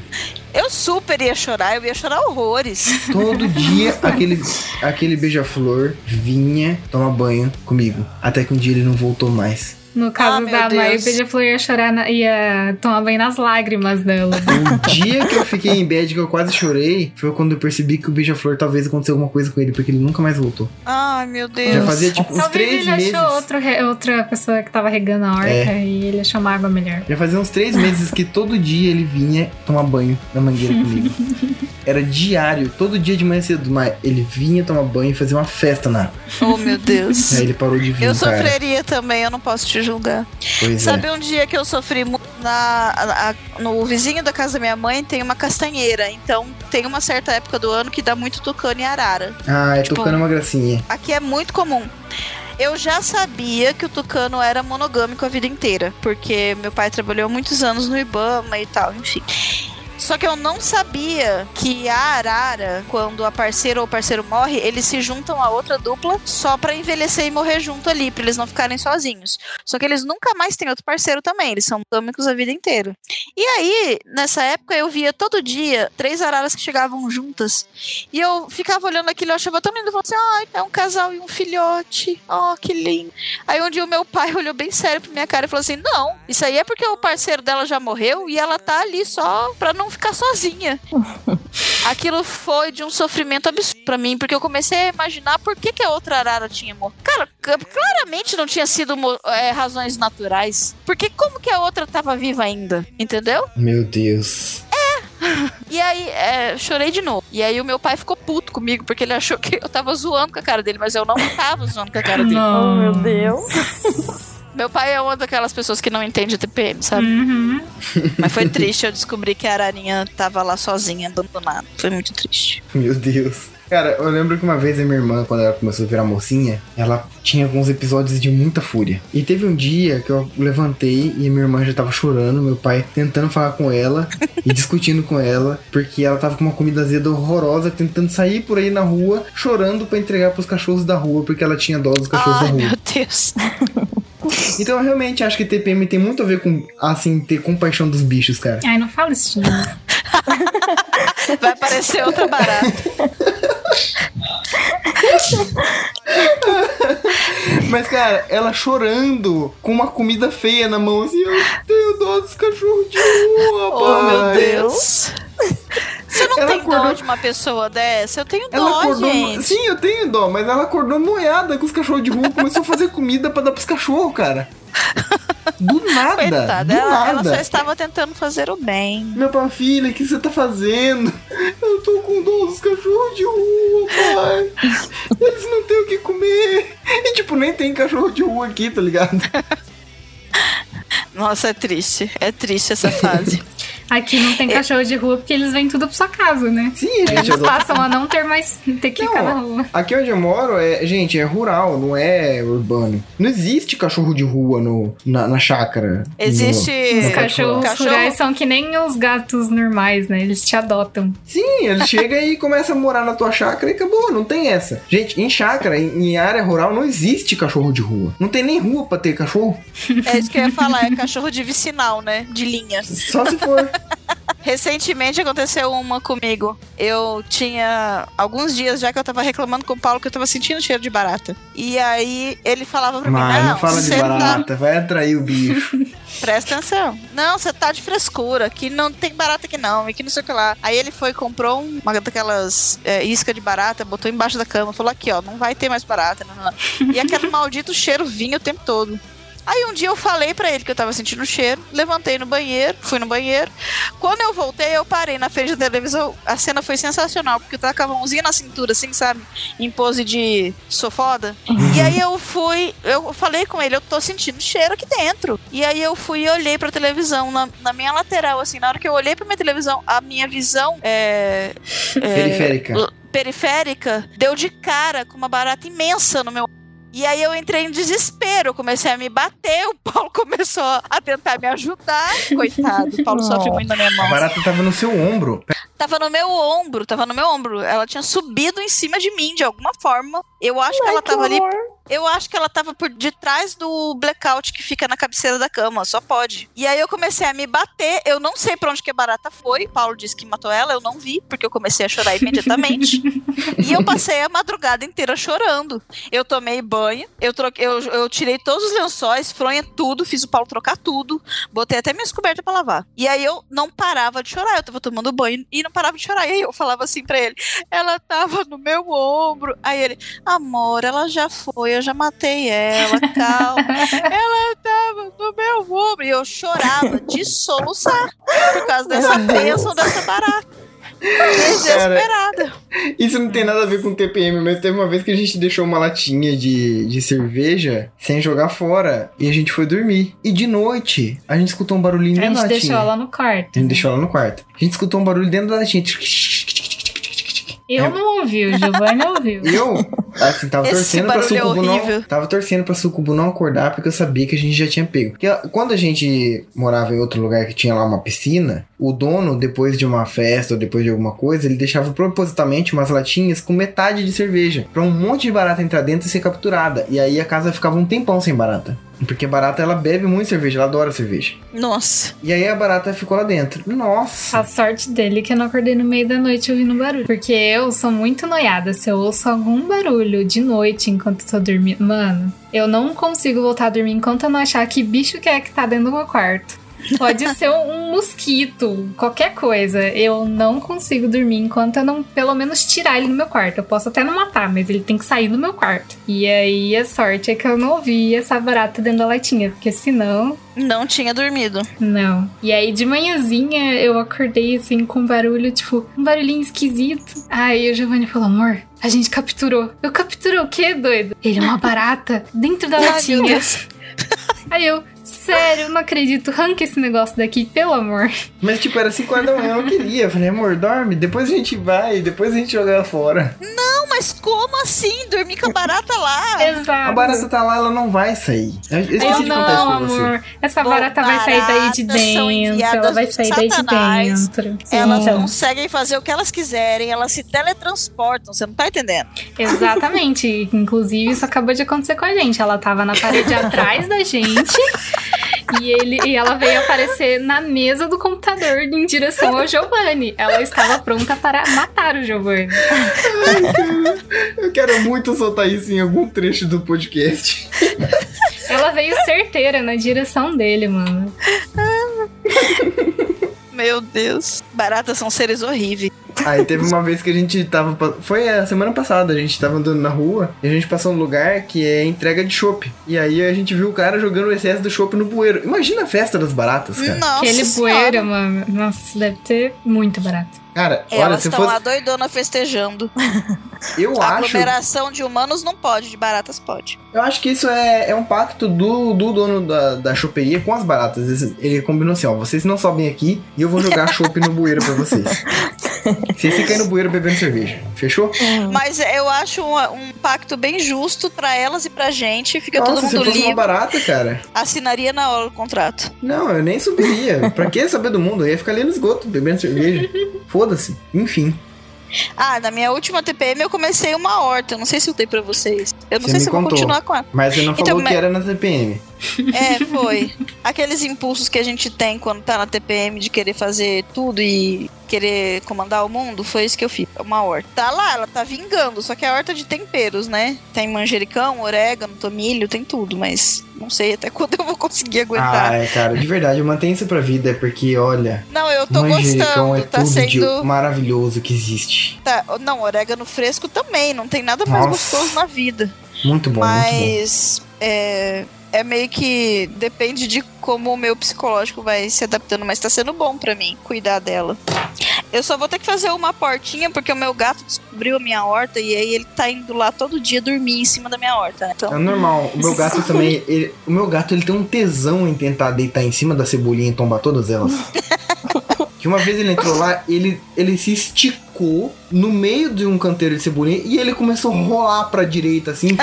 Eu super ia chorar, eu ia chorar horrores. Todo dia aquele, aquele beija-flor vinha tomar banho comigo, até que um dia ele não voltou mais. No caso Ah, da mãe, o beija-flor ia chorar, na- ia tomar banho nas lágrimas dela. O dia que eu fiquei em bed que eu quase chorei foi quando eu percebi que o beija-flor talvez aconteceu alguma coisa com ele, porque ele nunca mais voltou. Ai, meu Deus. Já fazia tipo uns Talvez três ele meses. achou outro outra pessoa que tava regando a horta É. e ele achou uma água melhor. Já fazia uns três meses que todo dia ele vinha tomar banho na mangueira comigo. Era diário, todo dia de manhã cedo, mas ele vinha tomar banho e fazer uma festa na água. Oh, meu Deus. Aí ele parou de vir, Eu cara. sofreria também, eu não posso te julgar. Pois Sabe é. um dia que eu sofri muito na, a- no vizinho da casa da minha mãe tem uma castanheira, então tem uma certa época do ano que dá muito tucano e arara. Ah, é tipo- tocando uma gracinha. Aqui é muito comum. Eu já sabia que o tucano era monogâmico a vida inteira, porque meu pai trabalhou muitos anos no Ibama e tal, enfim. Só que eu não sabia que a arara, quando a parceira ou o parceiro morre, eles se juntam a outra dupla só pra envelhecer e morrer junto ali, pra eles não ficarem sozinhos. Só que eles nunca mais têm outro parceiro também, eles são monogâmicos a vida inteira. E aí, nessa época, eu via todo dia três araras que chegavam juntas. E eu ficava olhando aquilo, eu achava tão lindo. Falava assim, ai, é um casal e um filhote. Ó, que lindo. Aí um dia o meu pai olhou bem sério pra minha cara e falou assim, não, isso aí é porque o parceiro dela já morreu e ela tá ali só pra não ficar sozinha. Aquilo foi de um sofrimento absurdo pra mim, porque eu comecei a imaginar por que, que a outra arara tinha morrido. Cara, claramente não tinha sido é, razões naturais. Porque como que a outra tava viva ainda? Entendeu? Meu Deus. E aí, é, chorei de novo. E aí o meu pai ficou puto comigo, porque ele achou que eu tava zoando com a cara dele, mas eu não tava zoando com a cara dele. Oh, meu Deus. Meu pai é uma daquelas pessoas que não entende TPM, sabe? Uhum. Mas foi triste eu descobrir que a ararinha tava lá sozinha, abandonada. Foi muito triste. Meu Deus. Cara, eu lembro que uma vez a minha irmã, quando ela começou a virar mocinha, ela tinha alguns episódios de muita fúria. E teve um dia que eu levantei e a minha irmã já tava chorando, meu pai tentando falar com ela e discutindo com ela, porque ela tava com uma comida azeda horrorosa, tentando sair por aí na rua, chorando pra entregar pros cachorros da rua, porque ela tinha dó dos cachorros Ai, da rua. meu Deus. Então eu realmente acho que TPM tem muito a ver com, assim, ter compaixão dos bichos, cara. Ai, não fala isso de novo. Vai aparecer outra barata. Mas, cara, ela chorando com uma comida feia na mão, assim, eu tenho dó dos cachorros de rua, Oh, pai. meu Deus. Você não Ela tem dó acordou- de uma pessoa dessa? Eu tenho Ela dó, acordou. gente. Sim, eu tenho dó, mas ela acordou noiada com os cachorros de rua, começou a fazer comida pra dar pros cachorros, cara. Do nada. Coitada, do ela, ela nada. só estava tentando fazer o bem. Meu pai, filha, o que você tá fazendo? Eu tô com dos cachorros de rua, pai. Eles não têm o que comer. E, tipo, nem tem cachorro de rua aqui, tá ligado? Nossa, é triste. É triste essa fase. Aqui não tem cachorro de rua porque eles vêm tudo pra sua casa, né? Sim, a gente Eles adota. passam a não ter mais. ter que Não, ficar na rua. Aqui onde eu moro, é, gente, é rural, não é urbano. Não existe cachorro de rua no, na, na chácara. Existe. No- Os no cachorros Cachorro- rurais são que nem os gatos normais, né? Eles te adotam. Sim, ele chega e começa a morar na tua chácara e acabou, não tem essa. Gente, em chácara, em, em área rural, não existe cachorro de rua. Não tem nem rua pra ter cachorro. É isso que eu ia falar, é cachorro de vicinal, né? De linha. Só se for. Recentemente aconteceu uma comigo. Eu tinha alguns dias já que eu tava reclamando com o Paulo que eu tava sentindo cheiro de barata. E aí ele falava pra mim, Mas não, não fala de tá barata, vai atrair o bicho. Presta atenção. Não, você tá de frescura, que não tem barata aqui não, e que não sei o que lá. Aí ele foi, comprou um- uma daquelas é, isca de barata, botou embaixo da cama, falou aqui, ó, não vai ter mais barata. Não, não. E aquele maldito cheiro vinha o tempo todo. Aí um dia eu falei pra ele que eu tava sentindo cheiro, levantei no banheiro, fui no banheiro. Quando eu voltei, eu parei na frente da televisão. A cena foi sensacional, porque eu tava com a mãozinha na cintura, assim, sabe? Em pose de sou foda. E aí eu fui, eu falei com ele, eu tô sentindo cheiro aqui dentro. E aí eu fui e olhei pra televisão, na, na minha lateral, assim, na hora que eu olhei pra minha televisão, a minha visão é. é, Periférica. periférica deu de cara com uma barata imensa no meu. E aí eu entrei em desespero, eu comecei a me bater, o Paulo começou a tentar me ajudar. Coitado, o Paulo sofre muito na minha A mão. barata tava no seu ombro. Tava no meu ombro, tava no meu ombro. Ela tinha subido em cima de mim de alguma forma. Eu acho que ela tava ali eu acho que ela tava por detrás do blackout que fica na cabeceira da cama, só pode. E aí eu comecei a me bater, eu não sei pra onde que a barata foi. Paulo disse que matou ela, eu não vi, porque eu comecei a chorar imediatamente. e eu passei a madrugada inteira chorando. Eu tomei banho, eu, troquei, eu, eu tirei todos os lençóis, fronha tudo, fiz o Paulo trocar tudo, botei até minhas cobertas pra lavar. E aí eu não parava de chorar, eu tava tomando banho e não parava de chorar. E aí eu falava assim pra ele: ela tava no meu ombro. Aí ele, amor, ela já foi, eu já matei ela, calma. ela tava no meu ombro. E eu chorava de soluçar por causa dessa bênção dessa barata. Desesperada. Isso não tem nada a ver com TPM, mas teve uma vez que a gente deixou uma latinha de, de cerveja sem jogar fora e a gente foi dormir. E de noite, a gente escutou um barulhinho A dentro da gente latinha. deixou ela no quarto. A gente deixou ela no quarto. A gente escutou um barulho dentro da latinha. Eu É. não ouvi, o Giovanni ouviu. Eu, assim, tava Esse torcendo pra é Sucubu não. horrível. Tava torcendo pra Sucubu não acordar, porque eu sabia que a gente já tinha pego. Porque quando a gente morava em outro lugar que tinha lá uma piscina, o dono, depois de uma festa ou depois de alguma coisa, ele deixava propositalmente umas latinhas com metade de cerveja. Pra um monte de barata entrar dentro e ser capturada. E aí a casa ficava um tempão sem barata. Porque a barata ela bebe muito cerveja, ela adora cerveja. Nossa. E aí a barata ficou lá dentro. Nossa! A sorte dele é que eu não acordei no meio da noite ouvindo barulho. Porque eu sou muito noiada. Se eu ouço algum barulho de noite enquanto eu tô dormindo. Mano, eu não consigo voltar a dormir enquanto eu não achar que bicho que é que tá dentro do meu quarto. Pode ser um mosquito, qualquer coisa. Eu não consigo dormir enquanto eu não, pelo menos, tirar ele do meu quarto. Eu posso até não matar, mas ele tem que sair do meu quarto. E aí a sorte é que eu não ouvi essa barata dentro da latinha, porque senão. Não tinha dormido. Não. E aí de manhãzinha eu acordei assim com um barulho, tipo, um barulhinho esquisito. Aí o Giovanni falou: amor, a gente capturou. Eu capturou o quê, doido? Ele é uma barata dentro da latinha. Aí eu, sério, não acredito. Arranca esse negócio daqui, pelo amor. Mas, tipo, era 5 horas da manhã, eu não queria. Eu falei, amor, dorme, depois a gente vai, depois a gente joga ela fora. Não, mas como assim? Dormir com a barata lá? Exato. A barata tá lá, ela não vai sair. Eu esqueci Eu de contar isso pra não, você. amor. Essa Bom, barata vai sair daí de dentro. Ela vai sair daí de dentro. Elas Então, conseguem fazer o que elas quiserem, elas se teletransportam, você não tá entendendo? Exatamente. Inclusive, isso acabou de acontecer com a gente. Ela tava na parede atrás da gente. E, ele, e ela veio aparecer na mesa do computador em direção ao Giovanni. Ela estava pronta para matar o Giovanni. Eu quero muito soltar isso em algum trecho do podcast. Ela veio certeira na direção dele, mano. Meu Deus. Baratas são seres horríveis. Aí teve uma vez que a gente tava. Foi a semana passada, a gente tava andando na rua e a gente passou num lugar que é entrega de chopp. E aí a gente viu o cara jogando o excesso do chopp no bueiro. Imagina a festa das baratas, cara. Nossa Aquele senhora. bueiro, mano. Nossa, deve ter muito barato. Cara, olha, Elas se estão lá fosse. doidona festejando. Eu A acho. aglomeração de humanos não pode, de baratas pode. Eu acho que isso é, é um pacto do, do dono da, da choperia com as baratas. Ele combinou assim, ó, vocês não sobem aqui e eu vou jogar chopp no bueiro pra vocês. Vocês ficam aí no bueiro bebendo cerveja. Fechou? Mas eu acho um, um pacto bem justo pra elas e pra gente. Fica Nossa, todo se mundo fosse uma livre. barata, cara. Assinaria na hora o contrato. Não, eu nem subiria. pra que saber do mundo? Eu ia ficar ali no esgoto, bebendo cerveja. Foda-se. Enfim. Ah, na minha última TPM eu comecei uma horta. Não sei se eu dei pra vocês. Eu não Você sei se eu vou contou. continuar com ela. Mas você não Então, falou que era na TPM. É, foi. Aqueles impulsos que a gente tem quando tá na TPM de querer fazer tudo e querer comandar o mundo, foi isso que eu fiz. Uma horta. Tá lá, ela tá vingando, só que é a horta de temperos, né? Tem manjericão, orégano, tomilho, tem tudo, mas não sei até quando eu vou conseguir aguentar. Ai, cara, de verdade, mantenho isso pra vida, porque, olha, Não, eu tô manjericão gostando, é tá tudo sendo. de maravilhoso que existe. tá- não, orégano fresco também, não tem nada mais Nossa. gostoso na vida. Muito bom, muito bom. Mas é, é meio que depende de como o meu psicológico vai se adaptando, mas tá sendo bom pra mim cuidar dela. Eu só vou ter que fazer uma portinha porque o meu gato descobriu a minha horta e aí ele tá indo lá todo dia dormir em cima da minha horta, né? É Então, normal. O meu gato também. ele- o meu gato ele tem um tesão em tentar deitar em cima da cebolinha e tombar todas elas. que uma vez ele entrou lá, ele, ele se esticou no meio de um canteiro de cebolinha e ele começou a rolar pra direita, assim.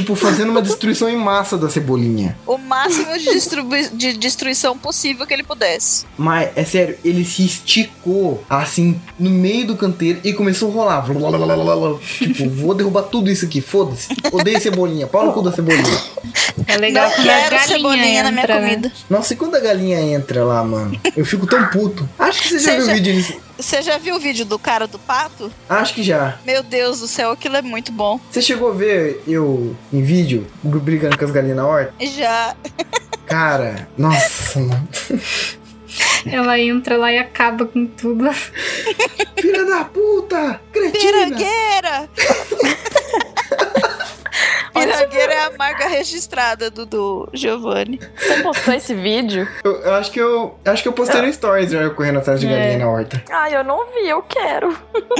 Tipo, fazendo uma destruição em massa da cebolinha. o máximo de, de destruição possível que ele pudesse. Mas, é sério, ele se esticou, assim, no meio do canteiro e começou a rolar. tipo, vou derrubar tudo isso aqui, foda-se. Odeio cebolinha, pau no cu da cebolinha. É legal Não quando quero cebolinha galinhas na minha né? comida. Nossa, e quando a galinha entra lá, mano? Eu fico tão puto. Acho que você já viu o vídeo disso. Você já viu o vídeo do cara do pato? Acho que já. Meu Deus do céu, aquilo é muito bom. Você chegou a ver eu em vídeo brigando com as galinhas na horta? Já. Cara, nossa, mano. Ela entra lá e acaba com tudo. Filha da puta! Cretina! Pirangueira! Pirangueira é a marca registrada do, do Giovanni. Você postou esse vídeo? Eu, eu acho que eu. Acho que eu postei no Stories já eu correndo atrás de É. galinha na horta. Ai, eu não vi, eu quero.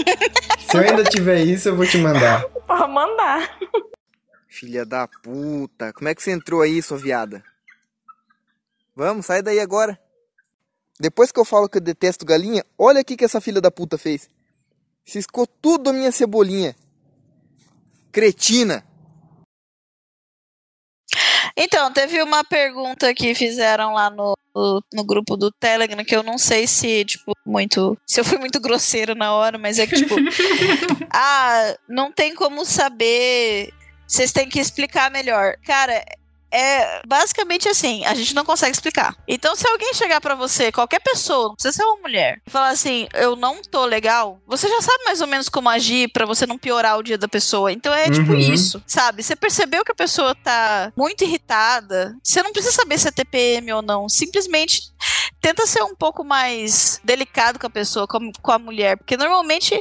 Se eu ainda tiver isso, eu vou te mandar. Pra mandar. Filha da puta, como é que você entrou aí, sua viada? Vamos, sai daí agora. Depois que eu falo que eu detesto galinha, olha o que essa filha da puta fez. Ciscou tudo a minha cebolinha. Cretina. Então, teve uma pergunta que fizeram lá no, no, no grupo do Telegram que eu não sei se, tipo, muito. Se eu fui muito grosseiro na hora, mas é que, tipo. ah, não tem como saber. Vocês têm que explicar melhor. Cara, é basicamente assim, a gente não consegue explicar. Então, se alguém chegar pra você, qualquer pessoa, não precisa ser uma mulher, e falar assim, eu não tô legal, você já sabe mais ou menos como agir pra você não piorar o dia da pessoa. Então é tipo Uhum. isso, sabe? Você percebeu que a pessoa tá muito irritada, você não precisa saber se é TPM ou não, simplesmente tenta ser um pouco mais delicado com a pessoa, com a mulher, porque normalmente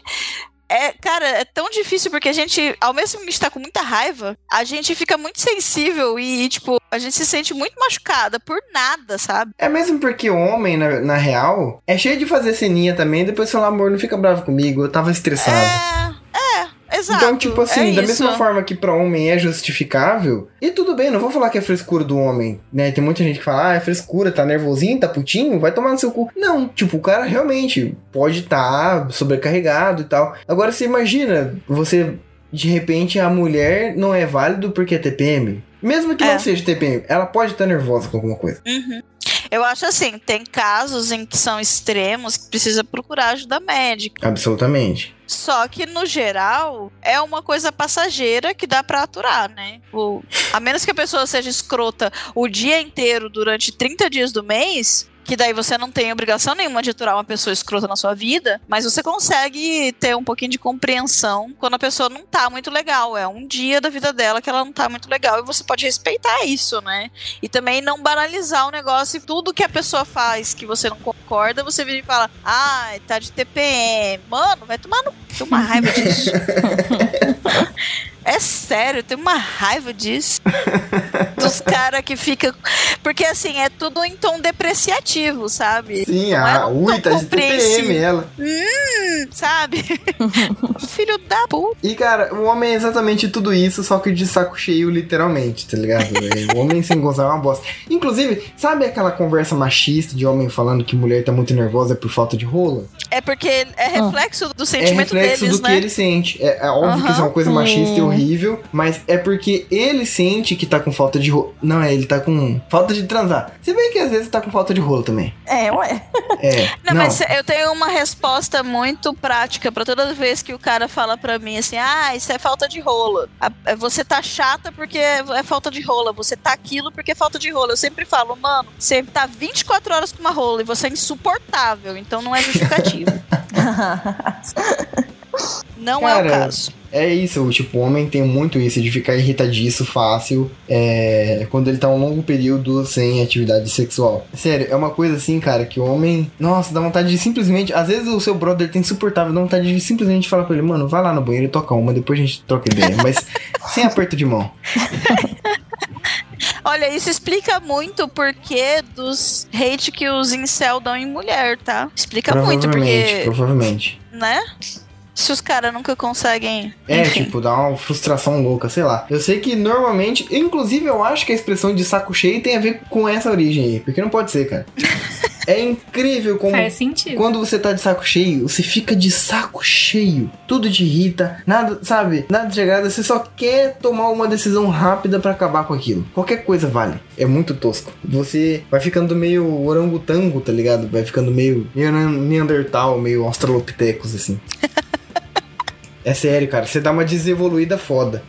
é, cara, é tão difícil porque a gente, ao mesmo tempo que está com muita raiva, a gente fica muito sensível e, tipo, a gente se sente muito machucada por nada, sabe? É mesmo porque o homem, na, na real, é cheio de fazer ceninha também, depois fala, amor, não fica bravo comigo, eu tava estressado. É, é, exato. Então, tipo assim, é da mesma forma que pra homem é justificável, e tudo bem, não vou falar que é frescura do homem, né? Tem muita gente que fala, ah, é frescura, tá nervosinho, tá putinho, vai tomar no seu cu. Não, tipo, o cara realmente pode estar sobrecarregado e tal. Agora, você imagina, você, de repente, a mulher não é válido porque é TPM. Mesmo que É. não seja TPM, ela pode estar nervosa com alguma coisa. Uhum. Eu acho assim, tem casos em que são extremos que precisa procurar ajuda médica. Absolutamente. Só que, no geral, é uma coisa passageira que dá pra aturar, né? O, a menos que a pessoa seja escrota o dia inteiro durante 30 dias do mês, que daí você não tem obrigação nenhuma de aturar uma pessoa escrota na sua vida, mas você consegue ter um pouquinho de compreensão quando a pessoa não tá muito legal. É um dia da vida dela que ela não tá muito legal e você pode respeitar isso, né? E também não banalizar o negócio e tudo que a pessoa faz que você não concorda, você vira e fala, ai, tá de TPM. Mano, vai tomar no. Uma raiva disso. É sério, tem uma raiva disso. Dos caras que ficam. Porque assim, é tudo em tom depreciativo, sabe? Sim, Não é a um ui, tá de. TPM ela. Hum, sabe? Filho da puta. E, cara, o homem é exatamente tudo isso, só que de saco cheio, literalmente, tá ligado? o homem sem gozar é uma bosta. Inclusive, sabe aquela conversa machista de homem falando que mulher tá muito nervosa por falta de rola? É porque é reflexo do É sentimento reflexo deles, do né? que ele sente. É, é óbvio que isso é uma coisa machista e horrível, mas é porque ele sente que tá com falta de rola. Não, é, ele tá com falta de transar. Se bem que às vezes tá com falta de rola também. É, ué. É. Não, mas eu tenho uma resposta muito prática pra toda vez que o cara fala pra mim assim: ah, isso é falta de rola. A- é, Você tá chata porque é falta de rola. Você tá aquilo porque é falta de rola. Eu sempre falo, mano, você tá 24 horas com uma rola e você é insuportável, então não é justificativo. não é o Cara, caso. É isso, tipo, o homem tem muito isso de ficar irritadiço fácil é, quando ele tá um longo período sem atividade sexual. Sério, é uma coisa assim, cara, que o homem. Nossa, dá vontade de simplesmente. Às vezes o seu brother tem insuportável, dá vontade de simplesmente falar pra ele, mano, vai lá no banheiro e toca uma, depois a gente troca ideia. Mas sem aperto de mão. Olha, isso explica muito o porquê dos hate que os incel dão em mulher, tá? Explica muito, porque, provavelmente. né? Se os caras nunca conseguem. É, enfim. tipo, dá uma frustração louca, sei lá. Eu sei que normalmente, inclusive eu acho que a expressão de saco cheio tem a ver com essa origem aí, porque não pode ser, cara. É incrível como Faz sentido. Quando você tá de saco cheio, você fica de saco cheio. Tudo te irrita, nada, sabe? Nada de chegada, você só quer tomar uma decisão rápida pra acabar com aquilo. Qualquer coisa vale. É muito tosco. Você vai ficando meio orangotango, tá ligado? Vai ficando meio, meio neandertal, meio australopithecus, assim. é sério, cara. Você dá uma desevoluída foda.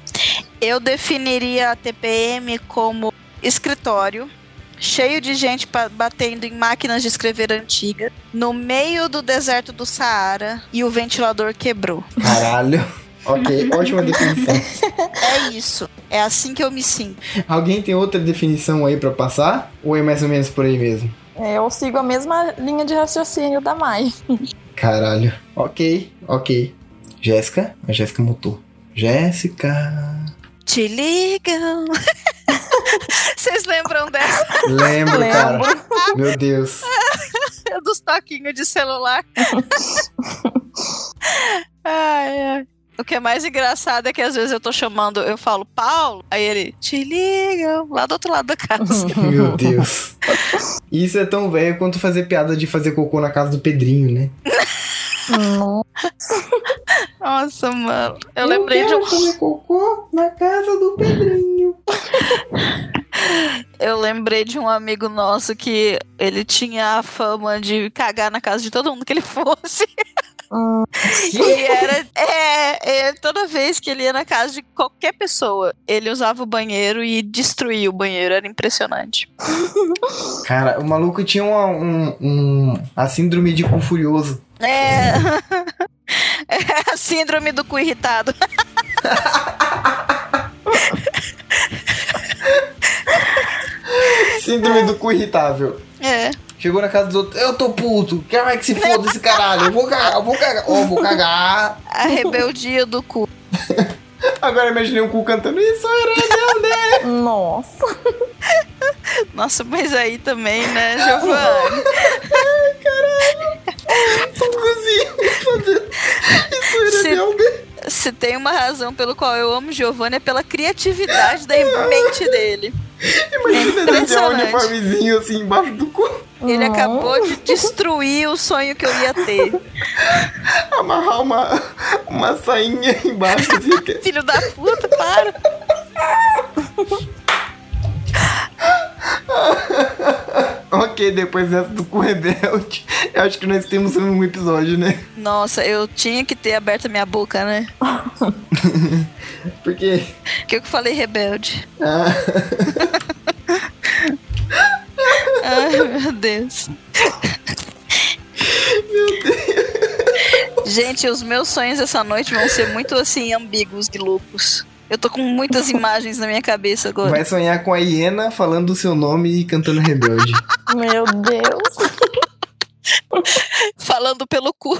Eu definiria a TPM como escritório. Cheio de gente batendo em máquinas de escrever antiga, no meio do deserto do Saara, e o ventilador quebrou. Caralho. ok, ótima definição. É isso. É assim que eu me sinto. Alguém tem outra definição aí pra passar? Ou é mais ou menos por aí mesmo? É, eu sigo a mesma linha de raciocínio da Mai. Caralho. Ok, ok. Jéssica? A Jéssica mutou. Jéssica. Te ligam. Vocês lembram dessa Lembro, Lembro. cara. Meu Deus. dos toquinhos de celular? ai, ai. O que é mais engraçado é que às vezes eu tô chamando, eu falo Paulo, aí ele te ligam lá do outro lado da casa. Meu Deus. Isso é tão velho quanto fazer piada de fazer cocô na casa do Pedrinho, né? Nossa, mano. Eu lembrei de um, fazer cocô na casa do Pedrinho. eu lembrei de um amigo nosso que ele tinha a fama de cagar na casa de todo mundo que ele fosse. E era. É, é, toda vez que ele ia na casa de qualquer pessoa, ele usava o banheiro e destruía o banheiro. Era impressionante. Cara, o maluco tinha uma, um, um- a síndrome de cu furioso. É. É a síndrome do cu irritado. Síndrome do cu irritável. É. Chegou na casa dos outros, eu tô puto, quer mais que se foda esse caralho, eu vou cagar, eu vou cagar, ó, vou cagar. A rebeldia do cu. Agora imaginei um cu cantando, isso era rebelde. Nossa. Nossa, mas aí também, né, Giovanni? Cozinho, fazendo, isso era Se- rebelde. Se tem uma razão pelo qual eu amo Giovanni é pela criatividade da mente dele. Imagina É desenhar um uniformezinho assim embaixo do cu, Ele Não. acabou de destruir o sonho que eu ia ter. amarrar uma, uma sainha embaixo assim. que- Filho da puta, para. Ok, depois dessa do cu rebelde, eu acho que nós temos um episódio, né? Nossa, eu tinha que ter aberto a minha boca, né? Porque... Que eu que falei rebelde. Ah, Ai, meu Deus. Meu Deus. Gente, os meus sonhos essa noite vão ser muito assim, ambíguos e loucos. Eu tô com muitas imagens na minha cabeça agora. vai sonhar com a hiena falando o seu nome e cantando rebelde. Meu Deus. Falando pelo cu.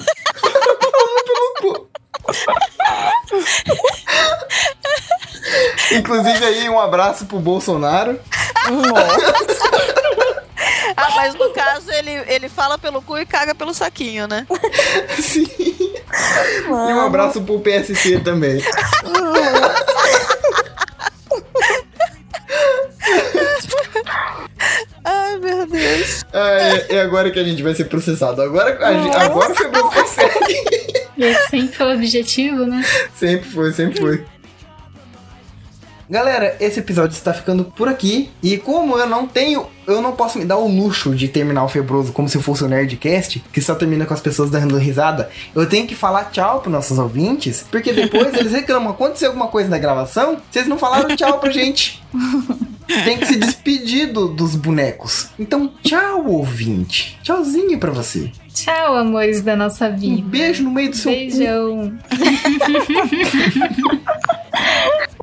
Inclusive aí, um abraço pro Bolsonaro. Nossa. Ah, mas no caso ele, ele fala pelo cu e caga pelo saquinho, né? Sim. E um abraço pro PSC também. Ai, meu Deus. Ah, é, é agora que a gente vai ser processado. Agora, a gente, agora foi bem consegue. Esse sempre foi o objetivo, né? Sempre foi, sempre foi. Galera, esse episódio está ficando por aqui. E como eu não tenho. Eu não posso me dar o luxo de terminar o Febroso como se fosse o Nerdcast, que só termina com as pessoas dando risada. Eu tenho que falar tchau pros nossos ouvintes, porque depois eles reclamam. Aconteceu alguma coisa na gravação, vocês não falaram tchau pra gente. Tem que se despedir do- dos bonecos. Então, tchau, ouvinte. Tchauzinho pra você. Tchau, amores da nossa Um vida. beijo no meio do seu cu. Beijão.